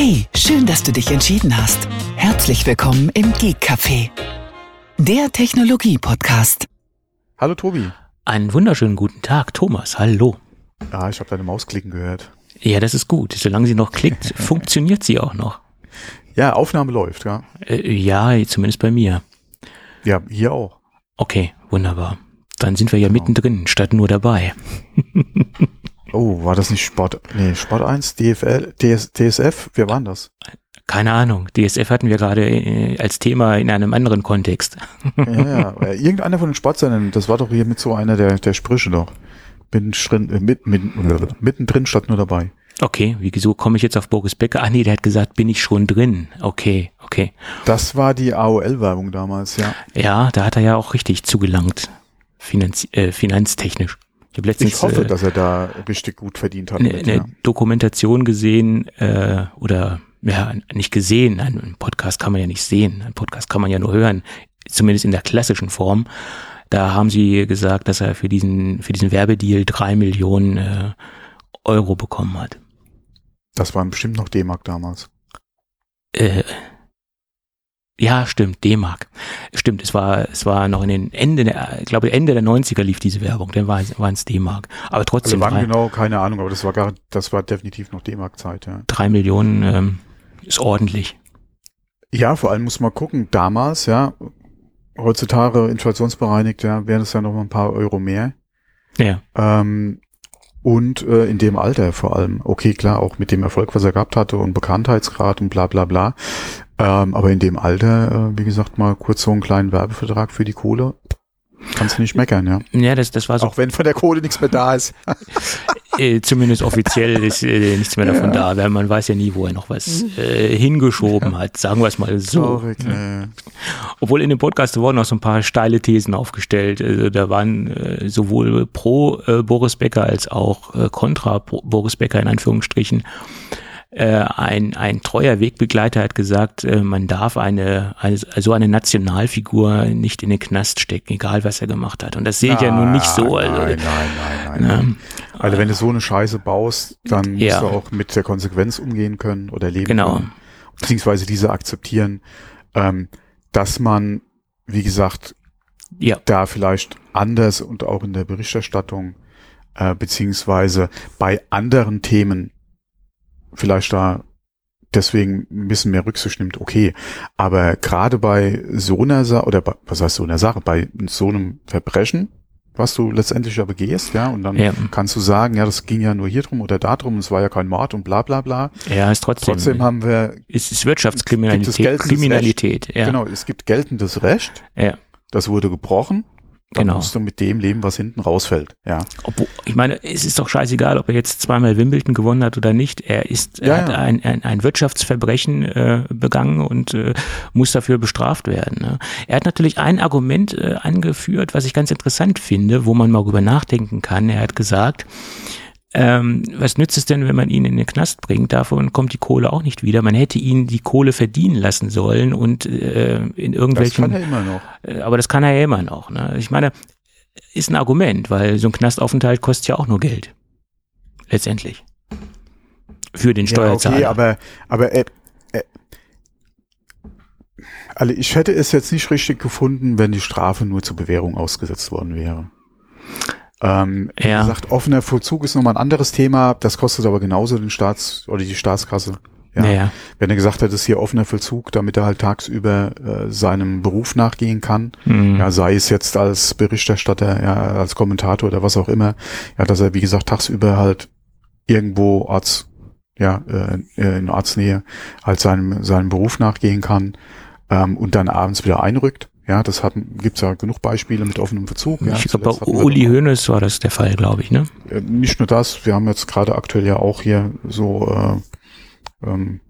Hey, schön, dass du dich entschieden hast. Herzlich willkommen im Geek Café, der Technologie-Podcast. Hallo Tobi. Einen wunderschönen guten Tag, Thomas. Hallo. Ja, ich habe deine Maus klicken gehört. Ja, das ist gut. Solange sie noch klickt, funktioniert sie auch noch. Ja, Aufnahme läuft, ja. Äh, ja, zumindest bei mir. Ja, hier auch. Okay, wunderbar. Dann sind wir ja genau. mittendrin, statt nur dabei. oh, war das nicht Sport? Nee, Sport 1, DFL, DS, DSF? Wer waren das? Keine Ahnung. DSF hatten wir gerade äh, als Thema in einem anderen Kontext. ja, ja. Irgendeiner von den Sportsendern, das war doch hier mit so einer der, der Sprüche doch. Mittendrin, äh, mit, mit, mittendrin statt nur dabei. Okay, wieso komme ich jetzt auf Boris Becker? Ah nee, der hat gesagt, bin ich schon drin. Okay, okay. Das war die AOL-Werbung damals, ja. Ja, da hat er ja auch richtig zugelangt. Finanz, äh, finanztechnisch. Ich, letztens, ich hoffe, äh, dass er da richtig gut verdient hat. Eine ne ja. Dokumentation gesehen äh, oder ja, nicht gesehen. Ein Podcast kann man ja nicht sehen. Ein Podcast kann man ja nur hören. Zumindest in der klassischen Form. Da haben sie gesagt, dass er für diesen, für diesen Werbedeal drei Millionen äh, Euro bekommen hat. Das waren bestimmt noch D-Mark damals. Äh, ja, stimmt, D-Mark. Stimmt, es war, es war noch in den Ende der, ich glaube, Ende der 90er lief diese Werbung, dann war, waren es D-Mark. Aber trotzdem. Also wann genau, keine Ahnung, aber das war gar, das war definitiv noch D-Mark-Zeit, ja. Drei Millionen ähm, ist ordentlich. Ja, vor allem muss man gucken, damals, ja, heutzutage inflationsbereinigt, ja, wären es ja noch mal ein paar Euro mehr. Ja. Ähm, und äh, in dem Alter vor allem. Okay, klar, auch mit dem Erfolg, was er gehabt hatte und Bekanntheitsgrad und bla bla bla. Ähm, aber in dem Alter, äh, wie gesagt, mal kurz so einen kleinen Werbevertrag für die Kohle. Kannst du nicht meckern, ja. Ja, das, das war so. Auch wenn von der Kohle nichts mehr da ist. äh, zumindest offiziell ist äh, nichts mehr davon ja. da, weil man weiß ja nie, wo er noch was äh, hingeschoben hat, sagen wir es mal so. Traurig, ja. Obwohl in dem Podcast wurden noch so ein paar steile Thesen aufgestellt. Also da waren äh, sowohl pro äh, Boris Becker als auch äh, kontra Boris Becker in Anführungsstrichen äh, ein, ein treuer Wegbegleiter hat gesagt, äh, man darf eine, eine, so eine Nationalfigur nicht in den Knast stecken, egal was er gemacht hat. Und das sehe ich ah, ja nun nicht so. Also, nein, nein, nein, nein. Ne? Also wenn du so eine Scheiße baust, dann ja. musst du auch mit der Konsequenz umgehen können oder leben genau. können. Beziehungsweise diese akzeptieren, ähm, dass man, wie gesagt, ja. da vielleicht anders und auch in der Berichterstattung äh, beziehungsweise bei anderen Themen vielleicht da deswegen ein bisschen mehr Rücksicht nimmt, okay. Aber gerade bei so einer Sache, oder bei, was heißt so einer Sache, bei so einem Verbrechen, was du letztendlich ja begehst, ja, und dann ja. kannst du sagen, ja, das ging ja nur hier drum oder da drum, es war ja kein Mord und bla bla bla. Ja, ist trotzdem. Trotzdem haben wir. Es ist Wirtschaftskriminalität. Kriminalität, ja. Genau, es gibt geltendes Recht. Ja. Das wurde gebrochen dann genau. musst du mit dem leben, was hinten rausfällt. Ja. Obwohl, ich meine, es ist doch scheißegal, ob er jetzt zweimal Wimbledon gewonnen hat oder nicht. Er ist, er ja, hat ja. Ein, ein, ein Wirtschaftsverbrechen äh, begangen und äh, muss dafür bestraft werden. Ne? Er hat natürlich ein Argument äh, angeführt, was ich ganz interessant finde, wo man mal drüber nachdenken kann. Er hat gesagt, ähm, was nützt es denn, wenn man ihn in den Knast bringt? Davon kommt die Kohle auch nicht wieder. Man hätte ihn die Kohle verdienen lassen sollen und äh, in irgendwelchen. Das kann er immer noch. Äh, aber das kann er ja immer noch. Ne? Ich meine, ist ein Argument, weil so ein Knastaufenthalt kostet ja auch nur Geld. Letztendlich. Für den Steuerzahler. Ja, okay, aber, aber äh, äh, also ich hätte es jetzt nicht richtig gefunden, wenn die Strafe nur zur Bewährung ausgesetzt worden wäre. Ähm, ja. Wie gesagt, offener Vollzug ist nochmal ein anderes Thema. Das kostet aber genauso den Staats- oder die Staatskasse. Ja. ja. Wenn er gesagt hat, es ist hier offener Vollzug, damit er halt tagsüber äh, seinem Beruf nachgehen kann, mhm. ja, sei es jetzt als Berichterstatter, ja, als Kommentator oder was auch immer, ja, dass er, wie gesagt, tagsüber halt irgendwo Arzt, ja, äh, in Arztnähe halt seinem, seinem Beruf nachgehen kann ähm, und dann abends wieder einrückt. Ja, das hat, gibt's ja genug Beispiele mit offenem Verzug. Ja. Ich glaube, bei Uli Hoeneß war das der Fall, glaube ich, ne? Äh, nicht nur das, wir haben jetzt gerade aktuell ja auch hier so, äh, ähm,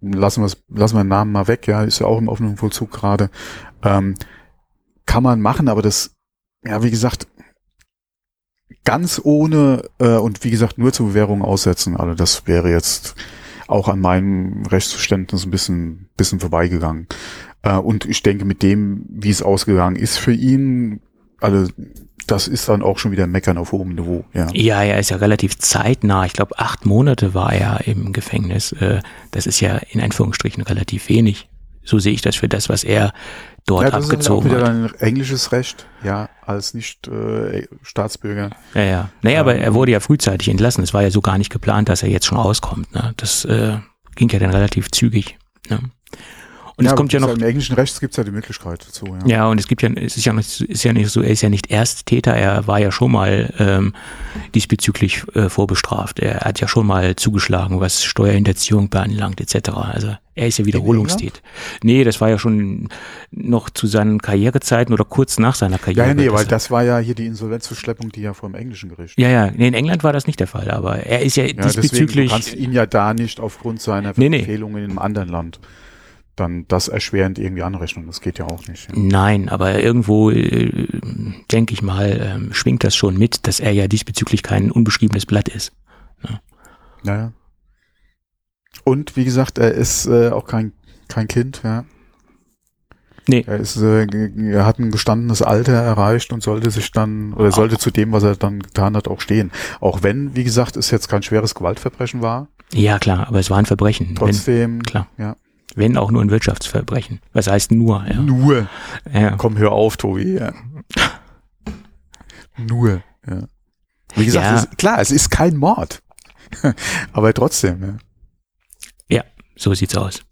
lassen wir lassen wir den Namen mal weg, ja, ist ja auch im offenen Vollzug gerade. Ähm, kann man machen, aber das, ja, wie gesagt, ganz ohne äh, und wie gesagt nur zur Bewährung aussetzen, also das wäre jetzt auch an meinem Rechtsverständnis ein bisschen, bisschen vorbeigegangen. Äh, und ich denke, mit dem, wie es ausgegangen ist für ihn, also das ist dann auch schon wieder Meckern auf hohem Niveau. Ja, ja, er ist ja relativ zeitnah. Ich glaube, acht Monate war er im Gefängnis. Äh, das ist ja in Anführungsstrichen relativ wenig. So sehe ich das für das, was er dort ja, das abgezogen ist halt auch wieder hat. ein englisches Recht, ja, als nicht äh, Staatsbürger. Ja, ja. Naja, ähm, aber er wurde ja frühzeitig entlassen. Es war ja so gar nicht geplant, dass er jetzt schon rauskommt. Ne? Das äh, ging ja dann relativ zügig. Ne? Und ja, es kommt ja noch. Im englischen Recht gibt es ja die Möglichkeit dazu. Ja. ja, und es gibt ja, es ist ja, nicht, ist ja nicht so, er ist ja nicht Ersttäter, er war ja schon mal ähm, diesbezüglich äh, vorbestraft. Er hat ja schon mal zugeschlagen, was Steuerhinterziehung beanlangt, etc. Also er ist ja Wiederholungstäter. Nee, das war ja schon noch zu seinen Karrierezeiten oder kurz nach seiner Karriere. Ja, nee, weil das war ja hier die Insolvenzverschleppung, die ja vor dem englischen Gericht. Ja, ja, nee, in England war das nicht der Fall, aber er ist ja, ja diesbezüglich. Deswegen, du kannst ihn ja da nicht aufgrund seiner nee, Empfehlungen nee. in einem anderen Land dann das erschwerend irgendwie anrechnen. Das geht ja auch nicht. Ja. Nein, aber irgendwo äh, denke ich mal, äh, schwingt das schon mit, dass er ja diesbezüglich kein unbeschriebenes Blatt ist. Ja. Naja. Und wie gesagt, er ist äh, auch kein, kein Kind, ja. Nee. Er, ist, äh, er hat ein gestandenes Alter erreicht und sollte sich dann, oder sollte zu dem, was er dann getan hat, auch stehen. Auch wenn, wie gesagt, es jetzt kein schweres Gewaltverbrechen war. Ja, klar, aber es war ein Verbrechen. Trotzdem, wenn, klar. ja. Wenn auch nur ein Wirtschaftsverbrechen. Was heißt nur? Ja. Nur. Ja. Komm, hör auf, Tobi. Ja. nur. Ja. Wie gesagt, ja. es, klar, es ist kein Mord. Aber trotzdem. Ja. ja, so sieht's aus.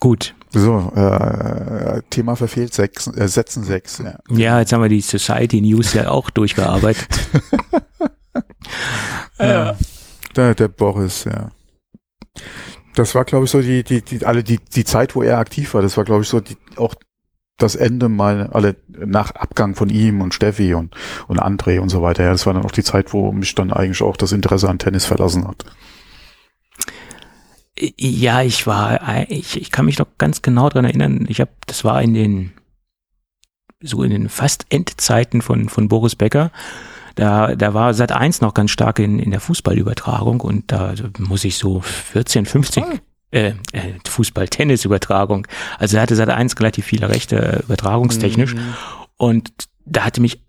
Gut. So, äh, Thema verfehlt, sechs, äh, Sätzen sechs. Ja. ja, jetzt haben wir die Society News ja auch durchgearbeitet. ja. Der, der Boris, ja. Das war, glaube ich, so die, die, die, alle die, die Zeit, wo er aktiv war. Das war, glaube ich, so die, auch das Ende mal, alle nach Abgang von ihm und Steffi und, und André und so weiter. Ja, das war dann auch die Zeit, wo mich dann eigentlich auch das Interesse an Tennis verlassen hat. Ja, ich war, ich, ich kann mich noch ganz genau dran erinnern. Ich habe, das war in den, so in den fast Endzeiten von, von Boris Becker. Da, da war Sat 1 noch ganz stark in, in der Fußballübertragung und da muss ich so 14, 15 äh, äh, Fußball-Tennis-Übertragung. Also da hatte Sat 1 relativ viele Rechte äh, übertragungstechnisch. Mhm. Und da hatte mich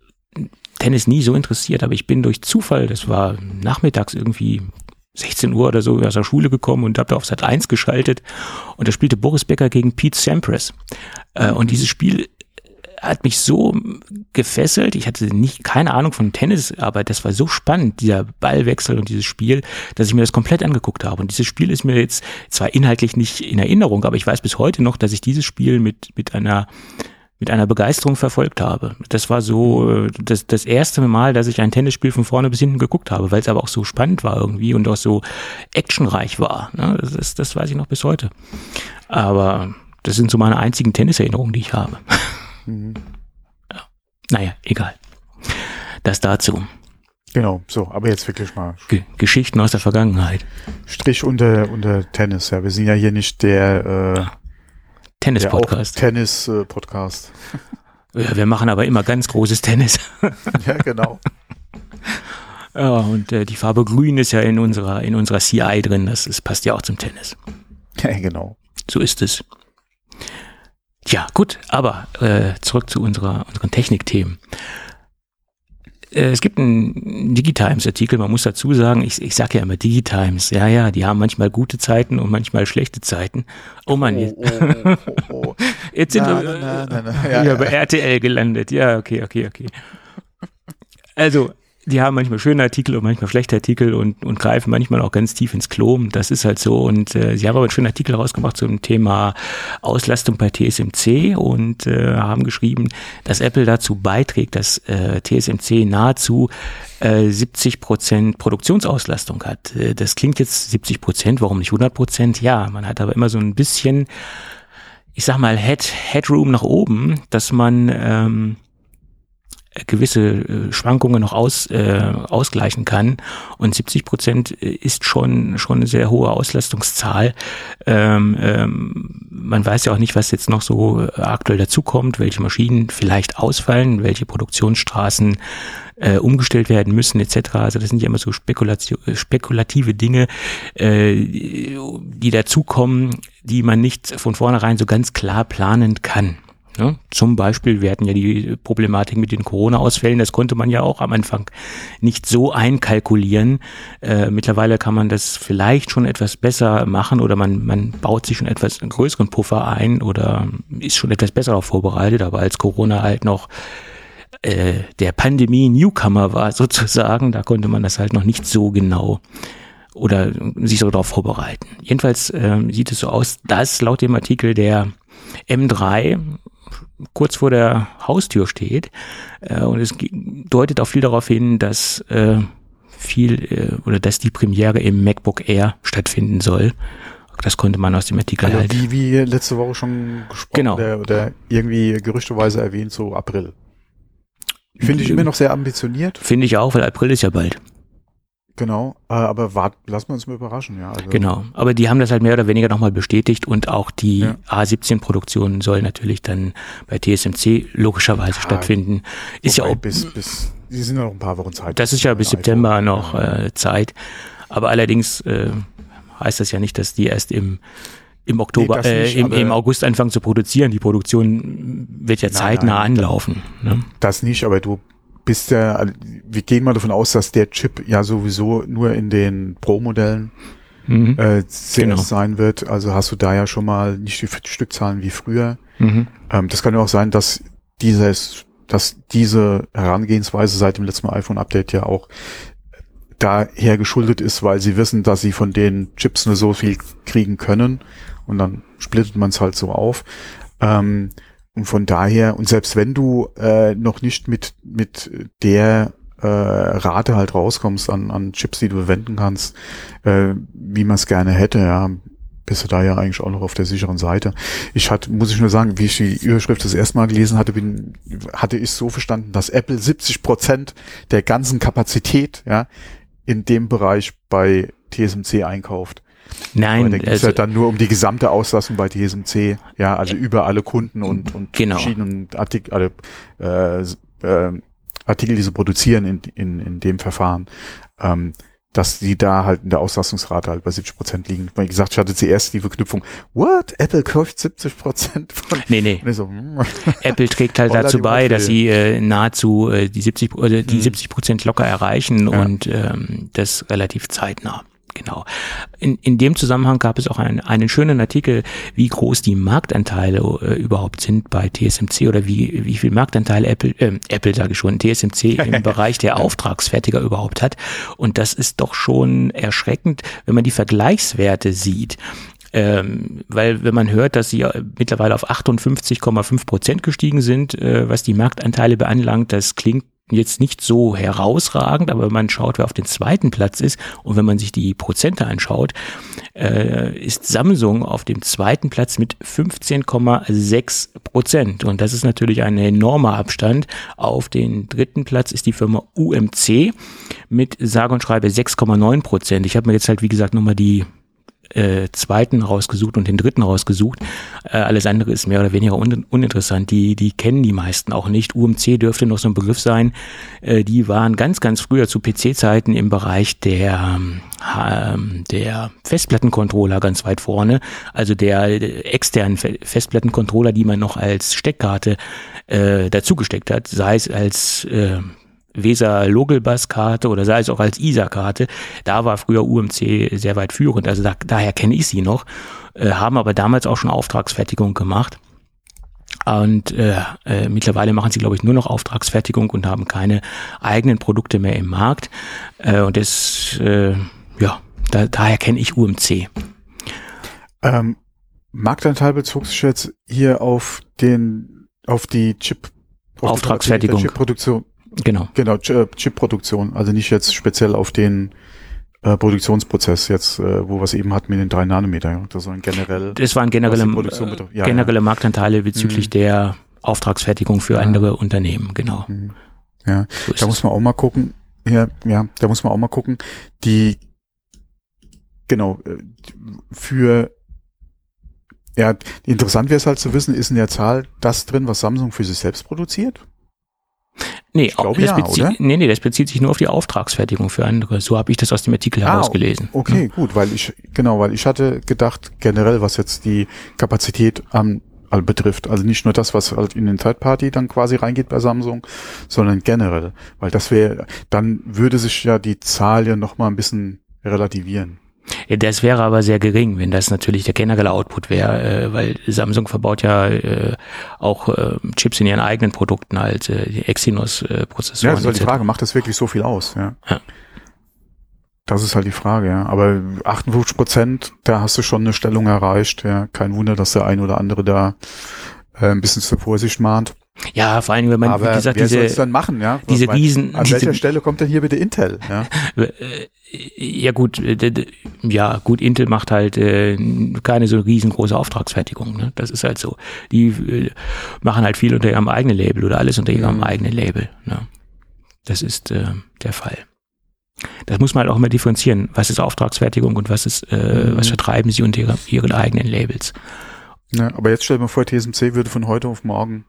Tennis nie so interessiert, aber ich bin durch Zufall, das war nachmittags irgendwie 16 Uhr oder so aus der Schule gekommen und habe da auf Sat 1 geschaltet und da spielte Boris Becker gegen Pete Sampras. Äh, und dieses Spiel hat mich so gefesselt. Ich hatte nicht keine Ahnung von Tennis, aber das war so spannend, dieser Ballwechsel und dieses Spiel, dass ich mir das komplett angeguckt habe. Und dieses Spiel ist mir jetzt zwar inhaltlich nicht in Erinnerung, aber ich weiß bis heute noch, dass ich dieses Spiel mit, mit einer mit einer Begeisterung verfolgt habe. Das war so das, das erste Mal, dass ich ein Tennisspiel von vorne bis hinten geguckt habe, weil es aber auch so spannend war irgendwie und auch so actionreich war. Ne? Das, das weiß ich noch bis heute. Aber das sind so meine einzigen Tenniserinnerungen, die ich habe. Mhm. Ja. Naja, egal. Das dazu. Genau, so, aber jetzt wirklich mal. G Geschichten aus der Vergangenheit. Strich unter, unter Tennis, ja. Wir sind ja hier nicht der äh, Tennis-Podcast. Tennis-Podcast. ja, wir machen aber immer ganz großes Tennis. ja, genau. Ja, und äh, die Farbe Grün ist ja in unserer, in unserer CI drin. Das, das passt ja auch zum Tennis. Ja, genau. So ist es. Ja, gut, aber äh, zurück zu unserer, unseren Technikthemen. Äh, es gibt einen Digitimes-Artikel, man muss dazu sagen, ich, ich sage ja immer Digitimes, ja, ja, die haben manchmal gute Zeiten und manchmal schlechte Zeiten. Oh Mann, jetzt, oh, oh, oh, oh. jetzt sind na, wir na, na, ja, ja, bei RTL gelandet. Ja, okay, okay, okay. Also, die haben manchmal schöne Artikel und manchmal schlechte Artikel und, und greifen manchmal auch ganz tief ins Klo. Das ist halt so. Und äh, sie haben aber einen schönen Artikel rausgemacht zum Thema Auslastung bei TSMC und äh, haben geschrieben, dass Apple dazu beiträgt, dass äh, TSMC nahezu äh, 70 Prozent Produktionsauslastung hat. Äh, das klingt jetzt 70 Prozent, warum nicht 100 Prozent? Ja, man hat aber immer so ein bisschen, ich sag mal, Head, Headroom nach oben, dass man ähm, gewisse äh, Schwankungen noch aus, äh, ausgleichen kann. Und 70 Prozent ist schon, schon eine sehr hohe Auslastungszahl. Ähm, ähm, man weiß ja auch nicht, was jetzt noch so äh, aktuell dazukommt, welche Maschinen vielleicht ausfallen, welche Produktionsstraßen äh, umgestellt werden müssen etc. Also das sind ja immer so Spekulation, spekulative Dinge, äh, die dazukommen, die man nicht von vornherein so ganz klar planen kann. Ne? Zum Beispiel, wir hatten ja die Problematik mit den Corona-Ausfällen, das konnte man ja auch am Anfang nicht so einkalkulieren. Äh, mittlerweile kann man das vielleicht schon etwas besser machen oder man, man baut sich schon etwas einen größeren Puffer ein oder ist schon etwas besser darauf vorbereitet, aber als Corona halt noch äh, der Pandemie-Newcomer war sozusagen, da konnte man das halt noch nicht so genau oder sich so darauf vorbereiten. Jedenfalls äh, sieht es so aus, dass laut dem Artikel der M3 kurz vor der Haustür steht. Äh, und es deutet auch viel darauf hin, dass äh, viel äh, oder dass die Premiere im MacBook Air stattfinden soll. Das konnte man aus dem Artikel also halt. Wie, wie letzte Woche schon gesprochen genau. oder, oder irgendwie gerüchteweise erwähnt, so April. Finde ich immer noch sehr ambitioniert. Finde ich auch, weil April ist ja bald. Genau, äh, aber wart, lassen wir uns mal überraschen, ja. Also genau, aber die haben das halt mehr oder weniger nochmal bestätigt und auch die ja. A17-Produktion soll natürlich dann bei TSMC logischerweise ja, stattfinden. Ist ja auch bis, bis, die sind ja noch ein paar Wochen Zeit. Das ist ja bis September iPhone. noch äh, Zeit, aber allerdings äh, heißt das ja nicht, dass die erst im im Oktober, nee, nicht, äh, im, im, August anfangen zu produzieren. Die Produktion wird ja nein, zeitnah nein, anlaufen. Ne? Das nicht, aber du bist ja, wir gehen mal davon aus, dass der Chip ja sowieso nur in den Pro-Modellen mhm. äh, genau. sein wird. Also hast du da ja schon mal nicht die Stückzahlen wie früher. Mhm. Ähm, das kann ja auch sein, dass dieses, dass diese Herangehensweise seit dem letzten iPhone-Update ja auch daher geschuldet ist, weil sie wissen, dass sie von den Chips nur so viel kriegen können und dann splittet man es halt so auf. Ähm, und von daher, und selbst wenn du äh, noch nicht mit, mit der äh, Rate halt rauskommst an, an Chips, die du verwenden kannst, äh, wie man es gerne hätte, ja, bist du da ja eigentlich auch noch auf der sicheren Seite. Ich hatte, muss ich nur sagen, wie ich die Überschrift das erste Mal gelesen hatte, bin, hatte ich so verstanden, dass Apple 70 Prozent der ganzen Kapazität, ja, in dem Bereich bei TSMC einkauft. Nein, da geht es also, ja dann nur um die gesamte Auslassung bei TSMC, ja, also über alle Kunden und, und genau. verschiedenen Artikel, äh, äh, Artikel, die sie produzieren in, in, in dem Verfahren, ähm, dass die da halt in der Auslastungsrate halt bei 70 Prozent liegen. Wie gesagt, ich hatte zuerst die Verknüpfung, what? Apple kauft 70 Prozent von... Nee, nee. So, hm. Apple trägt halt dazu bei, dass sie äh, nahezu äh, die 70 äh, die hm. 70 Prozent locker erreichen ja. und ähm, das relativ zeitnah. Genau. In, in dem Zusammenhang gab es auch einen, einen schönen Artikel, wie groß die Marktanteile äh, überhaupt sind bei TSMC oder wie, wie viel Marktanteile Apple, äh, Apple sage ich schon, TSMC im Bereich der Auftragsfertiger überhaupt hat. Und das ist doch schon erschreckend, wenn man die Vergleichswerte sieht. Ähm, weil wenn man hört, dass sie äh, mittlerweile auf 58,5 Prozent gestiegen sind, äh, was die Marktanteile beanlangt, das klingt jetzt nicht so herausragend, aber wenn man schaut, wer auf den zweiten Platz ist und wenn man sich die Prozente anschaut, äh, ist Samsung auf dem zweiten Platz mit 15,6 Prozent. Und das ist natürlich ein enormer Abstand. Auf den dritten Platz ist die Firma UMC mit sage und schreibe 6,9 Prozent. Ich habe mir jetzt halt, wie gesagt, nochmal die äh, zweiten rausgesucht und den dritten rausgesucht. Äh, alles andere ist mehr oder weniger un uninteressant. Die, die kennen die meisten auch nicht. UMC dürfte noch so ein Begriff sein. Äh, die waren ganz, ganz früher zu PC-Zeiten im Bereich der, ähm, der Festplattencontroller ganz weit vorne. Also der äh, externen Festplattencontroller, die man noch als Steckkarte äh, dazugesteckt hat, sei es als äh, Weser Logelbass-Karte oder sei es auch als ISA-Karte. Da war früher UMC sehr weit führend, also da, daher kenne ich sie noch, äh, haben aber damals auch schon Auftragsfertigung gemacht. Und äh, äh, mittlerweile machen sie, glaube ich, nur noch Auftragsfertigung und haben keine eigenen Produkte mehr im Markt. Äh, und das, äh, ja, da, daher kenne ich UMC. Ähm, Marktanteil bezog sich jetzt hier auf den, auf die Chip Auftragsfertigung. Chip-Produktion. Genau. Genau, äh, Chip-Produktion. Also nicht jetzt speziell auf den äh, Produktionsprozess jetzt, äh, wo wir es eben hatten mit den drei Nanometer. Das waren generell. Das waren generelle, äh, ja, generelle ja. Marktanteile bezüglich mhm. der Auftragsfertigung für ja. andere Unternehmen, genau. Mhm. Ja, so da muss man auch mal gucken. Ja, ja, da muss man auch mal gucken. Die, genau, äh, für ja, interessant wäre es halt zu wissen, ist in der Zahl das drin, was Samsung für sich selbst produziert? Nee, ich glaube, das ja, bezieht, nee, nee, das bezieht sich nur auf die Auftragsfertigung für andere. So habe ich das aus dem Artikel ah, herausgelesen. Okay, ja. gut, weil ich, genau, weil ich hatte gedacht, generell, was jetzt die Kapazität am betrifft. Also nicht nur das, was halt in den Third Party dann quasi reingeht bei Samsung, sondern generell. Weil das wäre, dann würde sich ja die Zahl ja nochmal ein bisschen relativieren. Das wäre aber sehr gering, wenn das natürlich der generelle Output wäre, äh, weil Samsung verbaut ja äh, auch äh, Chips in ihren eigenen Produkten, halt äh, die Exynos-Prozessoren. ja, das ist halt die Frage, macht das wirklich so viel aus? Ja. ja. Das ist halt die Frage, ja. Aber 58 Prozent, da hast du schon eine Stellung erreicht. Ja. Kein Wunder, dass der ein oder andere da äh, ein bisschen zur Vorsicht mahnt. Ja, vor allem, wenn man, Aber wie gesagt, wer diese, dann machen, ja? diese Riesen. An diese, welcher Stelle kommt denn hier bitte Intel? Ja, äh, ja gut, ja gut, Intel macht halt äh, keine so riesengroße Auftragsfertigung. Ne? Das ist halt so. Die äh, machen halt viel unter ihrem eigenen Label oder alles unter ihrem mhm. eigenen Label. Ne? Das ist äh, der Fall. Das muss man halt auch immer differenzieren. Was ist Auftragsfertigung und was ist, mhm. was vertreiben sie unter ihre, ihren eigenen Labels? Ja, aber jetzt stell dir mal vor, TSMC würde von heute auf morgen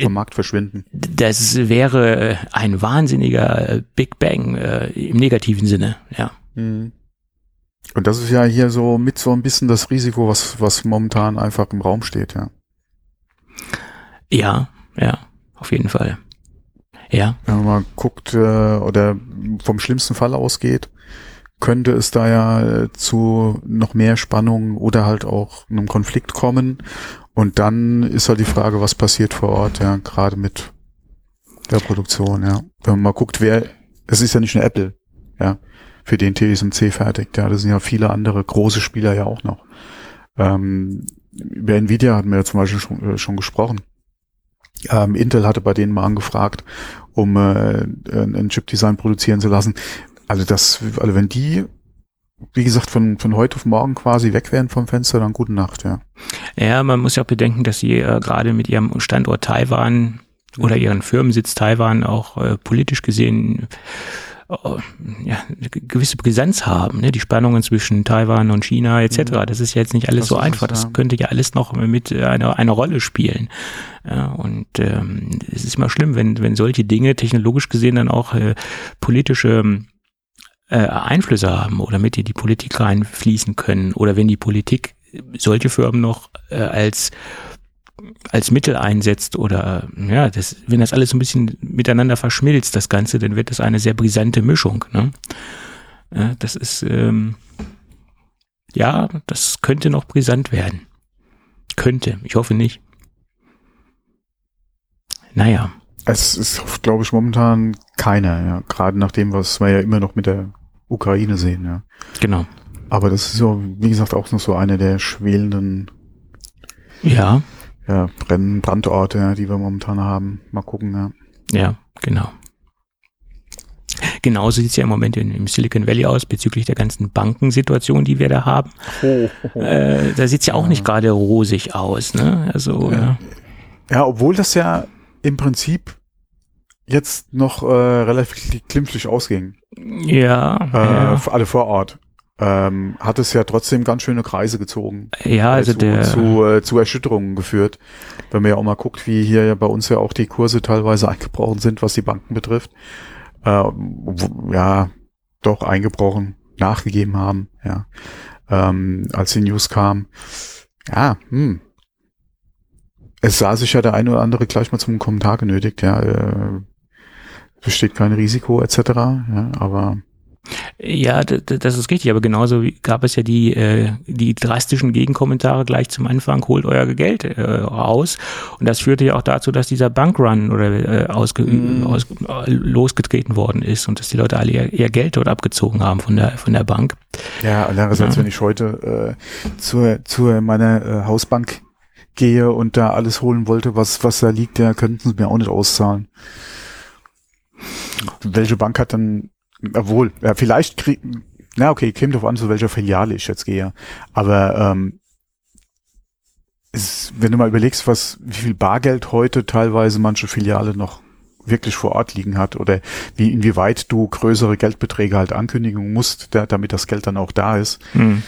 vom Markt verschwinden. Das wäre äh, ein wahnsinniger äh, Big Bang äh, im negativen Sinne, ja. Mhm. Und das ist ja hier so mit so ein bisschen das Risiko, was, was momentan einfach im Raum steht, ja. Ja, ja, auf jeden Fall. Ja. Wenn man mal guckt äh, oder vom schlimmsten Fall ausgeht, könnte es da ja zu noch mehr Spannung oder halt auch einem Konflikt kommen. Und dann ist halt die Frage, was passiert vor Ort, ja, gerade mit der Produktion, ja. Wenn man mal guckt, wer, es ist ja nicht nur Apple, ja, für den TSMC fertigt, ja, das sind ja viele andere große Spieler ja auch noch. Ähm, über Nvidia hatten wir ja zum Beispiel schon, äh, schon gesprochen. Ähm, Intel hatte bei denen mal angefragt, um äh, ein Chip-Design produzieren zu lassen. Also das, also wenn die wie gesagt, von, von heute auf morgen quasi weg wären vom Fenster, dann gute Nacht, ja. Ja, man muss ja auch bedenken, dass sie äh, gerade mit ihrem Standort Taiwan oder ihren Firmensitz Taiwan auch äh, politisch gesehen äh, ja, eine gewisse Brisanz haben, ne? die Spannungen zwischen Taiwan und China etc. Mhm. Das ist ja jetzt nicht alles das so einfach. Das, das könnte ja alles noch mit einer eine Rolle spielen. Ja, und ähm, es ist immer schlimm, wenn, wenn solche Dinge technologisch gesehen dann auch äh, politische äh, Einflüsse haben oder mit die die Politik reinfließen können oder wenn die Politik solche Firmen noch äh, als als Mittel einsetzt oder ja, das, wenn das alles so ein bisschen miteinander verschmilzt, das Ganze, dann wird das eine sehr brisante Mischung. Ne? Ja, das ist ähm, ja, das könnte noch brisant werden. Könnte, ich hoffe nicht. Naja. Es ist, glaube ich, momentan keiner, ja. Gerade nach dem, was wir ja immer noch mit der Ukraine sehen, ja. Genau. Aber das ist so, wie gesagt, auch noch so eine der schwelenden ja. Ja, Brenn Brandorte, ja, die wir momentan haben. Mal gucken, ja. Ja, genau. Genauso sieht es ja im Moment in, im Silicon Valley aus bezüglich der ganzen Bankensituation, die wir da haben. Oh, oh, oh. Äh, da sieht es ja auch ja. nicht gerade rosig aus. Ne? Also, ja. ja, obwohl das ja im Prinzip jetzt noch äh, relativ glimpflich ausging. Ja, äh, ja. Alle vor Ort. Ähm, hat es ja trotzdem ganz schöne Kreise gezogen. Ja, also zu, der zu, äh, zu Erschütterungen geführt. Wenn man ja auch mal guckt, wie hier ja bei uns ja auch die Kurse teilweise eingebrochen sind, was die Banken betrifft. Äh, wo, ja, doch eingebrochen, nachgegeben haben, ja. Ähm, als die News kam. Ja, hm, es sah sich ja der eine oder andere gleich mal zum Kommentar genötigt, ja, äh, besteht kein Risiko etc. Ja, aber ja, das ist richtig, aber genauso gab es ja die, äh, die drastischen Gegenkommentare gleich zum Anfang, holt euer Geld äh, raus. Und das führte ja auch dazu, dass dieser Bankrun oder äh, ausge mm. aus, losgetreten worden ist und dass die Leute alle ihr, ihr, Geld dort abgezogen haben von der, von der Bank. Ja, andererseits, ja. wenn ich heute äh, zur, zur meiner äh, Hausbank gehe und da alles holen wollte, was, was da liegt, der könnten sie mir auch nicht auszahlen welche Bank hat dann, obwohl, ja, vielleicht krieg, na okay, käme drauf an, zu welcher Filiale ich jetzt gehe. Aber ähm, es, wenn du mal überlegst, was, wie viel Bargeld heute teilweise manche Filiale noch wirklich vor Ort liegen hat oder wie inwieweit du größere Geldbeträge halt ankündigen musst, da, damit das Geld dann auch da ist. Mhm.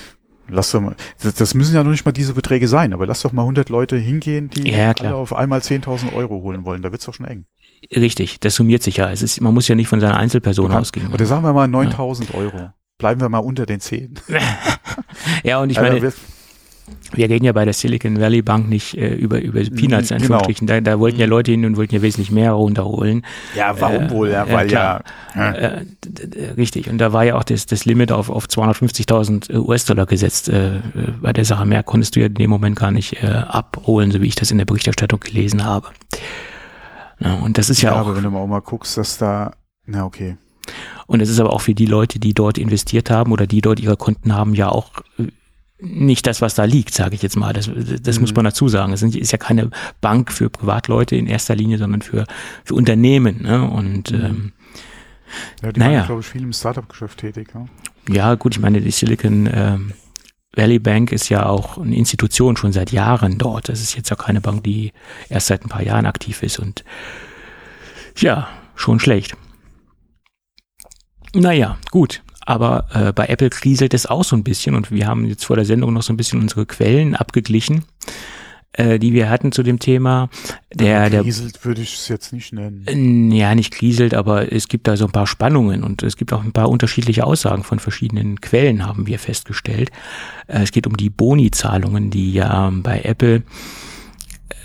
Lass doch mal, das, das, müssen ja noch nicht mal diese Beträge sein, aber lass doch mal 100 Leute hingehen, die ja, alle auf einmal 10.000 Euro holen wollen. Da wird's doch schon eng. Richtig, das summiert sich ja. Es ist, man muss ja nicht von seiner Einzelperson kann, ausgehen. Oder sagen wir mal 9000 ja. Euro. Bleiben wir mal unter den 10. ja, und ich meine, wir reden ja bei der Silicon Valley Bank nicht äh, über, über Peanuts, in genau. Da, da wollten ja. Leute hin und wollten ja wesentlich mehr runterholen. Ja, warum äh, wohl? Ja, weil ja. ja äh, richtig. Und da war ja auch das, das Limit auf, auf 250.000 US-Dollar gesetzt. Äh, bei der Sache mehr konntest du ja in dem Moment gar nicht äh, abholen, so wie ich das in der Berichterstattung gelesen habe. Ja, und das ist ja, ja auch. Aber wenn du mal, mal guckst, dass da, na okay. Und es ist aber auch für die Leute, die dort investiert haben oder die dort ihre Konten haben, ja auch äh, nicht das, was da liegt, sage ich jetzt mal. Das, das mhm. muss man dazu sagen. Es ist ja keine Bank für Privatleute in erster Linie, sondern für, für Unternehmen. Ne? Und mhm. ähm, ja, die naja. waren, glaube ich, viel im Startup-Geschäft tätig. Ja? ja, gut, ich meine, die Silicon ähm, Valley Bank ist ja auch eine Institution schon seit Jahren dort. Das ist jetzt ja keine Bank, die erst seit ein paar Jahren aktiv ist und ja, schon schlecht. Naja, gut. Aber äh, bei Apple kriselt es auch so ein bisschen und wir haben jetzt vor der Sendung noch so ein bisschen unsere Quellen abgeglichen, äh, die wir hatten zu dem Thema. Der, der kriselt würde ich es jetzt nicht nennen. Ja, nicht kriselt, aber es gibt da so ein paar Spannungen und es gibt auch ein paar unterschiedliche Aussagen von verschiedenen Quellen, haben wir festgestellt. Äh, es geht um die Boni-Zahlungen, die ja bei Apple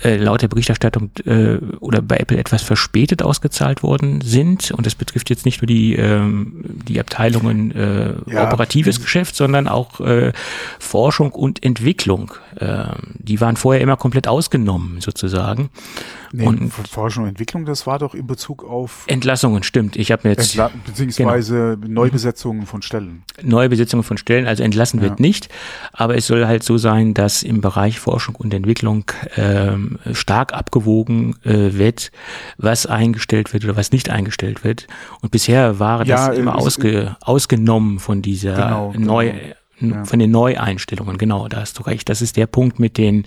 äh, laut der Berichterstattung äh, oder bei Apple etwas verspätet ausgezahlt worden sind. Und das betrifft jetzt nicht nur die, ähm, die Abteilungen äh, ja. operatives Geschäft, sondern auch äh, Forschung und Entwicklung. Äh, die waren vorher immer komplett ausgenommen sozusagen. Nee, und Forschung und Entwicklung, das war doch in Bezug auf Entlassungen, stimmt. Ich habe mir jetzt Entla beziehungsweise genau. Neubesetzungen von Stellen. Neubesetzungen von Stellen, also entlassen wird ja. nicht, aber es soll halt so sein, dass im Bereich Forschung und Entwicklung ähm, stark abgewogen äh, wird, was eingestellt wird oder was nicht eingestellt wird. Und bisher war ja, das immer ausge, ausgenommen von dieser genau, Neu, genau. Von den Neueinstellungen. Genau, da hast du recht. Das ist der Punkt mit den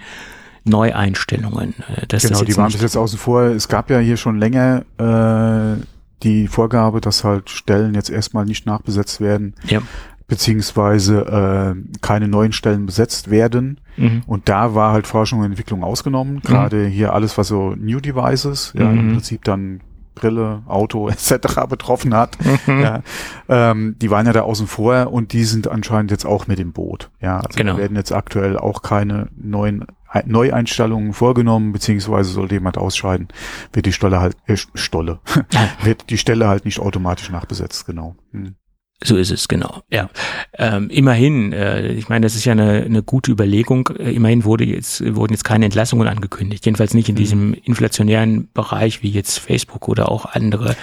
Neueinstellungen. Äh, das genau, die waren bis jetzt außen vor. Es gab ja hier schon länger äh, die Vorgabe, dass halt Stellen jetzt erstmal nicht nachbesetzt werden. Ja. Beziehungsweise äh, keine neuen Stellen besetzt werden. Mhm. Und da war halt Forschung und Entwicklung ausgenommen. Gerade mhm. hier alles, was so New Devices, ja, im mhm. Prinzip dann Brille, Auto etc. betroffen hat. Mhm. Ja, ähm, die waren ja da außen vor und die sind anscheinend jetzt auch mit im Boot. Ja, also genau. werden jetzt aktuell auch keine neuen Neueinstellungen vorgenommen, beziehungsweise sollte jemand ausscheiden, wird die Stelle halt, äh, Stolle, wird die Stelle halt nicht automatisch nachbesetzt, genau. Hm. So ist es, genau. Ja. Ähm, immerhin, äh, ich meine, das ist ja eine, eine gute Überlegung. Äh, immerhin wurde jetzt, wurden jetzt keine Entlassungen angekündigt. Jedenfalls nicht in mhm. diesem inflationären Bereich wie jetzt Facebook oder auch andere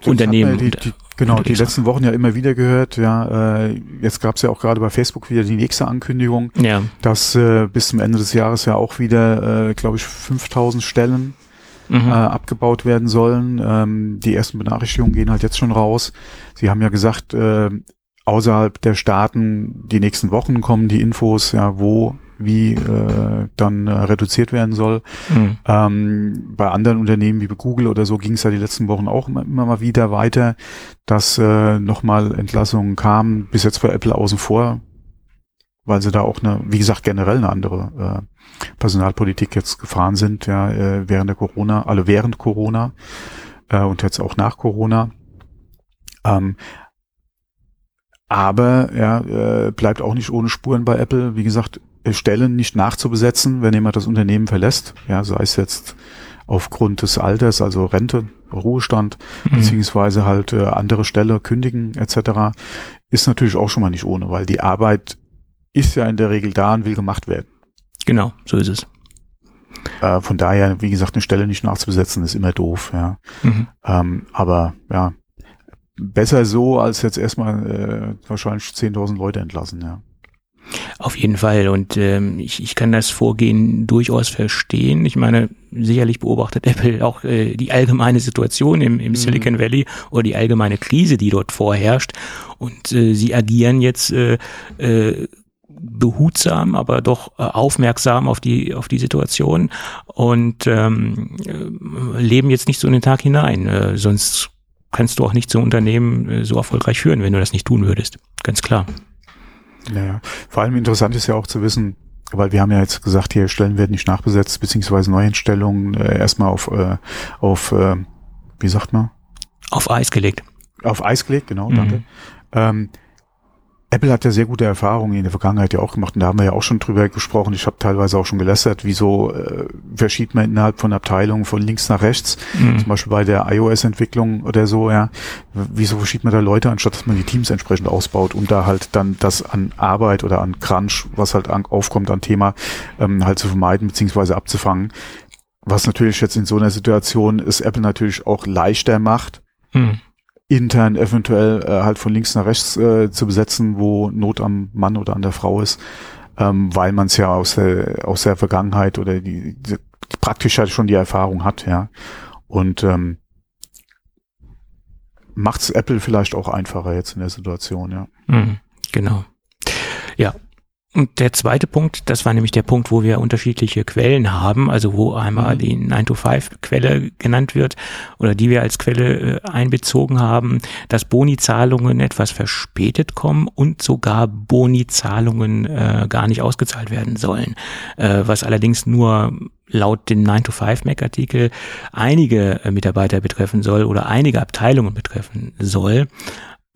das Unternehmen. Die, die, genau, die letzten Wochen ja immer wieder gehört. Ja, äh, jetzt gab es ja auch gerade bei Facebook wieder die nächste Ankündigung, ja. dass äh, bis zum Ende des Jahres ja auch wieder, äh, glaube ich, 5000 Stellen mhm. äh, abgebaut werden sollen. Ähm, die ersten Benachrichtigungen gehen halt jetzt schon raus. Sie haben ja gesagt, äh, außerhalb der Staaten die nächsten Wochen kommen die Infos, ja, wo wie äh, dann äh, reduziert werden soll. Mhm. Ähm, bei anderen Unternehmen wie bei Google oder so ging es ja die letzten Wochen auch immer, immer mal wieder weiter, dass äh, nochmal Entlassungen kamen, bis jetzt bei Apple außen vor, weil sie da auch eine, wie gesagt, generell eine andere äh, Personalpolitik jetzt gefahren sind, ja, äh, während der Corona, alle während Corona äh, und jetzt auch nach Corona. Ähm, aber ja, äh, bleibt auch nicht ohne Spuren bei Apple. Wie gesagt, Stellen nicht nachzubesetzen, wenn jemand das Unternehmen verlässt, ja, sei es jetzt aufgrund des Alters, also Rente, Ruhestand, mhm. beziehungsweise halt äh, andere Stelle kündigen etc., ist natürlich auch schon mal nicht ohne, weil die Arbeit ist ja in der Regel da und will gemacht werden. Genau, so ist es. Äh, von daher, wie gesagt, eine Stelle nicht nachzubesetzen, ist immer doof, ja. Mhm. Ähm, aber ja, besser so, als jetzt erstmal äh, wahrscheinlich 10.000 Leute entlassen, ja. Auf jeden Fall. Und ähm, ich, ich kann das Vorgehen durchaus verstehen. Ich meine, sicherlich beobachtet Apple auch äh, die allgemeine Situation im, im mhm. Silicon Valley oder die allgemeine Krise, die dort vorherrscht. Und äh, sie agieren jetzt äh, äh, behutsam, aber doch äh, aufmerksam auf die auf die Situation und ähm, äh, leben jetzt nicht so in den Tag hinein. Äh, sonst kannst du auch nicht so ein Unternehmen äh, so erfolgreich führen, wenn du das nicht tun würdest. Ganz klar. Naja, vor allem interessant ist ja auch zu wissen, weil wir haben ja jetzt gesagt, hier Stellen werden nicht nachbesetzt, beziehungsweise Neuentstellungen äh, erstmal auf, äh, auf äh, wie sagt man? Auf Eis gelegt. Auf Eis gelegt, genau, mhm. danke. Ähm, Apple hat ja sehr gute Erfahrungen in der Vergangenheit ja auch gemacht und da haben wir ja auch schon drüber gesprochen. Ich habe teilweise auch schon gelästert, wieso äh, verschiebt man innerhalb von Abteilungen von links nach rechts, mhm. zum Beispiel bei der iOS-Entwicklung oder so, ja. Wieso verschiebt man da Leute, anstatt dass man die Teams entsprechend ausbaut, um da halt dann das an Arbeit oder an Crunch, was halt an, aufkommt an Thema, ähm, halt zu vermeiden beziehungsweise abzufangen. Was natürlich jetzt in so einer Situation ist Apple natürlich auch leichter macht. Mhm intern eventuell äh, halt von links nach rechts äh, zu besetzen, wo Not am Mann oder an der Frau ist, ähm, weil man es ja aus der, aus der Vergangenheit oder die, die praktisch halt schon die Erfahrung hat, ja. Und ähm, macht Apple vielleicht auch einfacher jetzt in der Situation, ja. Mhm, genau. Ja, und der zweite Punkt, das war nämlich der Punkt, wo wir unterschiedliche Quellen haben, also wo einmal mhm. die 9-to-5-Quelle genannt wird oder die wir als Quelle äh, einbezogen haben, dass Boni-Zahlungen etwas verspätet kommen und sogar Boni-Zahlungen äh, gar nicht ausgezahlt werden sollen, äh, was allerdings nur laut dem 9-to-5-Mac-Artikel einige äh, Mitarbeiter betreffen soll oder einige Abteilungen betreffen soll.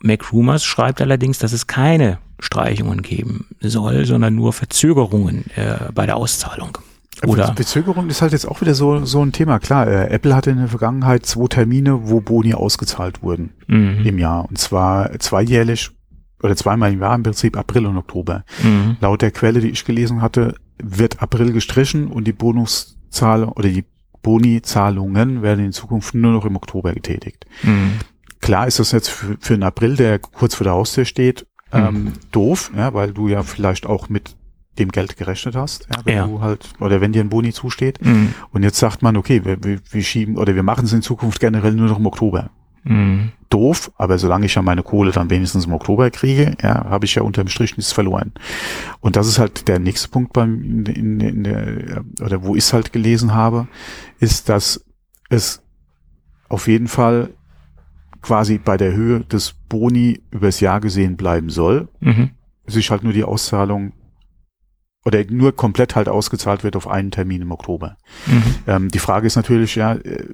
MacRumors schreibt allerdings, dass es keine Streichungen geben soll, sondern nur Verzögerungen äh, bei der Auszahlung. Oder Verzögerung ist halt jetzt auch wieder so, so ein Thema. Klar, äh, Apple hatte in der Vergangenheit zwei Termine, wo Boni ausgezahlt wurden mhm. im Jahr. Und zwar zweijährlich oder zweimal im Jahr im Prinzip April und Oktober. Mhm. Laut der Quelle, die ich gelesen hatte, wird April gestrichen und die Bonuszahlung oder die Boni-Zahlungen werden in Zukunft nur noch im Oktober getätigt. Mhm. Klar ist das jetzt für, für einen April, der kurz vor der Haustür steht, ähm, mhm. doof, ja, weil du ja vielleicht auch mit dem Geld gerechnet hast, ja, wenn ja. du halt, oder wenn dir ein Boni zusteht. Mhm. Und jetzt sagt man, okay, wir, wir, wir schieben oder wir machen es in Zukunft generell nur noch im Oktober. Mhm. Doof, aber solange ich ja meine Kohle dann wenigstens im Oktober kriege, ja, habe ich ja unterm Strich nichts verloren. Und das ist halt der nächste Punkt beim, in, in, in der, oder wo ich es halt gelesen habe, ist, dass es auf jeden Fall quasi bei der Höhe des Boni übers Jahr gesehen bleiben soll. Mhm. Sich halt nur die Auszahlung oder nur komplett halt ausgezahlt wird auf einen Termin im Oktober. Mhm. Ähm, die Frage ist natürlich, ja, äh,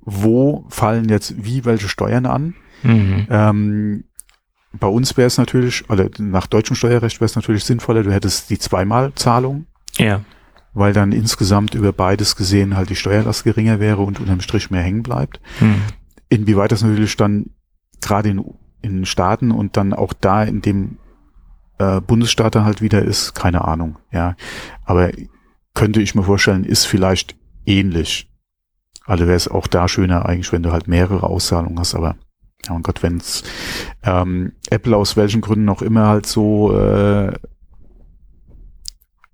wo fallen jetzt wie welche Steuern an? Mhm. Ähm, bei uns wäre es natürlich, oder nach deutschem Steuerrecht wäre es natürlich sinnvoller, du hättest die Zweimalzahlung. Ja. Weil dann insgesamt über beides gesehen halt die Steuerlast geringer wäre und unterm Strich mehr hängen bleibt. Mhm. Inwieweit das natürlich dann gerade in, in Staaten und dann auch da in dem äh, Bundesstaat dann halt wieder ist, keine Ahnung, ja. Aber könnte ich mir vorstellen, ist vielleicht ähnlich. Also wäre es auch da schöner eigentlich, wenn du halt mehrere Auszahlungen hast, aber ja mein Gott, wenn's ähm, Apple aus welchen Gründen auch immer halt so äh,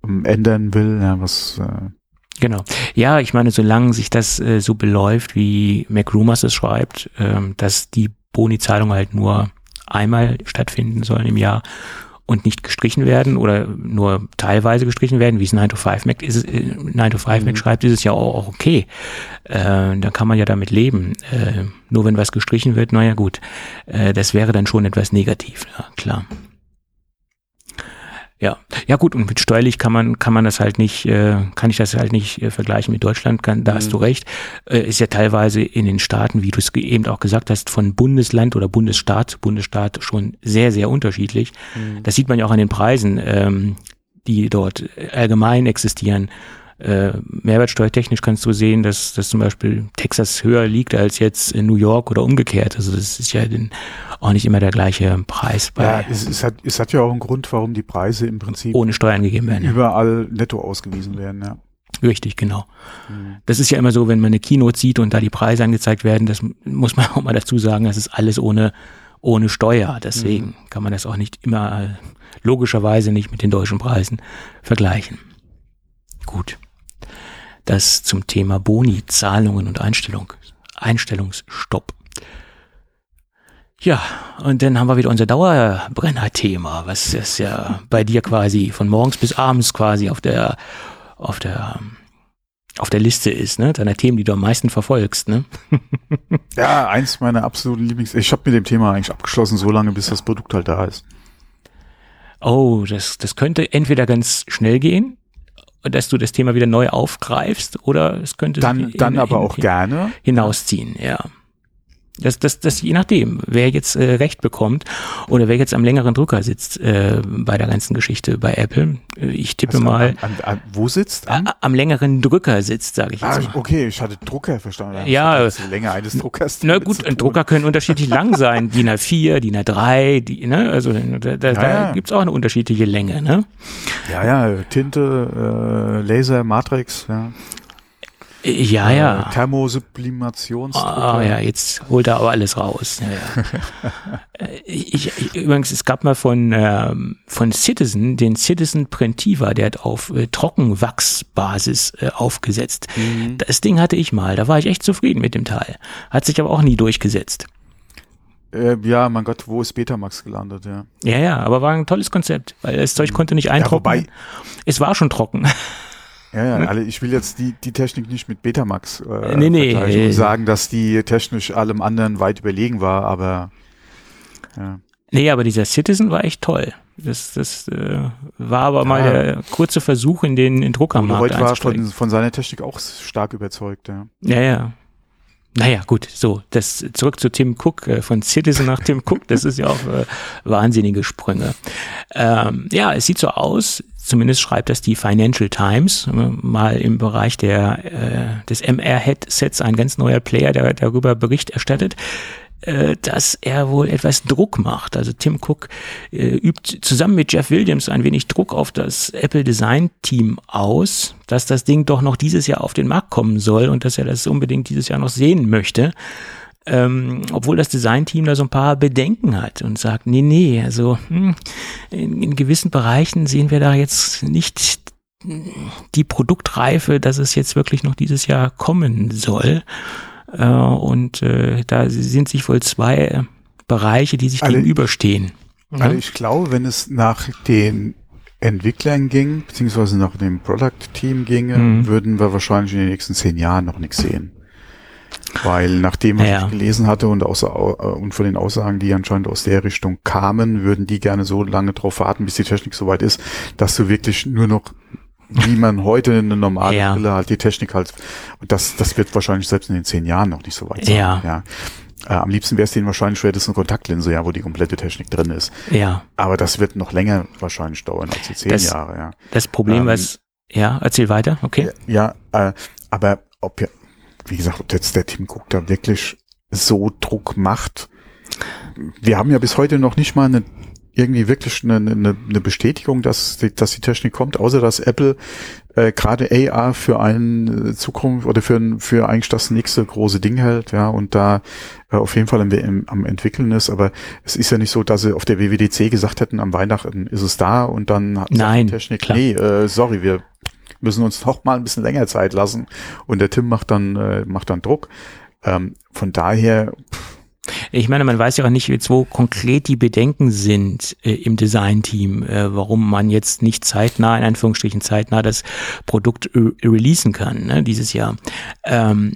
ändern will, ja, was äh, Genau. Ja, ich meine, solange sich das äh, so beläuft, wie McRumors es schreibt, ähm, dass die Boni-Zahlungen halt nur einmal stattfinden sollen im Jahr und nicht gestrichen werden oder nur teilweise gestrichen werden, wie es 9 to 5 Mac ist, äh, 9 to 5 Mac mhm. schreibt, ist es ja auch, okay. Äh, dann kann man ja damit leben. Äh, nur wenn was gestrichen wird, naja gut, äh, das wäre dann schon etwas negativ, ja, klar. Ja, ja gut, und mit steuerlich kann man, kann man das halt nicht, äh, kann ich das halt nicht äh, vergleichen mit Deutschland, kann, da mhm. hast du recht. Äh, ist ja teilweise in den Staaten, wie du es eben auch gesagt hast, von Bundesland oder Bundesstaat zu Bundesstaat schon sehr, sehr unterschiedlich. Mhm. Das sieht man ja auch an den Preisen, ähm, die dort allgemein existieren. Äh, mehrwertsteuertechnisch kannst du sehen, dass, dass zum Beispiel Texas höher liegt als jetzt in New York oder umgekehrt. Also das ist ja den, auch nicht immer der gleiche Preis. ja, es, es, hat, es hat ja auch einen Grund, warum die Preise im Prinzip ohne Steuern gegeben werden. Überall netto ausgewiesen werden, ja. Richtig, genau. Mhm. Das ist ja immer so, wenn man eine Keynote sieht und da die Preise angezeigt werden, das muss man auch mal dazu sagen, das ist alles ohne, ohne Steuer. Deswegen mhm. kann man das auch nicht immer logischerweise nicht mit den deutschen Preisen vergleichen. Gut. Das zum Thema Boni, Zahlungen und Einstellung, Einstellungsstopp. Ja, und dann haben wir wieder unser Dauerbrenner-Thema, was ist ja bei dir quasi von morgens bis abends quasi auf der, auf der, auf der Liste ist, ne? Deiner Themen, die du am meisten verfolgst, ne? ja, eins meiner absoluten Lieblings. Ich habe mit dem Thema eigentlich abgeschlossen, so lange, bis das Produkt halt da ist. Oh, das, das könnte entweder ganz schnell gehen, dass du das Thema wieder neu aufgreifst, oder es könnte dann, dann aber auch gerne hinausziehen, ja. Das, das, das je nachdem, wer jetzt äh, recht bekommt oder wer jetzt am längeren Drücker sitzt äh, bei der ganzen Geschichte bei Apple. Äh, ich tippe also mal. An, an, an, wo sitzt? Am? am längeren Drücker sitzt, sage ich jetzt ah, mal. Okay, ich hatte Drucker verstanden. Ja. Die Länge eines Druckers. Na gut, Drucker können unterschiedlich lang sein. DIN A4, DIN A3, die, ne? Also da, da, ja, da gibt's auch eine unterschiedliche Länge, ne? Ja, ja, Tinte, äh, Laser, Matrix, ja. Ja, ja. Äh, Thermosublimationsdrucker. Ah, ja, jetzt holt er aber alles raus. Ja, ja. Äh, ich, ich, übrigens, es gab mal von, ähm, von Citizen, den Citizen Prentiva, der hat auf äh, Trockenwachsbasis äh, aufgesetzt. Mhm. Das Ding hatte ich mal, da war ich echt zufrieden mit dem Teil. Hat sich aber auch nie durchgesetzt. Äh, ja, mein Gott, wo ist Betamax gelandet, ja. Ja, ja, aber war ein tolles Konzept, weil das Zeug konnte nicht eintrocknen. Ja, es war schon trocken. Ja, ja, also ich will jetzt die, die Technik nicht mit Betamax äh, nee, nee, und sagen, dass die technisch allem anderen weit überlegen war, aber ja. Nee, aber dieser Citizen war echt toll. Das, das äh, war aber ja. mal der kurze Versuch, in den in Druckermarkt heute war von, von seiner Technik auch stark überzeugt, ja. Ja, ja. Naja, gut, so, das zurück zu Tim Cook, äh, von Citizen nach Tim Cook, das ist ja auch äh, wahnsinnige Sprünge. Ähm, ja, es sieht so aus, zumindest schreibt das die Financial Times, äh, mal im Bereich der, äh, des MR-Headsets ein ganz neuer Player, der darüber Bericht erstattet, äh, dass er wohl etwas Druck macht. Also Tim Cook äh, übt zusammen mit Jeff Williams ein wenig Druck auf das Apple Design Team aus, dass das Ding doch noch dieses Jahr auf den Markt kommen soll und dass er das unbedingt dieses Jahr noch sehen möchte ähm, obwohl das Designteam da so ein paar Bedenken hat und sagt, nee, nee, also hm, in, in gewissen Bereichen sehen wir da jetzt nicht die Produktreife, dass es jetzt wirklich noch dieses Jahr kommen soll. Äh, und äh, da sind sich wohl zwei Bereiche, die sich also, gegenüberstehen. Also ich glaube, wenn es nach den Entwicklern ging, beziehungsweise nach dem Product-Team ginge, mhm. würden wir wahrscheinlich in den nächsten zehn Jahren noch nichts sehen. Weil nachdem was ja. ich gelesen hatte und, außer, äh, und von den Aussagen, die anscheinend aus der Richtung kamen, würden die gerne so lange drauf warten, bis die Technik soweit ist, dass du wirklich nur noch wie man heute eine normale ja. Brille halt die Technik halt und das das wird wahrscheinlich selbst in den zehn Jahren noch nicht so weit sein. Ja. ja. Äh, am liebsten wäre es denen wahrscheinlich spätestens eine Kontaktlinse, ja, wo die komplette Technik drin ist. Ja. Aber das wird noch länger wahrscheinlich dauern als die zehn das, Jahre, ja. Das Problem, ähm, was, ja, erzähl weiter, okay. Ja, äh, aber ob, wie gesagt, ob jetzt der Team Cook da wirklich so Druck macht. Wir haben ja bis heute noch nicht mal eine irgendwie wirklich eine, eine, eine Bestätigung, dass die, dass die Technik kommt, außer dass Apple äh, gerade AR für eine Zukunft oder für, für eigentlich das nächste große Ding hält, ja, und da äh, auf jeden Fall im, im, am entwickeln ist. Aber es ist ja nicht so, dass sie auf der WWDC gesagt hätten, am Weihnachten ist es da und dann hat Nein, die Technik, klar. nee, äh, sorry, wir müssen uns noch mal ein bisschen länger Zeit lassen und der Tim macht dann äh, macht dann Druck. Ähm, von daher. Pff, ich meine, man weiß ja auch nicht jetzt, wo konkret die Bedenken sind äh, im Designteam, äh, warum man jetzt nicht zeitnah, in Anführungsstrichen zeitnah, das Produkt äh, releasen kann ne, dieses Jahr. Ähm,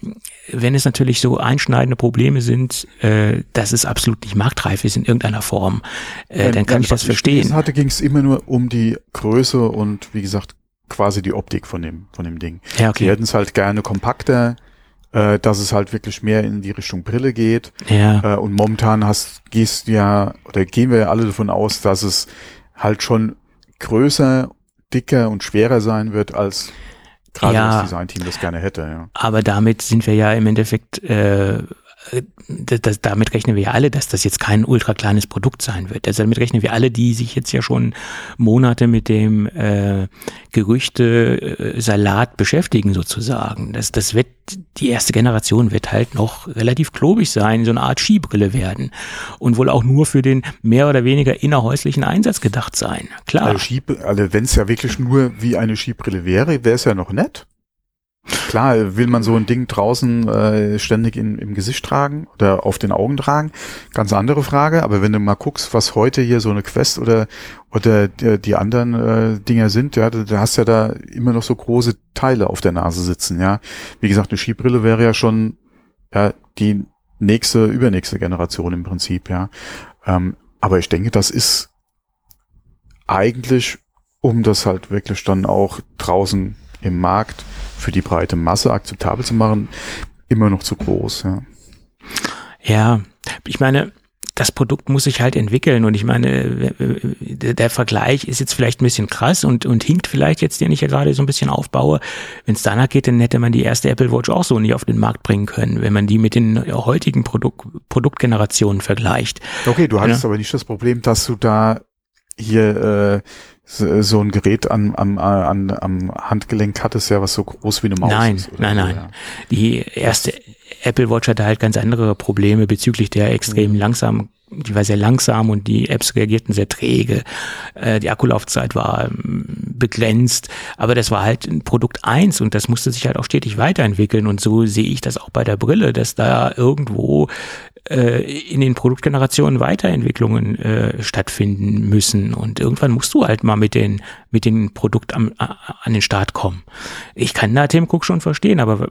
wenn es natürlich so einschneidende Probleme sind, äh, dass es absolut nicht marktreif ist in irgendeiner Form, äh, dann kann ich das verstehen. hatte, ging es immer nur um die Größe und wie gesagt quasi die Optik von dem, von dem Ding. Ja, okay. Die hätten es halt gerne kompakter, äh, dass es halt wirklich mehr in die Richtung Brille geht. Ja. Äh, und momentan hast, gehst ja, oder gehen wir ja alle davon aus, dass es halt schon größer, dicker und schwerer sein wird als gerade ja, das Designteam das gerne hätte. Ja. Aber damit sind wir ja im Endeffekt äh, äh, das, damit rechnen wir ja alle, dass das jetzt kein ultra kleines Produkt sein wird. Also damit rechnen wir alle, die sich jetzt ja schon Monate mit dem äh, Gerüchte äh, beschäftigen sozusagen. Das, das wird, die erste Generation wird halt noch relativ klobig sein, so eine Art Skibrille werden und wohl auch nur für den mehr oder weniger innerhäuslichen Einsatz gedacht sein. Klar. Also, also wenn es ja wirklich nur wie eine Skibrille wäre, wäre es ja noch nett. Klar, will man so ein Ding draußen äh, ständig in, im Gesicht tragen oder auf den Augen tragen, ganz andere Frage. Aber wenn du mal guckst, was heute hier so eine Quest oder oder die, die anderen äh, Dinger sind, ja, da hast ja da immer noch so große Teile auf der Nase sitzen, ja. Wie gesagt, eine Skibrille wäre ja schon ja die nächste, übernächste Generation im Prinzip, ja. Ähm, aber ich denke, das ist eigentlich, um das halt wirklich dann auch draußen im Markt für die breite Masse akzeptabel zu machen, immer noch zu groß. Ja. Ja, ich meine, das Produkt muss sich halt entwickeln und ich meine, der Vergleich ist jetzt vielleicht ein bisschen krass und, und hinkt vielleicht jetzt, den ich ja gerade so ein bisschen aufbaue. Wenn es danach geht, dann hätte man die erste Apple Watch auch so nicht auf den Markt bringen können, wenn man die mit den heutigen Produkt, Produktgenerationen vergleicht. Okay, du hattest ja. aber nicht das Problem, dass du da hier äh, so ein Gerät am, am, am, am Handgelenk hattest, ja, was so groß wie eine Maus nein, ist. Nein, nein, nein. Die erste Apple Watch hatte halt ganz andere Probleme bezüglich der extrem mhm. langsam, die war sehr langsam und die Apps reagierten sehr träge. Äh, die Akkulaufzeit war ähm, begrenzt, aber das war halt ein Produkt eins und das musste sich halt auch stetig weiterentwickeln und so sehe ich das auch bei der Brille, dass da irgendwo äh, in den Produktgenerationen Weiterentwicklungen äh, stattfinden müssen. Und irgendwann musst du halt mal mit den, mit den Produkt am, an den Start kommen. Ich kann da Tim Cook schon verstehen, aber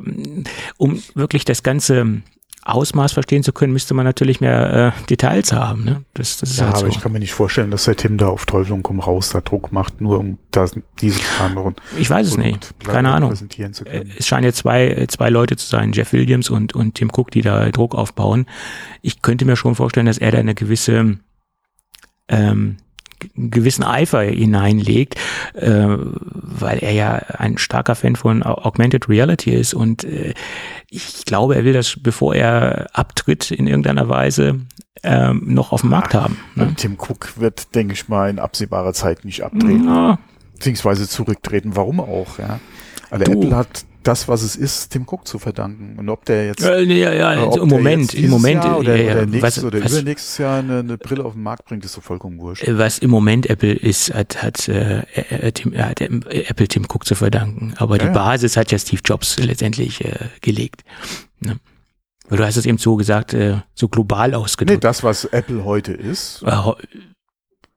um wirklich das Ganze Ausmaß verstehen zu können, müsste man natürlich mehr äh, Details haben. Ne? Das, das ist ja, halt aber so. ich kann mir nicht vorstellen, dass der Tim da auf Teufel und komm raus da Druck macht, nur um das, diese anderen. Ich weiß es nicht. Keine Ahnung. Äh, es scheinen jetzt zwei, zwei Leute zu sein, Jeff Williams und, und Tim Cook, die da Druck aufbauen. Ich könnte mir schon vorstellen, dass er da eine gewisse ähm, gewissen Eifer hineinlegt, äh, weil er ja ein starker Fan von Augmented Reality ist und äh, ich glaube, er will das, bevor er abtritt in irgendeiner Weise, ähm, noch auf dem Markt haben. Ne? Tim Cook wird, denke ich mal, in absehbarer Zeit nicht abtreten. Ja. Beziehungsweise zurücktreten. Warum auch, ja? Also Apple hat das, was es ist, Tim Cook zu verdanken. Und ob der jetzt, ja, ja, ja, also im Moment, im Moment, Jahr oder, ja, oder nächstes was, oder was, übernächstes Jahr eine, eine, Brille auf den Markt bringt, ist so vollkommen wurscht. Äh, was im Moment Apple ist, hat, hat, äh, äh, Tim, hat Apple Tim Cook zu verdanken. Aber die Basis hat ja Steve Jobs letztendlich äh, gelegt. Ne? Du hast es eben so gesagt, äh, so global ausgedrückt. Nee, das, was Apple heute ist.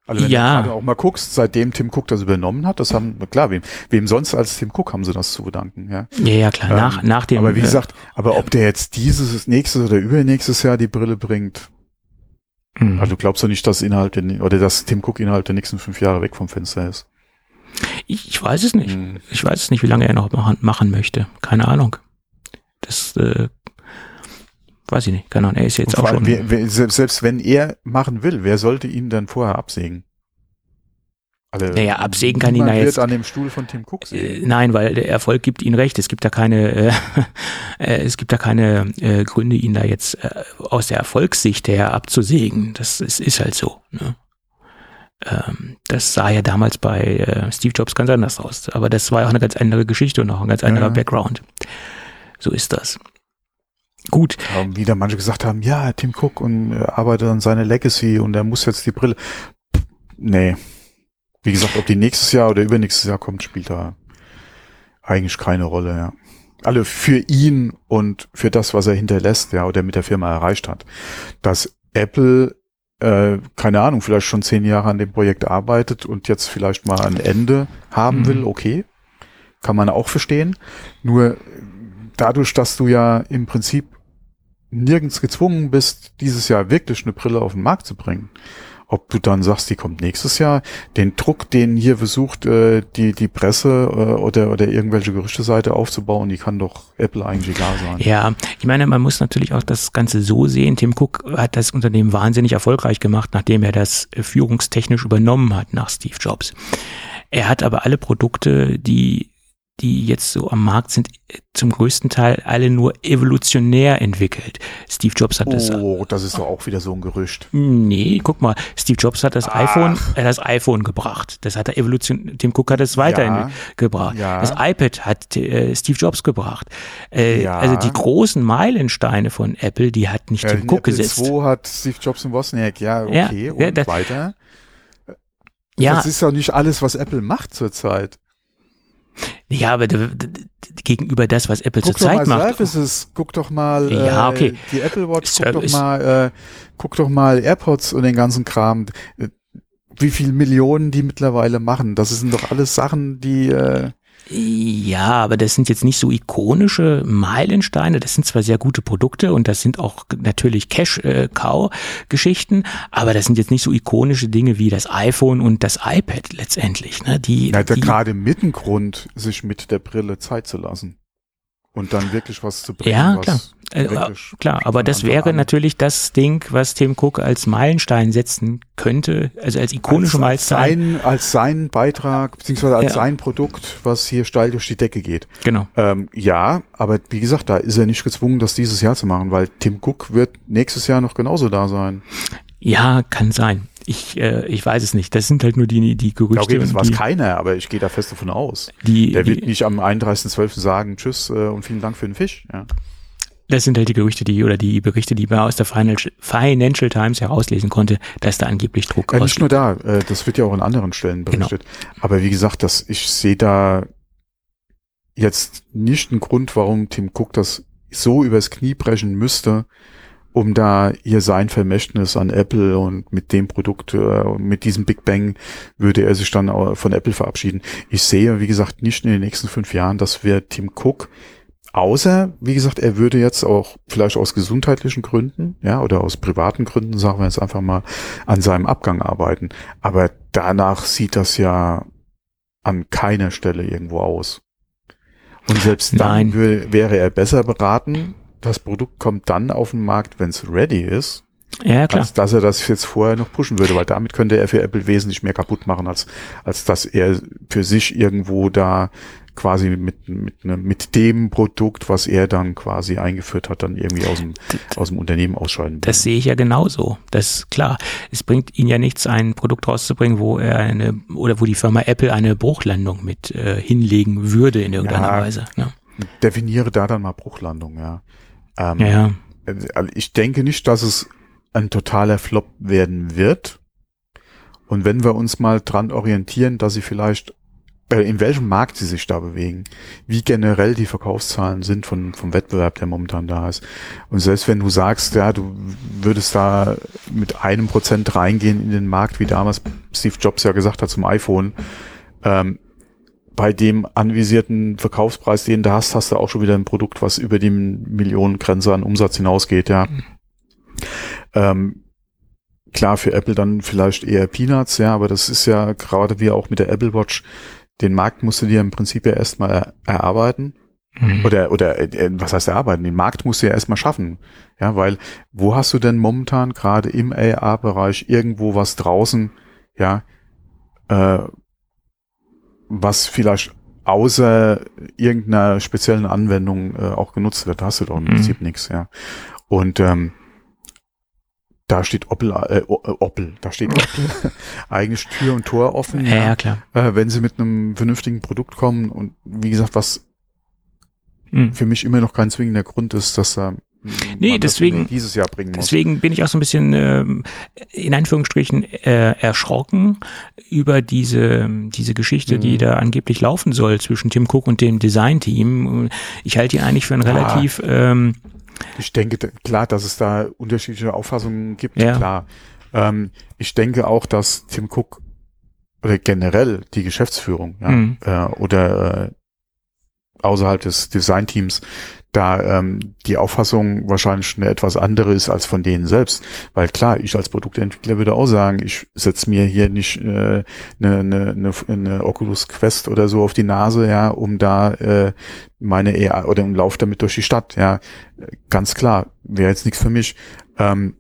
Also wenn ja. du auch mal guckst, seitdem Tim Cook das übernommen hat, das haben, klar, wem, wem sonst als Tim Cook haben sie das zu bedanken, ja. Ja, ja klar, ähm, nach, nach dem. Aber wie äh, gesagt, aber ob der jetzt dieses, nächstes oder übernächstes Jahr die Brille bringt, mhm. also glaubst du nicht, dass innerhalb der, oder dass Tim Cook innerhalb der nächsten fünf Jahre weg vom Fenster ist? Ich, ich weiß es nicht. Mhm. Ich weiß es nicht, wie lange er noch machen, machen möchte. Keine Ahnung. Das, äh, weiß ich nicht, keine Ahnung, er ist jetzt auch schon. Wer, wer, selbst wenn er machen will, wer sollte ihn dann vorher absägen? Alle, naja, absägen kann ihn da jetzt. an dem Stuhl von Tim Cook sehen. Äh, nein, weil der Erfolg gibt ihm recht. Es gibt da keine, äh, äh, es gibt da keine äh, Gründe, ihn da jetzt äh, aus der Erfolgssicht her abzusägen. Das ist, ist halt so. Ne? Ähm, das sah ja damals bei äh, Steve Jobs ganz anders aus. Aber das war auch eine ganz andere Geschichte und auch ein ganz anderer ja. Background. So ist das. Gut. Ja, wieder manche gesagt haben, ja, Tim Cook und äh, arbeitet an seiner Legacy und er muss jetzt die Brille. Nee. Wie gesagt, ob die nächstes Jahr oder übernächstes Jahr kommt, spielt da eigentlich keine Rolle, ja. Alle für ihn und für das, was er hinterlässt, ja, oder mit der Firma erreicht hat. Dass Apple, äh, keine Ahnung, vielleicht schon zehn Jahre an dem Projekt arbeitet und jetzt vielleicht mal ein Ende haben mhm. will, okay. Kann man auch verstehen. Nur dadurch, dass du ja im Prinzip nirgends gezwungen bist, dieses Jahr wirklich eine Brille auf den Markt zu bringen. Ob du dann sagst, die kommt nächstes Jahr, den Druck, den hier versucht, äh, die, die Presse äh, oder, oder irgendwelche Gerüchteseite aufzubauen, die kann doch Apple eigentlich egal sein. Ja, ich meine, man muss natürlich auch das Ganze so sehen. Tim Cook hat das Unternehmen wahnsinnig erfolgreich gemacht, nachdem er das führungstechnisch übernommen hat nach Steve Jobs. Er hat aber alle Produkte, die die jetzt so am Markt sind, zum größten Teil alle nur evolutionär entwickelt. Steve Jobs hat das. Oh, das ist doch auch wieder so ein Gerücht. Nee, guck mal, Steve Jobs hat das Ach. iPhone, hat das iPhone gebracht. Das hat er Evolution, Tim Cook hat es weitergebracht. Ja, ja. Das iPad hat äh, Steve Jobs gebracht. Äh, ja. Also die großen Meilensteine von Apple, die hat nicht Tim Cook Apple gesetzt. 2 hat Steve Jobs und Wozniak, ja, okay, ja, und das, weiter. Ja. Das ist ja nicht alles, was Apple macht zurzeit. Ja, aber gegenüber das, was Apple zurzeit macht. Services, guck doch mal ja, okay. Äh, die Apple Watch, Service. guck doch mal, äh, guck doch mal AirPods und den ganzen Kram. Wie viel Millionen die mittlerweile machen. Das sind doch alles Sachen, die äh, ja, aber das sind jetzt nicht so ikonische Meilensteine. Das sind zwar sehr gute Produkte und das sind auch natürlich Cash-Cow-Geschichten, aber das sind jetzt nicht so ikonische Dinge wie das iPhone und das iPad letztendlich. Ne? Die, ja, der die, gerade Mittengrund, sich mit der Brille Zeit zu lassen. Und dann wirklich was zu bringen. Ja, klar. Äh, klar, aber das wäre natürlich das Ding, was Tim Cook als Meilenstein setzen könnte, also als ikonische als Meilenstein. Sein, als sein Beitrag, beziehungsweise als ja. sein Produkt, was hier steil durch die Decke geht. Genau. Ähm, ja, aber wie gesagt, da ist er nicht gezwungen, das dieses Jahr zu machen, weil Tim Cook wird nächstes Jahr noch genauso da sein. Ja, kann sein. Ich, äh, ich weiß es nicht. Das sind halt nur die, die Gerüchte. Okay, das weiß keiner, aber ich gehe da fest davon aus. Die, Der wird nicht am 31.12. sagen, tschüss äh, und vielen Dank für den Fisch. Ja. Das sind halt die Gerüchte, die oder die Berichte, die man aus der Financial Times herauslesen konnte, dass da angeblich Druck ja, Nicht nur da, äh, das wird ja auch in anderen Stellen genau. berichtet. Genau. Aber wie gesagt, das, ich sehe da jetzt nicht einen Grund, warum Tim Cook das so übers Knie brechen müsste, um da ihr sein Vermächtnis an Apple und mit dem Produkt, äh, mit diesem Big Bang würde er sich dann von Apple verabschieden. Ich sehe, wie gesagt, nicht in den nächsten fünf Jahren, dass wir Tim Cook Außer, wie gesagt, er würde jetzt auch vielleicht aus gesundheitlichen Gründen, ja, oder aus privaten Gründen, sagen wir jetzt einfach mal, an seinem Abgang arbeiten. Aber danach sieht das ja an keiner Stelle irgendwo aus. Und selbst dann würde, wäre er besser beraten, das Produkt kommt dann auf den Markt, wenn es ready ist. Ja, klar. Als dass er das jetzt vorher noch pushen würde, weil damit könnte er für Apple wesentlich mehr kaputt machen, als, als dass er für sich irgendwo da quasi mit, mit, ne, mit dem Produkt, was er dann quasi eingeführt hat, dann irgendwie aus dem, aus dem Unternehmen ausscheiden. Das sehe ich ja genauso. Das ist klar. Es bringt ihn ja nichts, ein Produkt rauszubringen, wo er eine, oder wo die Firma Apple eine Bruchlandung mit äh, hinlegen würde in irgendeiner ja, Weise. Ne? Definiere da dann mal Bruchlandung, ja. Ähm, ja. Also ich denke nicht, dass es ein totaler Flop werden wird. Und wenn wir uns mal dran orientieren, dass sie vielleicht äh, in welchem Markt sie sich da bewegen, wie generell die Verkaufszahlen sind von, vom Wettbewerb, der momentan da ist. Und selbst wenn du sagst, ja, du würdest da mit einem Prozent reingehen in den Markt, wie damals Steve Jobs ja gesagt hat zum iPhone, ähm, bei dem anvisierten Verkaufspreis, den du hast, hast du auch schon wieder ein Produkt, was über die Millionengrenze an Umsatz hinausgeht, ja. Mhm. Ähm, klar, für Apple dann vielleicht eher Peanuts, ja, aber das ist ja gerade wie auch mit der Apple Watch, den Markt musst du dir im Prinzip ja erstmal erarbeiten. Mhm. Oder, oder äh, was heißt erarbeiten? Den Markt musst du ja erstmal schaffen. Ja, weil wo hast du denn momentan gerade im AR-Bereich irgendwo was draußen, ja, äh, was vielleicht außer irgendeiner speziellen Anwendung äh, auch genutzt wird, da hast du doch im mhm. Prinzip nichts, ja. Und ähm, da steht Opel, äh, äh Opel, da steht Opel eigentlich Tür und Tor offen. Ja, ja klar. Äh, wenn sie mit einem vernünftigen Produkt kommen und wie gesagt, was mhm. für mich immer noch kein zwingender Grund ist, dass da Nee, deswegen, dieses Jahr bringen muss. deswegen bin ich auch so ein bisschen ähm, in Anführungsstrichen äh, erschrocken über diese, diese Geschichte, mhm. die da angeblich laufen soll zwischen Tim Cook und dem Design-Team. Ich halte ihn eigentlich für ein ja. relativ ähm, ich denke, klar, dass es da unterschiedliche Auffassungen gibt, ja. klar. Ähm, ich denke auch, dass Tim Cook oder generell die Geschäftsführung ja, mhm. äh, oder äh, außerhalb des Designteams da ähm, die Auffassung wahrscheinlich eine etwas andere ist als von denen selbst. Weil klar, ich als Produktentwickler würde auch sagen, ich setze mir hier nicht äh, eine, eine, eine, eine Oculus Quest oder so auf die Nase, ja, um da äh, meine eher oder im Lauf damit durch die Stadt, ja. Ganz klar, wäre jetzt nichts für mich. Ähm,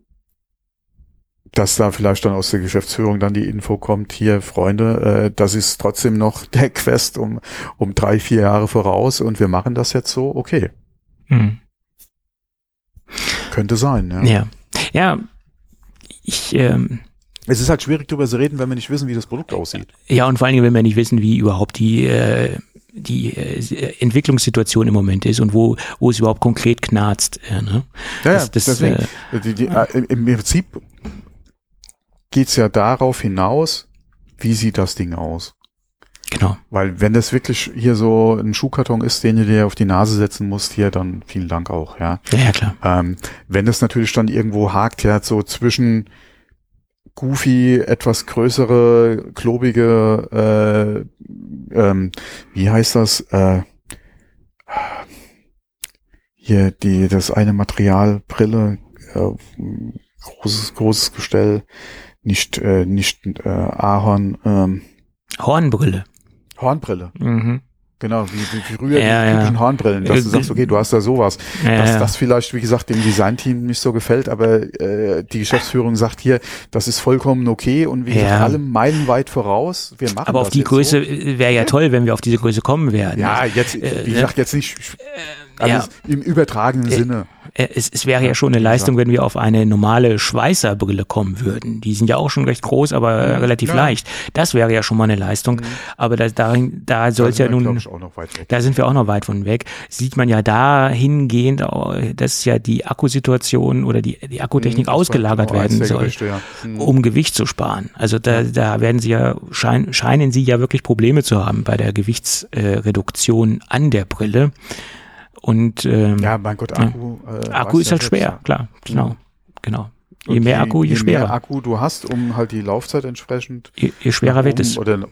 dass da vielleicht dann aus der Geschäftsführung dann die Info kommt, hier Freunde, äh, das ist trotzdem noch der Quest um, um drei, vier Jahre voraus und wir machen das jetzt so, okay. Hm. Könnte sein, ja. Ja, ja ich... Ähm es ist halt schwierig darüber zu reden, wenn wir nicht wissen, wie das Produkt aussieht. Ja, und vor allen Dingen, wenn wir nicht wissen, wie überhaupt die, äh, die äh, Entwicklungssituation im Moment ist und wo, wo es überhaupt konkret knarzt. Äh, ne? Ja, das, das, deswegen, äh, die, die, äh, im Prinzip geht's ja darauf hinaus, wie sieht das Ding aus? Genau. Weil wenn das wirklich hier so ein Schuhkarton ist, den du dir auf die Nase setzen musst, hier, dann vielen Dank auch, ja. Ja, ja klar. Ähm, wenn das natürlich dann irgendwo hakt, ja, so zwischen goofy, etwas größere, klobige, äh, ähm, wie heißt das, äh, hier die, das eine Material, Brille, äh, großes, großes Gestell, nicht, äh, nicht äh, Ahorn. Ähm, Hornbrille. Hornbrille. Mhm. Genau, wie, wie früher ja, die typischen ja. Hornbrillen, dass du sagst, okay, du hast da sowas. Ja, dass das vielleicht, wie gesagt, dem Designteam nicht so gefällt, aber äh, die Geschäftsführung sagt hier, das ist vollkommen okay und wir sind alle meilenweit voraus. Wir machen Aber auf die Größe so. wäre ja toll, wenn wir auf diese Größe kommen werden. Ja, jetzt, äh, wie gesagt, jetzt nicht alles im übertragenen äh, Sinne. Äh, es, es wäre ja schon eine Leistung, wenn wir auf eine normale Schweißerbrille kommen würden. Die sind ja auch schon recht groß, aber ja, relativ ja. leicht. Das wäre ja schon mal eine Leistung. Mhm. Aber da, da, da soll es ja nun, da sind wir auch noch weit von weg. Sieht man ja dahingehend, dass ja die Akkusituation oder die, die Akkutechnik mhm, ausgelagert genau werden soll, ja. mhm. um Gewicht zu sparen. Also da, da werden sie ja, schein, scheinen sie ja wirklich Probleme zu haben bei der Gewichtsreduktion an der Brille. Und ähm, ja, mein Gott, Akku. Äh, Akku ist halt schwer, klar, genau, genau. Je und mehr Akku, je, je schwerer. Je mehr Akku du hast, um halt die Laufzeit entsprechend. Je, je schwerer wird es. Oder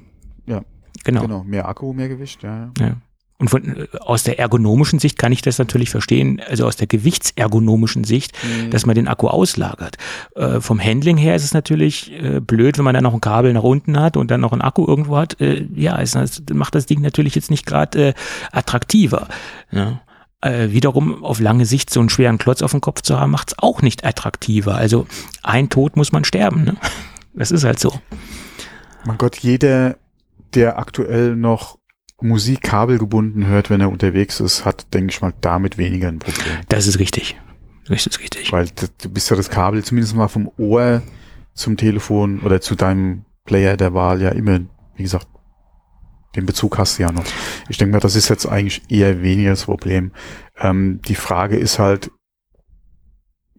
ja, genau. Genau, mehr Akku, mehr Gewicht, ja. ja. Und von, aus der ergonomischen Sicht kann ich das natürlich verstehen, also aus der gewichtsergonomischen Sicht, mhm. dass man den Akku auslagert. Äh, vom Handling her ist es natürlich äh, blöd, wenn man dann noch ein Kabel nach unten hat und dann noch einen Akku irgendwo hat. Äh, ja, es, macht das Ding natürlich jetzt nicht gerade äh, attraktiver. Ja äh, wiederum auf lange Sicht so einen schweren Klotz auf dem Kopf zu haben, macht es auch nicht attraktiver. Also ein Tod muss man sterben. Ne? Das ist halt so. Mein Gott, jeder, der aktuell noch Musik kabelgebunden hört, wenn er unterwegs ist, hat, denke ich mal, damit weniger ein Problem. Das ist richtig. Das ist richtig. Weil du bist ja das Kabel zumindest mal vom Ohr zum Telefon oder zu deinem Player der Wahl ja immer, wie gesagt, den Bezug hast du ja noch. Ich denke mal, das ist jetzt eigentlich eher weniger das Problem. Ähm, die Frage ist halt,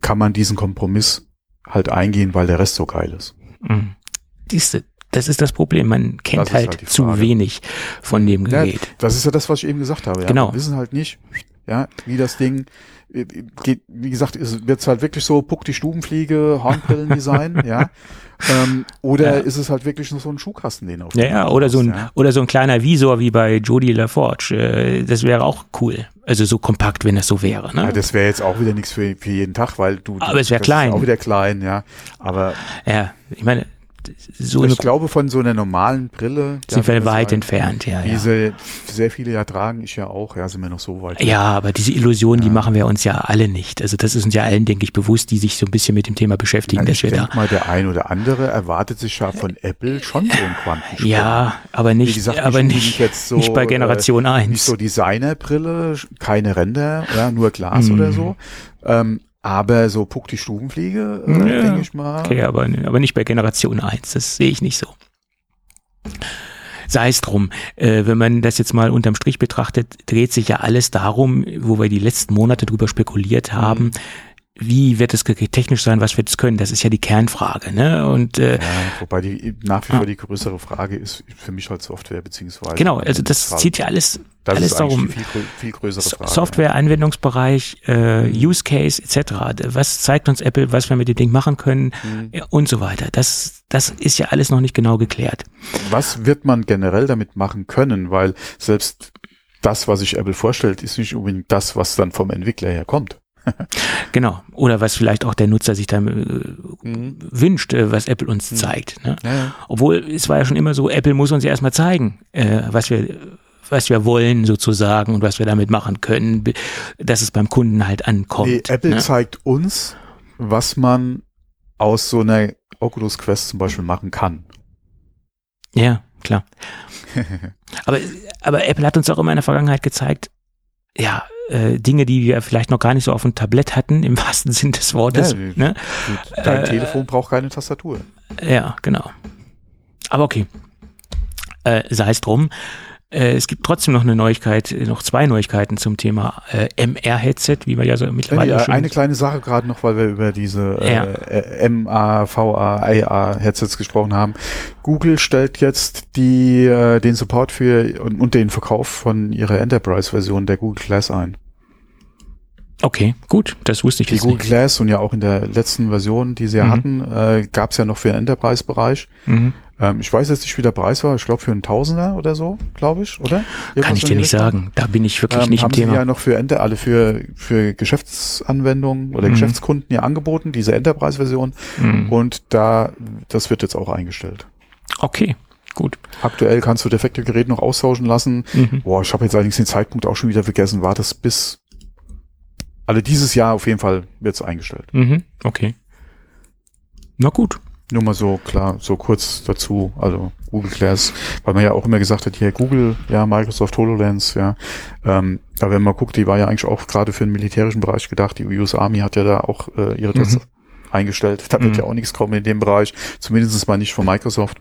kann man diesen Kompromiss halt eingehen, weil der Rest so geil ist? Mhm. Siehste, das ist das Problem. Man kennt halt, halt zu wenig von dem Gerät. Ja, das ist ja das, was ich eben gesagt habe. Ja? Genau. Wir wissen halt nicht, ja, wie das Ding geht, wie gesagt, es wird halt wirklich so Puck die Stubenfliege, Hornbrillendesign, ja. Ähm, oder ja. ist es halt wirklich nur so ein Schuhkasten, den auf Ja, ja oder so ein ja. oder so ein kleiner Visor wie bei Jody LaForge. Äh, das wäre auch cool. Also so kompakt, wenn das so wäre. Ne? Ja, das wäre jetzt auch wieder nichts für, für jeden Tag, weil du. Aber es wäre klein. auch wieder klein, ja. Aber. Ja, ich meine, so ich glaube, von so einer normalen Brille sind wir weit entfernt, ja. Diese ja. sehr viele ja tragen, ich ja auch, ja, sind wir noch so weit. Ja, aber diese Illusion, ja. die machen wir uns ja alle nicht. Also das ist uns ja allen, denke ich, bewusst, die sich so ein bisschen mit dem Thema beschäftigen. Ja, ich denke mal, der ein oder andere erwartet sich ja von Apple schon so einen Quantensprung. Ja, aber nicht, gesagt, aber nicht, nicht, so, nicht bei Generation äh, 1. Nicht so Designerbrille, keine Ränder, ja, nur Glas mm. oder so. Ähm, aber so Puck die Stubenfliege, äh, ja, denke ich mal. Okay, aber, aber nicht bei Generation 1. Das sehe ich nicht so. Sei es drum, äh, wenn man das jetzt mal unterm Strich betrachtet, dreht sich ja alles darum, wo wir die letzten Monate drüber spekuliert haben, mhm wie wird es technisch sein, was wird es können? Das ist ja die Kernfrage. Ne? Und, äh, ja, wobei die nach wie vor ah. die größere Frage ist für mich halt Software beziehungsweise. Genau, also das zieht ja alles, das alles darum. Viel, viel größere Frage, Software, Anwendungsbereich, äh, mhm. Use Case etc. Was zeigt uns Apple, was wir mit dem Ding machen können mhm. und so weiter. Das, das ist ja alles noch nicht genau geklärt. Was wird man generell damit machen können? Weil selbst das, was sich Apple vorstellt, ist nicht unbedingt das, was dann vom Entwickler her kommt. genau. Oder was vielleicht auch der Nutzer sich dann äh, mhm. wünscht, äh, was Apple uns mhm. zeigt. Ne? Ja, ja. Obwohl es war ja schon immer so, Apple muss uns ja erstmal zeigen, äh, was wir was wir wollen sozusagen und was wir damit machen können, dass es beim Kunden halt ankommt. Nee, Apple ne? zeigt uns, was man aus so einer Oculus Quest zum Beispiel machen kann. Ja, klar. aber, aber Apple hat uns auch immer in der Vergangenheit gezeigt, ja, äh, Dinge, die wir vielleicht noch gar nicht so auf dem Tablett hatten, im wahrsten Sinn des Wortes. Ja, ne? Dein äh, Telefon braucht keine Tastatur. Ja, genau. Aber okay. Äh, sei es drum. Äh, es gibt trotzdem noch eine Neuigkeit, noch zwei Neuigkeiten zum Thema äh, MR-Headset, wie wir ja so mittlerweile ja, schon Eine kleine Sache gerade noch, weil wir über diese äh, ja. äh, MA, VA, IA-Headsets gesprochen haben. Google stellt jetzt die, äh, den Support für und, und den Verkauf von ihrer Enterprise-Version der Google Glass ein. Okay, gut, das wusste ich die jetzt Google nicht. Glass und ja auch in der letzten Version, die sie ja mhm. hatten, äh, gab es ja noch für den Enterprise-Bereich. Mhm. Ähm, ich weiß jetzt nicht, wie der Preis war. Ich glaube für einen Tausender oder so, glaube ich, oder? Irgendwas Kann ich dir nicht sagen. Da bin ich wirklich ähm, nicht im Thema. Haben sie ja noch für Ende, alle für für Geschäftsanwendungen oder mhm. Geschäftskunden ja angeboten, diese Enterprise-Version. Mhm. Und da, das wird jetzt auch eingestellt. Okay, gut. Aktuell kannst du defekte Geräte noch austauschen lassen. Mhm. Boah, ich habe jetzt allerdings den Zeitpunkt auch schon wieder vergessen. War das bis also dieses Jahr auf jeden Fall wird es eingestellt. Mhm. Okay. Na gut. Nur mal so klar, so kurz dazu, also Google Glass, weil man ja auch immer gesagt hat, hier Google, ja, Microsoft HoloLens, ja. Ähm, aber wenn man guckt, die war ja eigentlich auch gerade für den militärischen Bereich gedacht. Die US Army hat ja da auch äh, ihre Tests mhm. eingestellt. Da wird mhm. ja auch nichts kommen in dem Bereich, zumindest mal nicht von Microsoft.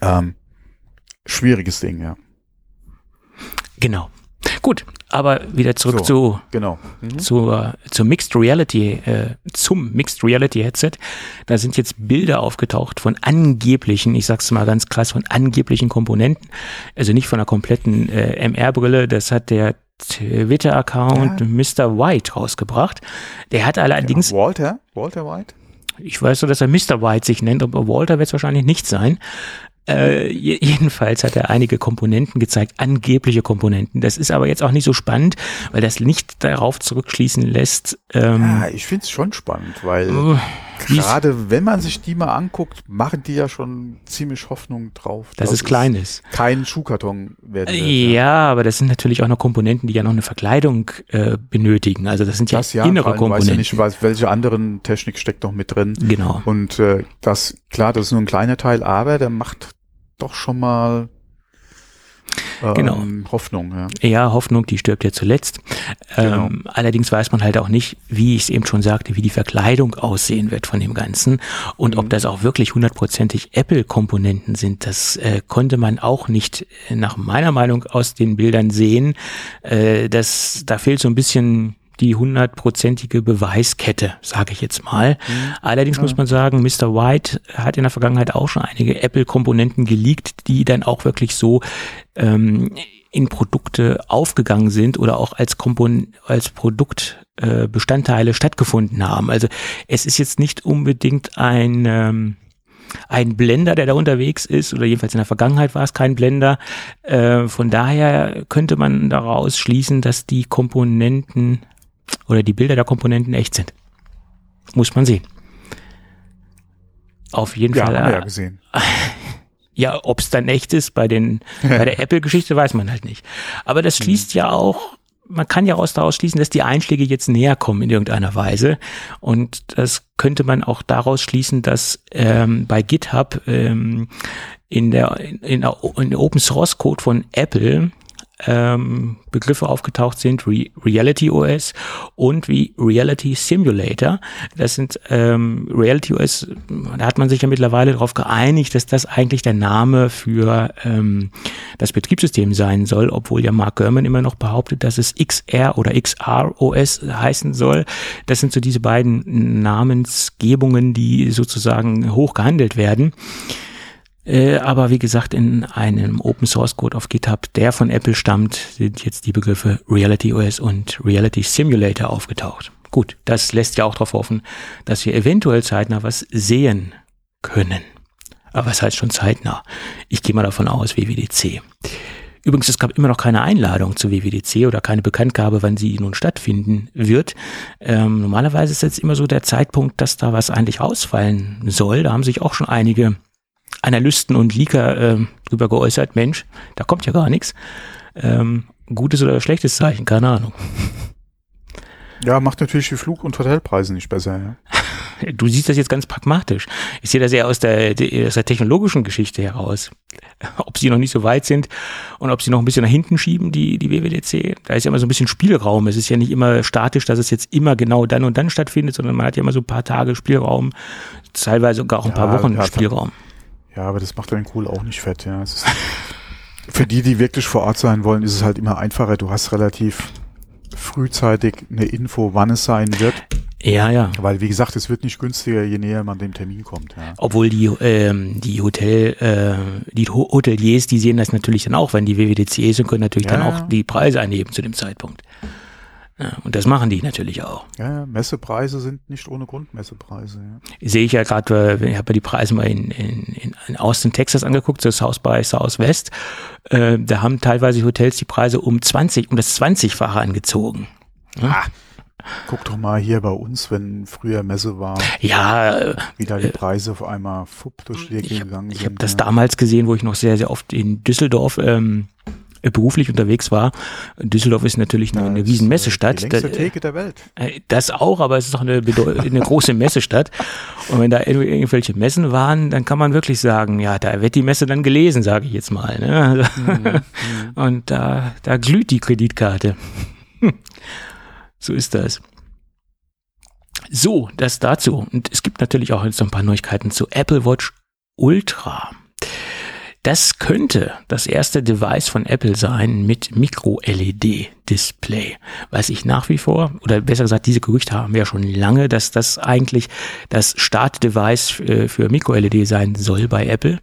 Ähm, schwieriges Ding, ja. Genau. Gut, aber wieder zurück so, zu, genau. mhm. zur, zur Mixed Reality, äh, zum Mixed Reality Headset. Da sind jetzt Bilder aufgetaucht von angeblichen, ich sag's mal ganz krass, von angeblichen Komponenten. Also nicht von einer kompletten äh, MR-Brille. Das hat der Twitter-Account ja. Mr. White rausgebracht. Der hat allerdings. Ja, Walter? Walter White? Ich weiß so, dass er Mr. White sich nennt, aber Walter wird es wahrscheinlich nicht sein. Äh, jedenfalls hat er einige Komponenten gezeigt, angebliche Komponenten. Das ist aber jetzt auch nicht so spannend, weil das nicht darauf zurückschließen lässt. Ähm, ja, ich finde es schon spannend, weil uh, gerade wenn man sich die mal anguckt, machen die ja schon ziemlich Hoffnung drauf. Dass es klein ist. Kein Schuhkarton werden wird. Ja, ja, aber das sind natürlich auch noch Komponenten, die ja noch eine Verkleidung äh, benötigen. Also das sind ja, das ja innere Komponenten. Ich weiß ja nicht, welche anderen Technik steckt noch mit drin. Genau. Und äh, das, klar, das ist nur ein kleiner Teil, aber der macht doch schon mal ähm, genau. Hoffnung. Ja. ja, Hoffnung, die stirbt ja zuletzt. Genau. Ähm, allerdings weiß man halt auch nicht, wie ich es eben schon sagte, wie die Verkleidung aussehen wird von dem Ganzen und mhm. ob das auch wirklich hundertprozentig Apple-Komponenten sind. Das äh, konnte man auch nicht äh, nach meiner Meinung aus den Bildern sehen. Äh, das, da fehlt so ein bisschen die hundertprozentige Beweiskette, sage ich jetzt mal. Mhm. Allerdings ja. muss man sagen, Mr. White hat in der Vergangenheit auch schon einige Apple-Komponenten geleakt, die dann auch wirklich so ähm, in Produkte aufgegangen sind oder auch als Kompon als Produktbestandteile äh, stattgefunden haben. Also es ist jetzt nicht unbedingt ein ähm, ein Blender, der da unterwegs ist, oder jedenfalls in der Vergangenheit war es kein Blender. Äh, von daher könnte man daraus schließen, dass die Komponenten oder die Bilder der Komponenten echt sind. Muss man sehen. Auf jeden ja, Fall. Haben wir ja äh, gesehen. Ja, ob es dann echt ist, bei den bei der Apple-Geschichte weiß man halt nicht. Aber das hm. schließt ja auch, man kann ja daraus schließen, dass die Einschläge jetzt näher kommen in irgendeiner Weise. Und das könnte man auch daraus schließen, dass ähm, bei GitHub ähm, in der in, in, in der Open Source Code von Apple ähm, Begriffe aufgetaucht sind, Re Reality OS und wie Reality Simulator. Das sind ähm, Reality OS, da hat man sich ja mittlerweile darauf geeinigt, dass das eigentlich der Name für ähm, das Betriebssystem sein soll, obwohl ja Mark Gurman immer noch behauptet, dass es XR oder XR OS heißen soll. Das sind so diese beiden Namensgebungen, die sozusagen hoch gehandelt werden. Äh, aber wie gesagt, in einem Open Source Code auf GitHub, der von Apple stammt, sind jetzt die Begriffe Reality OS und Reality Simulator aufgetaucht. Gut, das lässt ja auch darauf hoffen, dass wir eventuell zeitnah was sehen können. Aber was heißt schon zeitnah? Ich gehe mal davon aus, WWDC. Übrigens, es gab immer noch keine Einladung zu WWDC oder keine Bekanntgabe, wann sie nun stattfinden wird. Ähm, normalerweise ist jetzt immer so der Zeitpunkt, dass da was eigentlich ausfallen soll. Da haben sich auch schon einige Analysten und Leaker äh, drüber geäußert, Mensch, da kommt ja gar nichts. Ähm, gutes oder schlechtes Zeichen, keine Ahnung. Ja, macht natürlich die Flug- und Hotelpreise nicht besser. Ja. Du siehst das jetzt ganz pragmatisch. Ich sehe das eher aus der, aus der technologischen Geschichte heraus. Ob sie noch nicht so weit sind und ob sie noch ein bisschen nach hinten schieben, die, die WWDC. Da ist ja immer so ein bisschen Spielraum. Es ist ja nicht immer statisch, dass es jetzt immer genau dann und dann stattfindet, sondern man hat ja immer so ein paar Tage Spielraum, teilweise sogar auch ein paar Wochen ja, Spielraum. Ja, aber das macht deinen Cool auch nicht fett, ja. für die, die wirklich vor Ort sein wollen, ist es halt immer einfacher. Du hast relativ frühzeitig eine Info, wann es sein wird. Ja, ja. Weil, wie gesagt, es wird nicht günstiger, je näher man dem Termin kommt. Ja. Obwohl die, ähm, die Hotel, äh, die Hoteliers, die sehen das natürlich dann auch, wenn die WWDC ist und können natürlich ja, dann auch die Preise anheben zu dem Zeitpunkt. Ja, und das machen die natürlich auch. Ja, Messepreise sind nicht ohne Grund Messepreise. Ja. Sehe ich ja gerade, ich habe ja die Preise mal in, in, in Austin, Texas angeguckt, das Haus bei Southwest. Äh, da haben teilweise Hotels die Preise um 20, um das 20-fache angezogen. Ja. Ah. Guck doch mal hier bei uns, wenn früher Messe war. Ja. Äh, wie da die Preise auf einmal fupp durch die Decke gegangen sind. Ich habe das damals gesehen, wo ich noch sehr, sehr oft in Düsseldorf ähm, äh, beruflich unterwegs war. Düsseldorf ist natürlich eine, eine riesen Messestadt. Die längste Theke der Welt. Äh, das auch, aber es ist auch eine, eine große Messestadt. Und wenn da irgendwelche Messen waren, dann kann man wirklich sagen, ja, da wird die Messe dann gelesen, sage ich jetzt mal. Ne? Mhm. Und da, da glüht die Kreditkarte. So ist das. So, das dazu. Und es gibt natürlich auch jetzt noch ein paar Neuigkeiten zu Apple Watch Ultra. Das könnte das erste Device von Apple sein mit Micro-LED-Display, was ich nach wie vor, oder besser gesagt, diese Gerüchte haben wir ja schon lange, dass das eigentlich das Startdevice äh, für Micro-LED sein soll bei Apple.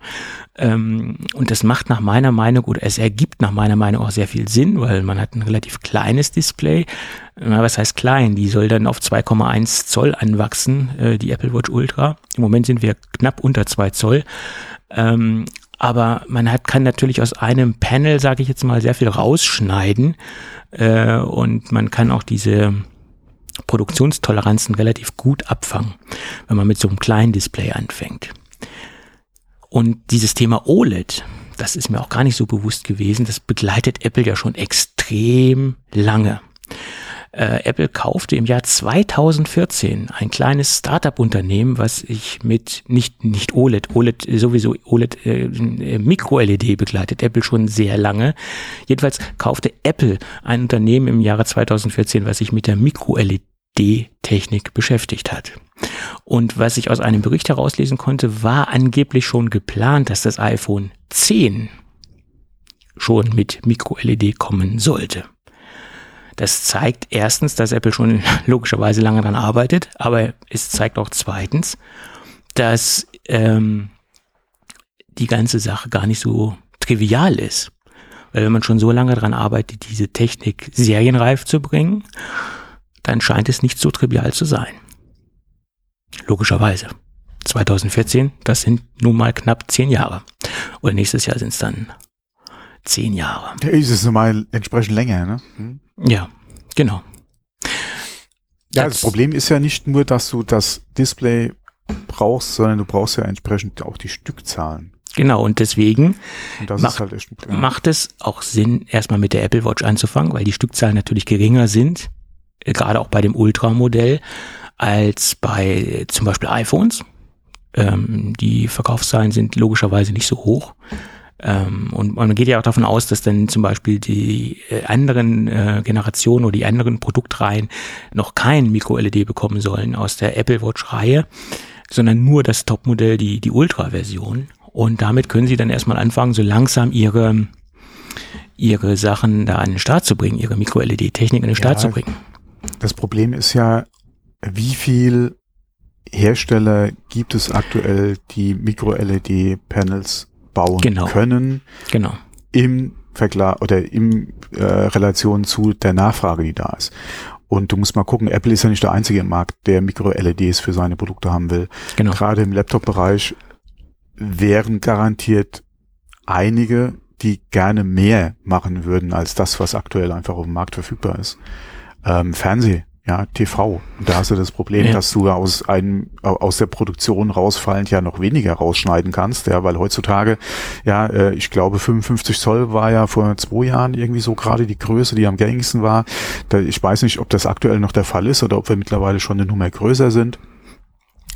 Ähm, und das macht nach meiner Meinung, oder es ergibt nach meiner Meinung auch sehr viel Sinn, weil man hat ein relativ kleines Display. Was heißt klein? Die soll dann auf 2,1 Zoll anwachsen, äh, die Apple Watch Ultra. Im Moment sind wir knapp unter 2 Zoll. Aber man hat, kann natürlich aus einem Panel, sage ich jetzt mal, sehr viel rausschneiden äh, und man kann auch diese Produktionstoleranzen relativ gut abfangen, wenn man mit so einem kleinen Display anfängt. Und dieses Thema OLED, das ist mir auch gar nicht so bewusst gewesen, das begleitet Apple ja schon extrem lange. Äh, Apple kaufte im Jahr 2014 ein kleines Startup-Unternehmen, was ich mit nicht, nicht OLED, OLED sowieso OLED äh, Micro-LED begleitet, Apple schon sehr lange. Jedenfalls kaufte Apple ein Unternehmen im Jahre 2014, was sich mit der Micro-LED Technik beschäftigt hat. Und was ich aus einem Bericht herauslesen konnte, war angeblich schon geplant, dass das iPhone 10 schon mit Micro-LED kommen sollte. Das zeigt erstens, dass Apple schon logischerweise lange daran arbeitet, aber es zeigt auch zweitens, dass ähm, die ganze Sache gar nicht so trivial ist. Weil wenn man schon so lange daran arbeitet, diese Technik serienreif zu bringen, dann scheint es nicht so trivial zu sein. Logischerweise. 2014, das sind nun mal knapp zehn Jahre. Oder nächstes Jahr sind es dann zehn Jahre. Der ist es normal entsprechend länger, ne? Hm? Ja, genau. Ja, das, das Problem ist ja nicht nur, dass du das Display brauchst, sondern du brauchst ja entsprechend auch die Stückzahlen. Genau, und deswegen und macht, halt echt, ja. macht es auch Sinn, erstmal mit der Apple Watch anzufangen, weil die Stückzahlen natürlich geringer sind, äh, gerade auch bei dem Ultra-Modell, als bei zum Beispiel iPhones. Ähm, die Verkaufszahlen sind logischerweise nicht so hoch. Ähm, und man geht ja auch davon aus, dass dann zum Beispiel die äh, anderen äh, Generationen oder die anderen Produktreihen noch kein Micro-LED bekommen sollen aus der Apple Watch-Reihe, sondern nur das Topmodell, die, die Ultra-Version. Und damit können sie dann erstmal anfangen, so langsam ihre, ihre Sachen da an den Start zu bringen, ihre Micro-LED-Technik an den Start ja, zu bringen. Das Problem ist ja, wie viel Hersteller gibt es aktuell, die Micro-LED-Panels bauen genau. können. Genau. Im Vergleich oder im äh, Relation zu der Nachfrage, die da ist. Und du musst mal gucken, Apple ist ja nicht der einzige im Markt, der Micro-LEDs für seine Produkte haben will. Genau. Gerade im Laptop-Bereich wären garantiert einige, die gerne mehr machen würden als das, was aktuell einfach auf dem Markt verfügbar ist. Ähm, Fernseh ja, TV. Und da hast du das Problem, ja. dass du aus einem, aus der Produktion rausfallend ja noch weniger rausschneiden kannst, ja, weil heutzutage, ja, äh, ich glaube 55 Zoll war ja vor zwei Jahren irgendwie so gerade die Größe, die am gängigsten war. Ich weiß nicht, ob das aktuell noch der Fall ist oder ob wir mittlerweile schon eine Nummer größer sind.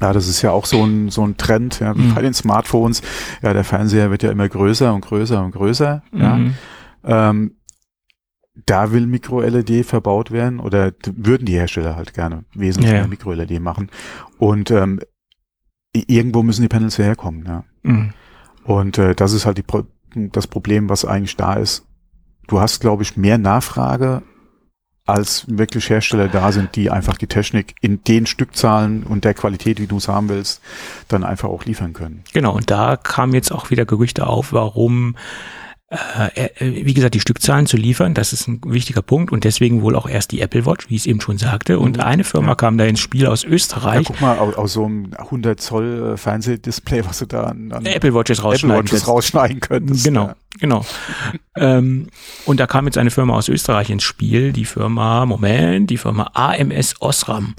Ja, das ist ja auch so ein, so ein Trend, ja, mhm. bei den Smartphones. Ja, der Fernseher wird ja immer größer und größer und größer, mhm. ja. Ähm, da will Micro-LED verbaut werden oder würden die Hersteller halt gerne wesentlich ja, mehr Micro-LED machen. Und ähm, irgendwo müssen die Panels herkommen. Ja. Mhm. Und äh, das ist halt die Pro das Problem, was eigentlich da ist. Du hast, glaube ich, mehr Nachfrage, als wirklich Hersteller da sind, die einfach die Technik in den Stückzahlen und der Qualität, wie du es haben willst, dann einfach auch liefern können. Genau, und da kamen jetzt auch wieder Gerüchte auf, warum äh, äh, wie gesagt, die Stückzahlen zu liefern, das ist ein wichtiger Punkt und deswegen wohl auch erst die Apple Watch, wie ich es eben schon sagte. Und mhm. eine Firma ja. kam da ins Spiel aus Österreich. Ja, guck mal, aus, aus so einem 100 Zoll äh, Fernsehdisplay, was du da an, an Apple Watches rausschneiden, Apple Watches rausschneiden könntest. Genau. Genau. ähm, und da kam jetzt eine Firma aus Österreich ins Spiel, die Firma, Moment, die Firma AMS Osram.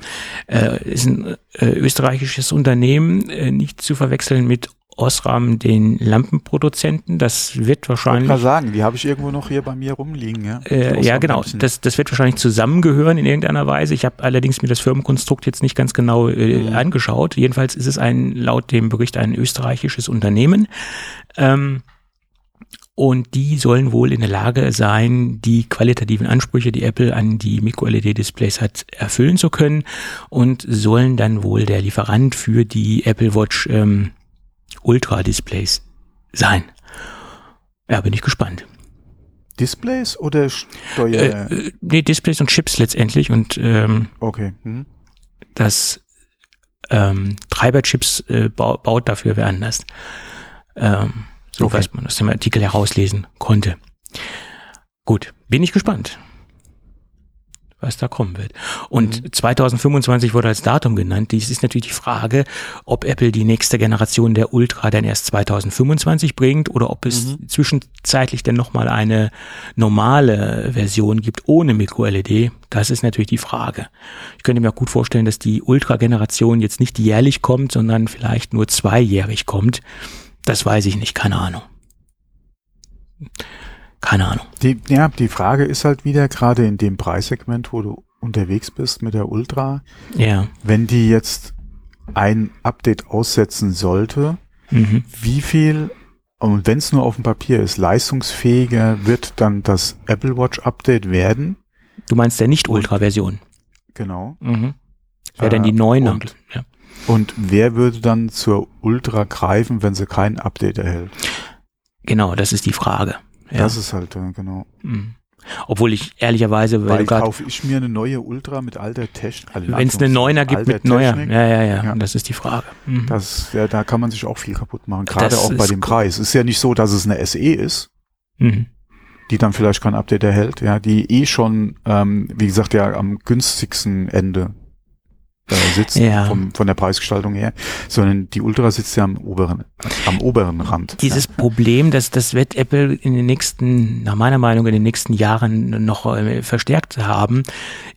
Äh, ist ein äh, österreichisches Unternehmen, nicht zu verwechseln mit Osram, den Lampenproduzenten. Das wird wahrscheinlich. Ich mal sagen, die habe ich irgendwo noch hier bei mir rumliegen. Ja, äh, ja genau. Das, das wird wahrscheinlich zusammengehören in irgendeiner Weise. Ich habe allerdings mir das Firmenkonstrukt jetzt nicht ganz genau äh, mhm. angeschaut. Jedenfalls ist es ein, laut dem Bericht, ein österreichisches Unternehmen. Ähm, und die sollen wohl in der Lage sein, die qualitativen Ansprüche, die Apple an die Micro-LED-Displays hat, erfüllen zu können und sollen dann wohl der Lieferant für die Apple Watch ähm, Ultra-Displays sein. Ja, bin ich gespannt. Displays oder Steuer? Äh, äh, nee, Displays und Chips letztendlich und ähm, okay. Hm. das ähm, Treiberchips äh, baut dafür wer anders. Ähm, so okay. weiß man aus dem Artikel herauslesen konnte. Gut, bin ich gespannt, was da kommen wird. Und mhm. 2025 wurde als Datum genannt. Dies ist natürlich die Frage, ob Apple die nächste Generation der Ultra dann erst 2025 bringt oder ob es mhm. zwischenzeitlich dann nochmal eine normale Version gibt ohne Micro-LED. Das ist natürlich die Frage. Ich könnte mir auch gut vorstellen, dass die Ultra-Generation jetzt nicht jährlich kommt, sondern vielleicht nur zweijährig kommt. Das weiß ich nicht, keine Ahnung. Keine Ahnung. Die, ja, die Frage ist halt wieder, gerade in dem Preissegment, wo du unterwegs bist mit der Ultra, ja. wenn die jetzt ein Update aussetzen sollte, mhm. wie viel, und wenn es nur auf dem Papier ist, leistungsfähiger wird dann das Apple Watch Update werden? Du meinst der Nicht-Ultra-Version? Genau. Mhm. Wäre äh, denn die 9 und, ja. Und wer würde dann zur Ultra greifen, wenn sie kein Update erhält? Genau, das ist die Frage. Ja. Das ist halt, äh, genau. Mhm. Obwohl ich ehrlicherweise, weil, weil kaufe ich mir eine neue Ultra mit alter Technik. Also wenn es eine Neuner gibt mit neuer, ja, ja, ja, ja, das ist die Frage. Mhm. Das, ja, da kann man sich auch viel kaputt machen, gerade das auch bei dem Preis. Es ist ja nicht so, dass es eine SE ist, mhm. die dann vielleicht kein Update erhält, ja, die eh schon, ähm, wie gesagt, ja am günstigsten Ende äh, sitzen ja. vom, von der Preisgestaltung her, sondern die Ultra sitzt ja am oberen, am oberen Rand. Dieses ja. Problem, dass das wird Apple in den nächsten, nach meiner Meinung, in den nächsten Jahren noch äh, verstärkt haben,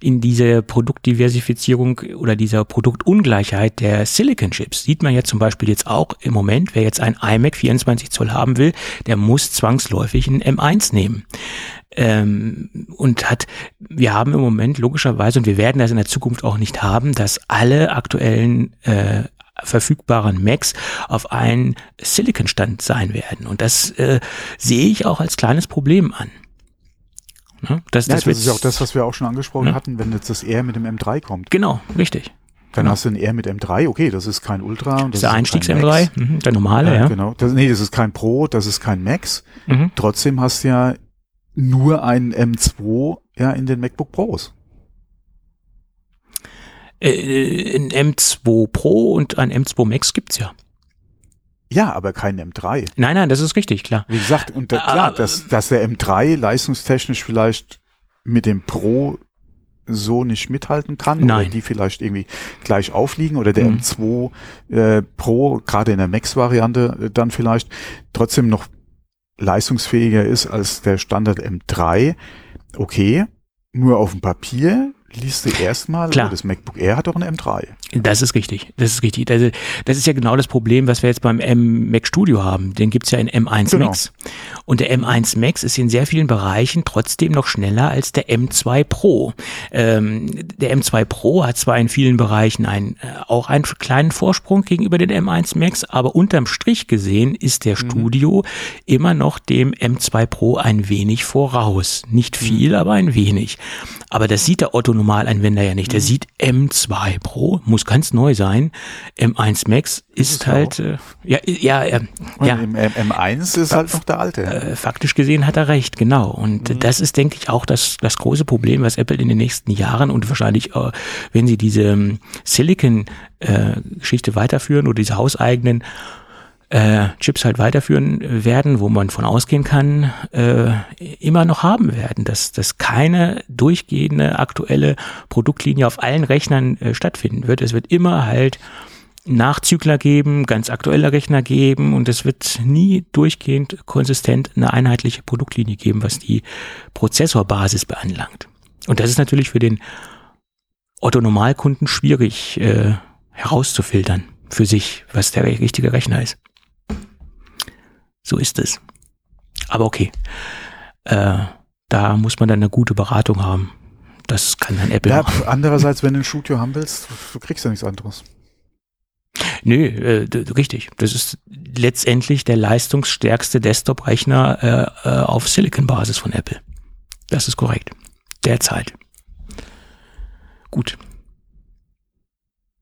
in diese Produktdiversifizierung oder dieser Produktungleichheit der Silicon Chips. Sieht man ja zum Beispiel jetzt auch im Moment, wer jetzt ein iMac 24 Zoll haben will, der muss zwangsläufig ein M1 nehmen ähm, und hat, wir haben im Moment logischerweise, und wir werden das in der Zukunft auch nicht haben, dass alle aktuellen äh, verfügbaren Macs auf einen Silicon-Stand sein werden. Und das äh, sehe ich auch als kleines Problem an. Ne? Das, ja, das, das ist ja auch das, was wir auch schon angesprochen ja. hatten, wenn jetzt das R mit dem M3 kommt. Genau, richtig. Dann genau. hast du ein R mit M3, okay, das ist kein Ultra. Das, ist der Einstiegs-M3, mhm, der normale, ja. ja. Genau, das, nee, das ist kein Pro, das ist kein Max. Mhm. Trotzdem hast du ja nur einen M2 ja in den MacBook Pros. Äh, ein M2 Pro und ein M2 Max gibt's ja. Ja, aber kein M3. Nein, nein, das ist richtig, klar. Wie gesagt, und da, klar, dass, dass der M3 leistungstechnisch vielleicht mit dem Pro so nicht mithalten kann Nein. oder die vielleicht irgendwie gleich aufliegen oder der mhm. M2 äh, Pro, gerade in der Max-Variante äh, dann vielleicht trotzdem noch leistungsfähiger ist als der Standard M3, okay, nur auf dem Papier liest du erstmal, Klar. das MacBook Air hat doch ein M3. Das ist richtig, das ist richtig. Das, das ist ja genau das Problem, was wir jetzt beim M Mac Studio haben. Den gibt's ja in M1 genau. Max. Und der M1 Max ist in sehr vielen Bereichen trotzdem noch schneller als der M2 Pro. Ähm, der M2 Pro hat zwar in vielen Bereichen ein, äh, auch einen kleinen Vorsprung gegenüber den M1 Max, aber unterm Strich gesehen ist der mhm. Studio immer noch dem M2 Pro ein wenig voraus. Nicht mhm. viel, mhm. aber ein wenig. Aber das sieht der Otto Normalanwender ja nicht. Der mhm. sieht M2 Pro, muss ganz neu sein. M1 Max ist, ist halt, äh, ja, ja, äh, ja. Im M1 ist halt noch der alte. Äh, faktisch gesehen hat er recht, genau. Und mhm. das ist, denke ich, auch das, das große Problem, was Apple in den nächsten Jahren und wahrscheinlich, äh, wenn sie diese ähm, Silicon-Geschichte äh, weiterführen oder diese hauseigenen äh, Chips halt weiterführen werden, wo man von ausgehen kann, äh, immer noch haben werden, dass, dass keine durchgehende aktuelle Produktlinie auf allen Rechnern äh, stattfinden wird. Es wird immer halt Nachzügler geben, ganz aktuelle Rechner geben und es wird nie durchgehend konsistent eine einheitliche Produktlinie geben, was die Prozessorbasis beanlangt. Und das ist natürlich für den Otto-Normalkunden schwierig äh, herauszufiltern für sich, was der richtige Rechner ist. So ist es. Aber okay, äh, da muss man dann eine gute Beratung haben. Das kann dann Apple ja, machen. Andererseits, wenn du ein Studio haben willst, du kriegst ja nichts anderes. Nö, äh, richtig. Das ist letztendlich der leistungsstärkste Desktop-Rechner äh, äh, auf Silicon-Basis von Apple. Das ist korrekt. Derzeit. Gut.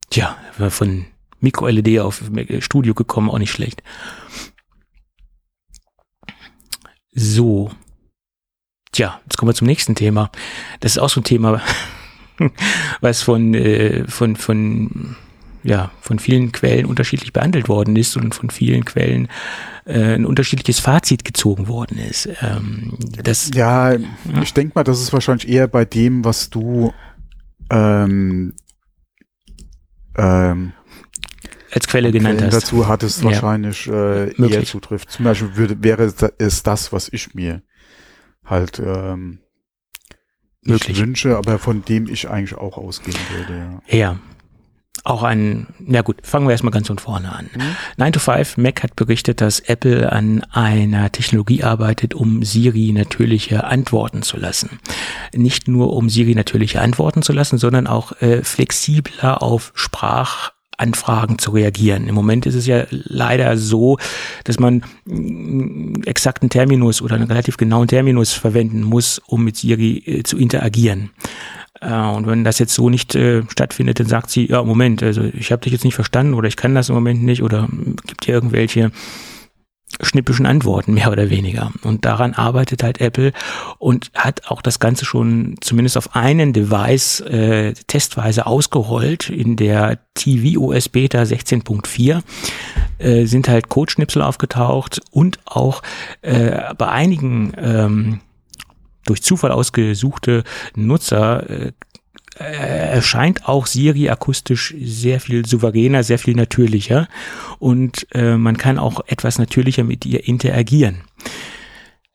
Tja, von Micro-LED auf Studio gekommen, auch nicht schlecht. So. Tja, jetzt kommen wir zum nächsten Thema. Das ist auch so ein Thema, was von, äh, von, von, ja, von vielen Quellen unterschiedlich behandelt worden ist und von vielen Quellen äh, ein unterschiedliches Fazit gezogen worden ist. Ähm, das, ja, ja, ich denke mal, das ist wahrscheinlich eher bei dem, was du ähm, ähm, als Quelle genannt Quellen hast. dazu hattest ja. wahrscheinlich äh, eher zutrifft. Zum Beispiel würde, wäre es das, was ich mir halt ähm, Möglich. wünsche, aber von dem ich eigentlich auch ausgehen würde. Ja. ja. Auch ein, na gut, fangen wir erstmal ganz von vorne an. Mhm. 9 to 5 Mac hat berichtet, dass Apple an einer Technologie arbeitet, um Siri natürliche antworten zu lassen. Nicht nur um Siri natürliche antworten zu lassen, sondern auch äh, flexibler auf Sprach Anfragen zu reagieren. Im Moment ist es ja leider so, dass man mm, exakten Terminus oder einen relativ genauen Terminus verwenden muss, um mit Siri äh, zu interagieren. Äh, und wenn das jetzt so nicht äh, stattfindet, dann sagt sie, ja, Moment, also ich habe dich jetzt nicht verstanden oder ich kann das im Moment nicht oder gibt dir irgendwelche schnippischen Antworten, mehr oder weniger. Und daran arbeitet halt Apple und hat auch das Ganze schon zumindest auf einen Device äh, testweise ausgerollt. In der tvOS Beta 16.4 äh, sind halt Codeschnipsel aufgetaucht und auch äh, bei einigen ähm, durch Zufall ausgesuchte Nutzer äh, erscheint auch Siri akustisch sehr viel souveräner, sehr viel natürlicher und äh, man kann auch etwas natürlicher mit ihr interagieren.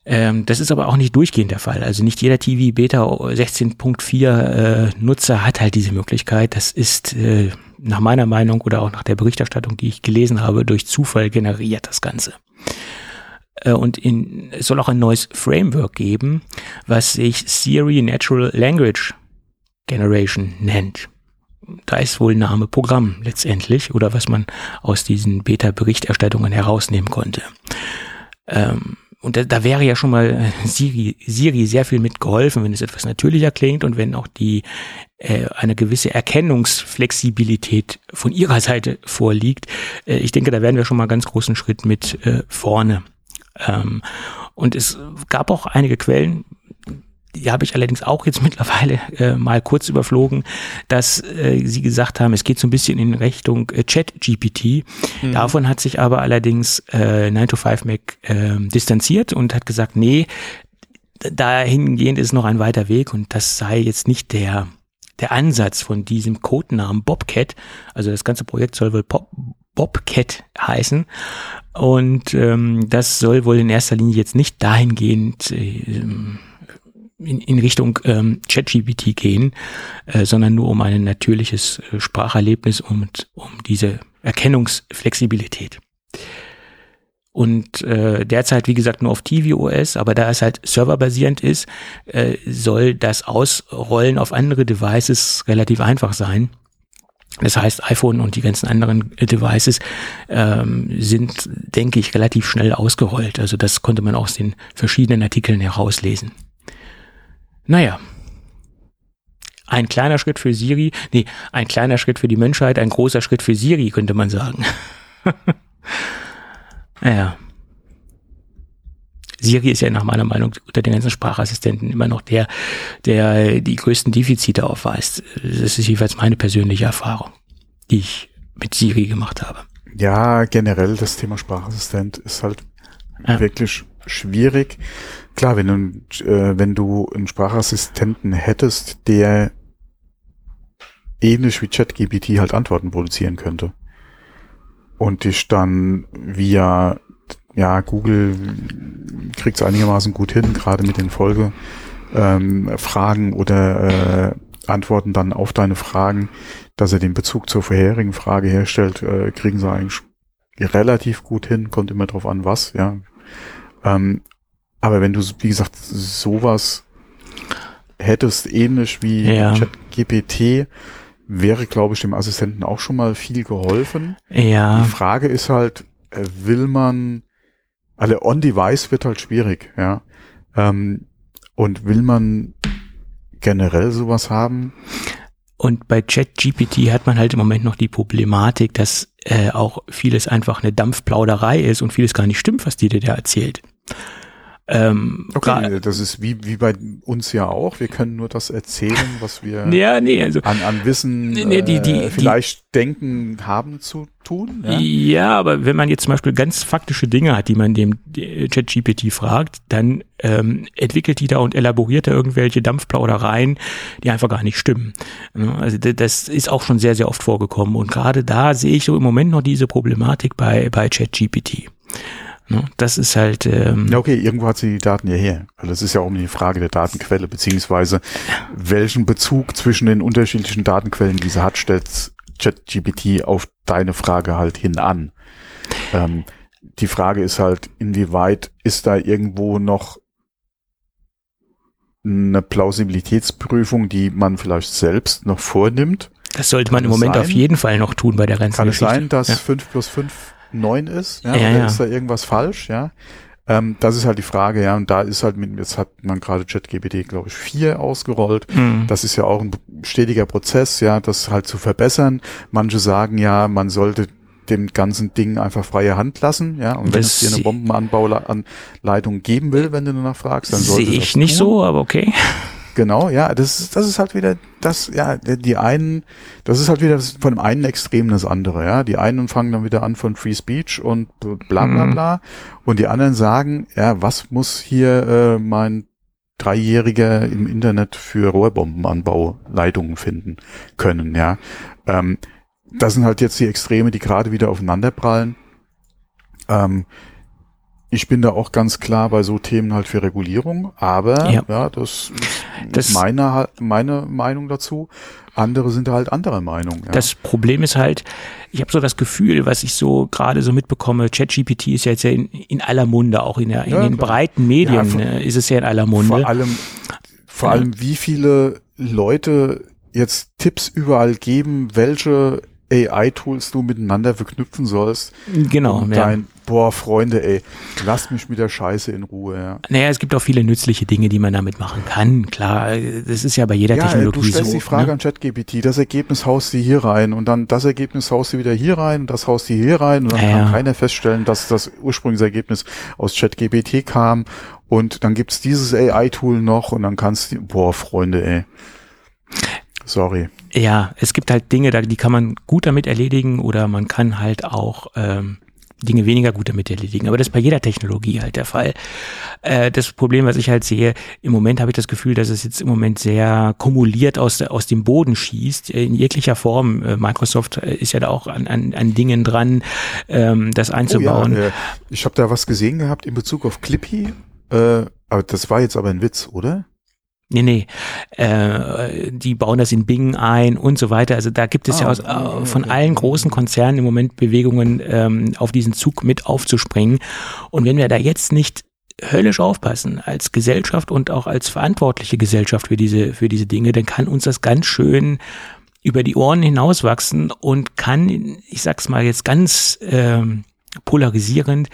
Ähm, das ist aber auch nicht durchgehend der Fall. Also nicht jeder TV Beta 16.4 äh, Nutzer hat halt diese Möglichkeit. Das ist äh, nach meiner Meinung oder auch nach der Berichterstattung, die ich gelesen habe, durch Zufall generiert das Ganze. Äh, und in, es soll auch ein neues Framework geben, was sich Siri Natural Language Generation nennt. Da ist wohl Name Programm letztendlich oder was man aus diesen Beta-Berichterstattungen herausnehmen konnte. Ähm, und da, da wäre ja schon mal Siri, Siri sehr viel mitgeholfen, wenn es etwas natürlicher klingt und wenn auch die äh, eine gewisse Erkennungsflexibilität von ihrer Seite vorliegt. Äh, ich denke, da werden wir schon mal ganz großen Schritt mit äh, vorne. Ähm, und es gab auch einige Quellen, die habe ich allerdings auch jetzt mittlerweile äh, mal kurz überflogen, dass äh, sie gesagt haben, es geht so ein bisschen in Richtung äh, Chat-GPT. Mhm. Davon hat sich aber allerdings äh, 9to5Mac äh, distanziert und hat gesagt, nee, dahingehend ist noch ein weiter Weg und das sei jetzt nicht der der Ansatz von diesem Codenamen Bobcat, also das ganze Projekt soll wohl Pop, Bobcat heißen. Und ähm, das soll wohl in erster Linie jetzt nicht dahingehend äh, in, in Richtung ähm, ChatGPT gehen, äh, sondern nur um ein natürliches äh, Spracherlebnis und um diese Erkennungsflexibilität. Und äh, derzeit, wie gesagt, nur auf tvOS, aber da es halt serverbasierend ist, äh, soll das Ausrollen auf andere Devices relativ einfach sein. Das heißt, iPhone und die ganzen anderen Devices ähm, sind, denke ich, relativ schnell ausgerollt. Also das konnte man aus den verschiedenen Artikeln herauslesen. Naja. Ein kleiner Schritt für Siri, nee, ein kleiner Schritt für die Menschheit, ein großer Schritt für Siri, könnte man sagen. naja. Siri ist ja nach meiner Meinung unter den ganzen Sprachassistenten immer noch der, der die größten Defizite aufweist. Das ist jedenfalls meine persönliche Erfahrung, die ich mit Siri gemacht habe. Ja, generell das Thema Sprachassistent ist halt ja. wirklich schwierig. Klar, wenn du, äh, wenn du einen Sprachassistenten hättest, der ähnlich wie ChatGPT halt Antworten produzieren könnte. und dich dann via ja, Google kriegt es einigermaßen gut hin, gerade mit den Folge ähm, Fragen oder äh, Antworten dann auf deine Fragen, dass er den Bezug zur vorherigen Frage herstellt, äh, kriegen sie eigentlich relativ gut hin, kommt immer drauf an, was, ja. Ähm, aber wenn du, wie gesagt, sowas hättest, ähnlich wie ja. ChatGPT, wäre, glaube ich, dem Assistenten auch schon mal viel geholfen. Ja. Die Frage ist halt, äh, will man, alle on-device wird halt schwierig, ja. Ähm, und will man generell sowas haben? Und bei ChatGPT hat man halt im Moment noch die Problematik, dass äh, auch vieles einfach eine Dampfplauderei ist und vieles gar nicht stimmt, was die dir da erzählt. Ähm, okay, das ist wie, wie bei uns ja auch. Wir können nur das erzählen, was wir ja, nee, also, an, an Wissen nee, die, die, äh, vielleicht die, denken haben zu tun. Ja? ja? aber wenn man jetzt zum Beispiel ganz faktische Dinge hat, die man dem ChatGPT fragt, dann ähm, entwickelt die da und elaboriert da irgendwelche Dampfplaudereien, die einfach gar nicht stimmen. Also das ist auch schon sehr, sehr oft vorgekommen. Und gerade da sehe ich so im Moment noch diese Problematik bei, bei ChatGPT. Ne? Das ist halt. Ähm ja, okay, irgendwo hat sie die Daten ja her. Also das ist ja auch eine Frage der Datenquelle, beziehungsweise welchen Bezug zwischen den unterschiedlichen Datenquellen, die sie hat, stellt ChatGPT auf deine Frage halt hin an. Ähm, die Frage ist halt, inwieweit ist da irgendwo noch eine Plausibilitätsprüfung, die man vielleicht selbst noch vornimmt? Das sollte man im Moment sein? auf jeden Fall noch tun bei der ganzen Kann Geschichte. es sein, dass ja. 5 plus 5 neun ist, ja, ja, ja. ist da irgendwas falsch, ja. Ähm, das ist halt die Frage, ja, und da ist halt mit, jetzt hat man gerade ChatGPT, glaube ich, vier ausgerollt. Mhm. Das ist ja auch ein stetiger Prozess, ja, das halt zu verbessern. Manche sagen ja, man sollte dem ganzen Ding einfach freie Hand lassen, ja. Und wenn es dir eine Bombenanbauanleitung geben will, wenn du danach fragst, dann sollte Sehe ich nicht tun. so, aber okay. Genau, ja, das ist, das ist halt wieder das, ja, die einen, das ist halt wieder von dem einen Extrem das andere, ja. Die einen fangen dann wieder an von Free Speech und bla bla mhm. bla. Und die anderen sagen, ja, was muss hier äh, mein Dreijähriger im Internet für Rohrbombenanbau Leitungen finden können, ja. Ähm, das sind halt jetzt die Extreme, die gerade wieder aufeinanderprallen. Ähm, ich bin da auch ganz klar bei so Themen halt für Regulierung, aber ja, ja das ist das meine, meine Meinung dazu. Andere sind halt anderer Meinung. Ja. Das Problem ist halt, ich habe so das Gefühl, was ich so gerade so mitbekomme, ChatGPT ist ja jetzt ja in, in aller Munde, auch in, der, in ja, den klar. breiten Medien von, ne, ist es ja in aller Munde. Vor allem, vor allem wie viele Leute jetzt Tipps überall geben, welche AI-Tools du miteinander verknüpfen sollst. Genau. Um dein, boah, Freunde, ey, lasst mich mit der Scheiße in Ruhe. Ja. Naja, es gibt auch viele nützliche Dinge, die man damit machen kann. Klar, das ist ja bei jeder ja, Technologie so. Du stellst so, die Frage ne? an ChatGPT, das Ergebnis haust du hier rein und dann das Ergebnis haust du wieder hier rein und das haust du hier rein und dann ja, kann keiner feststellen, dass das ursprüngliche Ergebnis aus ChatGPT kam und dann gibt's dieses AI-Tool noch und dann kannst du, boah, Freunde, ey. Sorry. Ja, es gibt halt Dinge, die kann man gut damit erledigen oder man kann halt auch ähm, Dinge weniger gut damit erledigen. Aber das ist bei jeder Technologie halt der Fall. Äh, das Problem, was ich halt sehe, im Moment habe ich das Gefühl, dass es jetzt im Moment sehr kumuliert aus, aus dem Boden schießt, in jeglicher Form. Äh, Microsoft äh, ist ja da auch an, an, an Dingen dran, ähm, das einzubauen. Oh ja, äh, ich habe da was gesehen gehabt in Bezug auf Clippy. Äh, aber das war jetzt aber ein Witz, oder? Nee, nee, äh, die bauen das in Bing ein und so weiter. Also da gibt es ah, ja aus, äh, von allen großen Konzernen im Moment Bewegungen, ähm, auf diesen Zug mit aufzuspringen. Und wenn wir da jetzt nicht höllisch aufpassen als Gesellschaft und auch als verantwortliche Gesellschaft für diese, für diese Dinge, dann kann uns das ganz schön über die Ohren hinauswachsen und kann, ich sag's mal jetzt ganz ähm, polarisierend,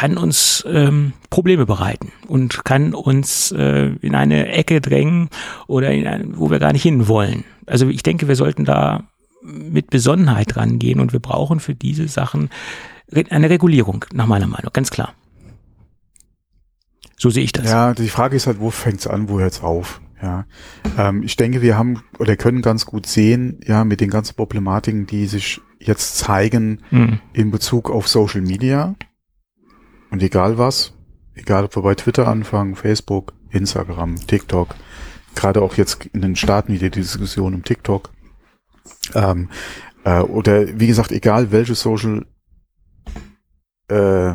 kann uns ähm, Probleme bereiten und kann uns äh, in eine Ecke drängen oder in ein, wo wir gar nicht hin wollen. Also ich denke, wir sollten da mit Besonnenheit rangehen und wir brauchen für diese Sachen eine Regulierung, nach meiner Meinung, ganz klar. So sehe ich das. Ja, die Frage ist halt, wo fängt's an, wo hört's auf? Ja, ähm, ich denke, wir haben oder können ganz gut sehen, ja, mit den ganzen Problematiken, die sich jetzt zeigen mhm. in Bezug auf Social Media, und egal was, egal ob wir bei Twitter anfangen, Facebook, Instagram, TikTok, gerade auch jetzt in den Staaten wieder die Diskussion um TikTok, ähm, Äh, oder wie gesagt, egal welche Social äh,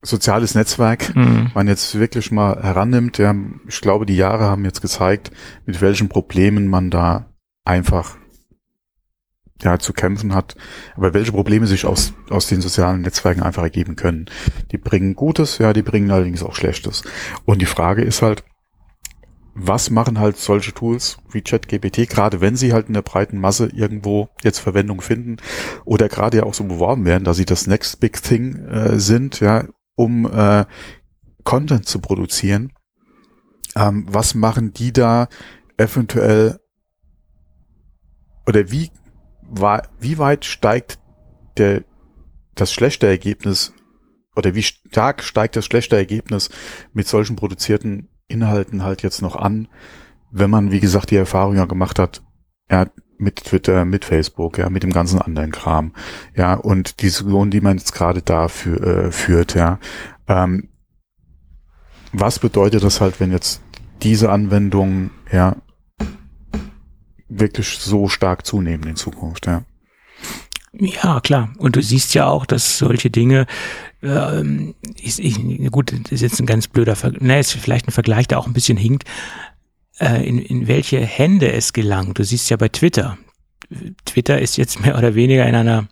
soziales Netzwerk mhm. man jetzt wirklich mal herannimmt. Ja, ich glaube, die Jahre haben jetzt gezeigt, mit welchen Problemen man da einfach ja, zu kämpfen hat, aber welche Probleme sich aus, aus den sozialen Netzwerken einfach ergeben können. Die bringen Gutes, ja, die bringen allerdings auch Schlechtes. Und die Frage ist halt, was machen halt solche Tools wie ChatGPT, gerade wenn sie halt in der breiten Masse irgendwo jetzt Verwendung finden oder gerade ja auch so beworben werden, dass sie das Next Big Thing äh, sind, ja, um äh, Content zu produzieren. Ähm, was machen die da eventuell oder wie, wie weit steigt der, das schlechte Ergebnis oder wie stark steigt das schlechte Ergebnis mit solchen produzierten Inhalten halt jetzt noch an, wenn man, wie gesagt, die Erfahrung ja gemacht hat, ja, mit Twitter, mit Facebook, ja, mit dem ganzen anderen Kram, ja, und die Diskussion, die man jetzt gerade da für, äh, führt, ja, ähm, was bedeutet das halt, wenn jetzt diese Anwendungen, ja, wirklich so stark zunehmen in Zukunft, ja? Ja, klar. Und du siehst ja auch, dass solche Dinge, ähm, ich, ich, gut, das ist jetzt ein ganz blöder, Ver ne, ist vielleicht ein Vergleich, der auch ein bisschen hinkt, äh, in, in welche Hände es gelangt. Du siehst ja bei Twitter. Twitter ist jetzt mehr oder weniger in einer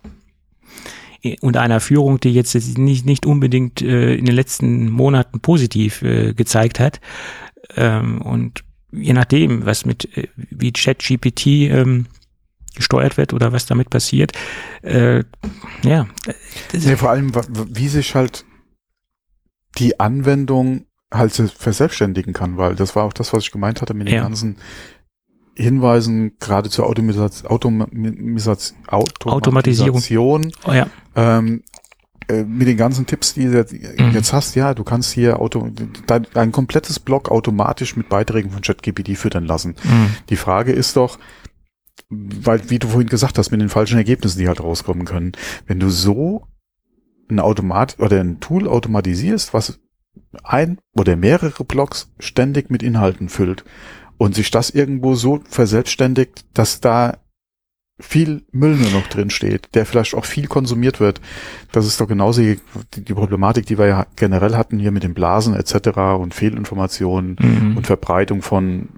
unter einer Führung, die jetzt nicht, nicht unbedingt äh, in den letzten Monaten positiv äh, gezeigt hat. Ähm, und je nachdem, was mit äh, wie ChatGPT ähm, gesteuert wird oder was damit passiert, äh, ja. Nee, vor allem, wie sich halt die Anwendung halt verselbstständigen kann, weil das war auch das, was ich gemeint hatte mit den ja. ganzen Hinweisen, gerade zur Automatisation, Automatisierung. Oh, ja. ähm, äh, mit den ganzen Tipps, die du mhm. jetzt hast, ja, du kannst hier Auto, dein, dein komplettes Blog automatisch mit Beiträgen von ChatGPT füttern lassen. Mhm. Die Frage ist doch, weil, wie du vorhin gesagt hast, mit den falschen Ergebnissen, die halt rauskommen können, wenn du so ein Automat oder ein Tool automatisierst, was ein oder mehrere Blogs ständig mit Inhalten füllt und sich das irgendwo so verselbstständigt, dass da viel Müll nur noch drin steht, der vielleicht auch viel konsumiert wird. Das ist doch genauso die, Problematik, die wir ja generell hatten hier mit den Blasen etc. und Fehlinformationen mhm. und Verbreitung von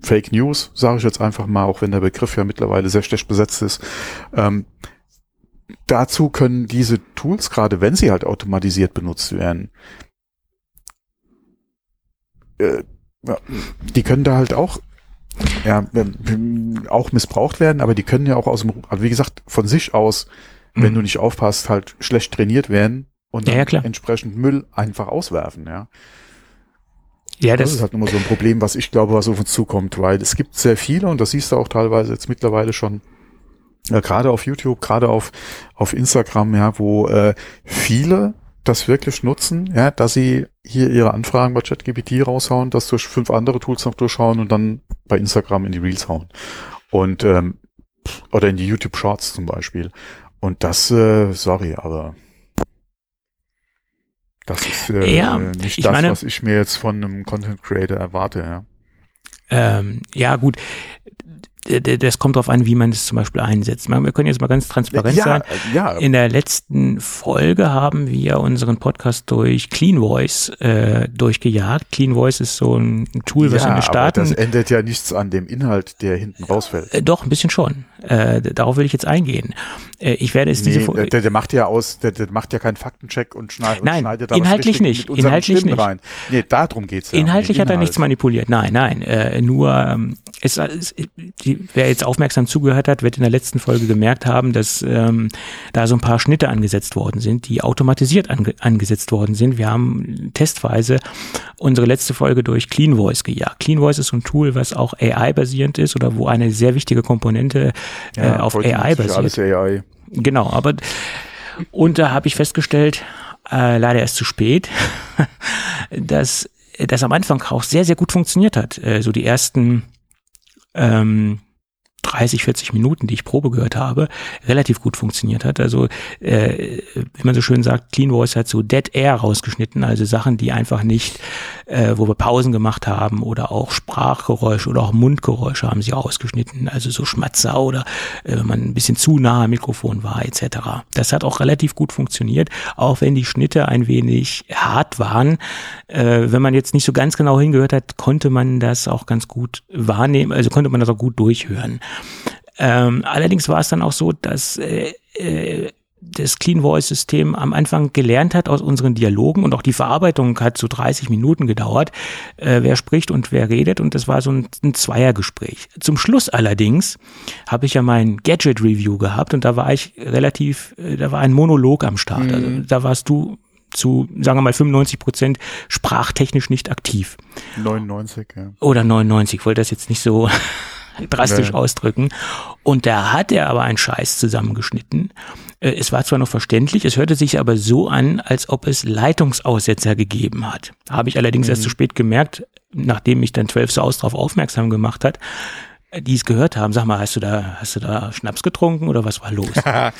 Fake News, sage ich jetzt einfach mal, auch wenn der Begriff ja mittlerweile sehr schlecht besetzt ist. Ähm, dazu können diese Tools, gerade wenn sie halt automatisiert benutzt werden, äh, die können da halt auch ja, auch missbraucht werden, aber die können ja auch aus dem, also wie gesagt, von sich aus, mhm. wenn du nicht aufpasst, halt schlecht trainiert werden und ja, ja, entsprechend Müll einfach auswerfen, ja. Ja, das, das ist halt immer so ein Problem, was ich glaube, was auf uns zukommt, weil es gibt sehr viele und das siehst du auch teilweise jetzt mittlerweile schon, äh, gerade auf YouTube, gerade auf, auf Instagram, ja, wo äh, viele das wirklich nutzen, ja, dass sie hier ihre Anfragen bei ChatGPT raushauen, das durch fünf andere Tools noch durchschauen und dann bei Instagram in die Reels hauen. Und ähm, oder in die YouTube Shorts zum Beispiel. Und das, äh, sorry, aber das ist äh, ja, nicht das, meine, was ich mir jetzt von einem Content Creator erwarte. Ja, ähm, ja gut das kommt darauf an, wie man es zum Beispiel einsetzt. Wir können jetzt mal ganz transparent ja, sein. Ja. In der letzten Folge haben wir unseren Podcast durch Clean Voice äh, durchgejagt. Clean Voice ist so ein Tool, was ja, in den Staaten. Aber das ändert ja nichts an dem Inhalt, der hinten rausfällt. Äh, doch, ein bisschen schon. Äh, darauf will ich jetzt eingehen. Äh, ich werde es nee, diese Folge. Der, der, macht ja aus, der, der macht ja keinen Faktencheck und, schneid, nein, und schneidet da inhaltlich nicht. Inhaltlich nicht. rein. Nee, darum geht's ja. Inhaltlich um hat er nichts manipuliert. Nein, nein. Äh, nur ähm, es, es die, wer jetzt aufmerksam zugehört hat, wird in der letzten Folge gemerkt haben, dass ähm, da so ein paar Schnitte angesetzt worden sind, die automatisiert ange angesetzt worden sind. Wir haben testweise unsere letzte Folge durch Clean Voice gejagt. Clean Voice ist so ein Tool, was auch AI-basierend ist oder wo eine sehr wichtige Komponente äh, ja, auf AI basiert. Alles AI. Genau, aber und da habe ich festgestellt, äh, leider erst zu spät, dass das am Anfang auch sehr, sehr gut funktioniert hat. Äh, so die ersten ähm, 30, 40 Minuten, die ich Probe gehört habe, relativ gut funktioniert hat. Also, äh, wie man so schön sagt, Clean Voice hat so Dead Air rausgeschnitten, also Sachen, die einfach nicht, äh, wo wir Pausen gemacht haben oder auch Sprachgeräusche oder auch Mundgeräusche haben sie ausgeschnitten, also so Schmatzer oder äh, wenn man ein bisschen zu nah am Mikrofon war etc. Das hat auch relativ gut funktioniert, auch wenn die Schnitte ein wenig hart waren. Äh, wenn man jetzt nicht so ganz genau hingehört hat, konnte man das auch ganz gut wahrnehmen, also konnte man das auch gut durchhören. Ähm, allerdings war es dann auch so, dass äh, äh, das Clean Voice System am Anfang gelernt hat aus unseren Dialogen und auch die Verarbeitung hat so 30 Minuten gedauert, äh, wer spricht und wer redet und das war so ein, ein Zweiergespräch. Zum Schluss allerdings habe ich ja mein Gadget Review gehabt und da war ich relativ, äh, da war ein Monolog am Start. Mhm. Also da warst du zu, sagen wir mal, 95 Prozent sprachtechnisch nicht aktiv. 99, ja. Oder 99, wollte das jetzt nicht so drastisch ja. ausdrücken. Und da hat er aber einen Scheiß zusammengeschnitten. Äh, es war zwar noch verständlich, es hörte sich aber so an, als ob es Leitungsaussetzer gegeben hat. Habe ich allerdings mhm. erst zu spät gemerkt, nachdem mich dann 12 Saus darauf aufmerksam gemacht hat, äh, die es gehört haben. Sag mal, hast du da, hast du da Schnaps getrunken oder was war los?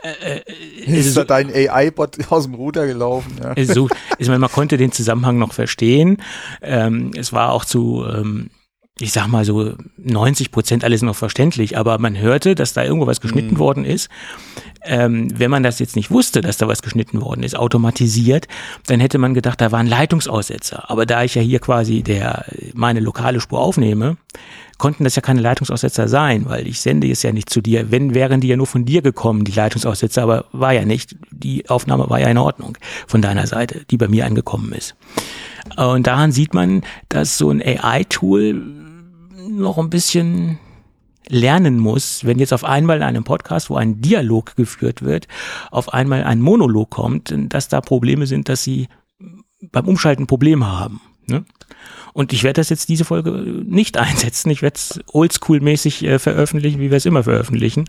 Äh, äh, ist da dein AI-Bot aus dem Ruder gelaufen? Ja. So, ich meine, man konnte den Zusammenhang noch verstehen. Ähm, es war auch zu, ähm, ich sag mal so 90 Prozent alles noch verständlich, aber man hörte, dass da irgendwo was geschnitten mhm. worden ist. Ähm, wenn man das jetzt nicht wusste, dass da was geschnitten worden ist, automatisiert, dann hätte man gedacht, da war ein Leitungsaussetzer. Aber da ich ja hier quasi der meine lokale Spur aufnehme, konnten das ja keine Leitungsaussetzer sein, weil ich sende es ja nicht zu dir. Wenn, wären die ja nur von dir gekommen, die Leitungsaussetzer, aber war ja nicht. Die Aufnahme war ja in Ordnung von deiner Seite, die bei mir angekommen ist. Und daran sieht man, dass so ein AI-Tool noch ein bisschen lernen muss, wenn jetzt auf einmal in einem Podcast, wo ein Dialog geführt wird, auf einmal ein Monolog kommt, dass da Probleme sind, dass sie beim Umschalten Probleme haben. Ne? Und ich werde das jetzt diese Folge nicht einsetzen. Ich werde es oldschool-mäßig äh, veröffentlichen, wie wir es immer veröffentlichen.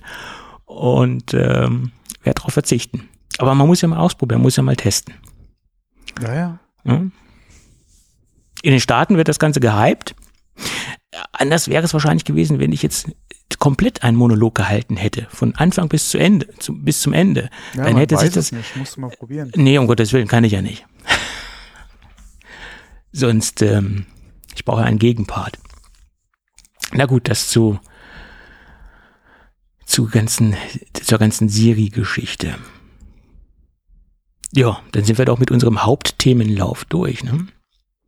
Und ähm, werde darauf verzichten. Aber man muss ja mal ausprobieren, man muss ja mal testen. Ja, ja. ja? In den Staaten wird das Ganze gehypt. Anders wäre es wahrscheinlich gewesen, wenn ich jetzt komplett einen Monolog gehalten hätte, von Anfang bis zu Ende, zu, bis zum Ende. Ja, dann hätte sich das. Nicht. Musst du mal probieren. Nee, um Gottes Willen, kann ich ja nicht. Sonst ähm, ich brauche einen Gegenpart. Na gut, das zu, zu ganzen, zur ganzen Siri-Geschichte. Ja, dann sind wir doch mit unserem Hauptthemenlauf durch. Ne?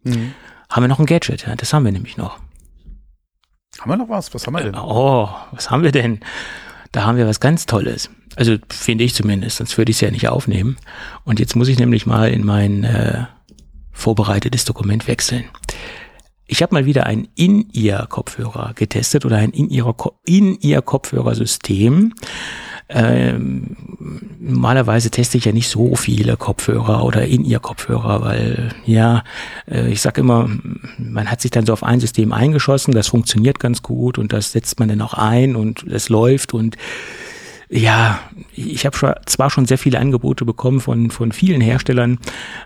Mhm. Haben wir noch ein Gadget? Ja, das haben wir nämlich noch. Haben wir noch was? Was haben wir denn? Oh, was haben wir denn? Da haben wir was ganz Tolles. Also finde ich zumindest, sonst würde ich es ja nicht aufnehmen. Und jetzt muss ich nämlich mal in mein äh, vorbereitetes Dokument wechseln. Ich habe mal wieder ein In-Ear-Kopfhörer getestet oder ein In-Ear-Kopfhörersystem. Ähm, normalerweise teste ich ja nicht so viele Kopfhörer oder In-Ear-Kopfhörer, weil ja, äh, ich sag immer, man hat sich dann so auf ein System eingeschossen, das funktioniert ganz gut und das setzt man dann auch ein und es läuft und ja, ich habe zwar schon sehr viele Angebote bekommen von, von vielen Herstellern,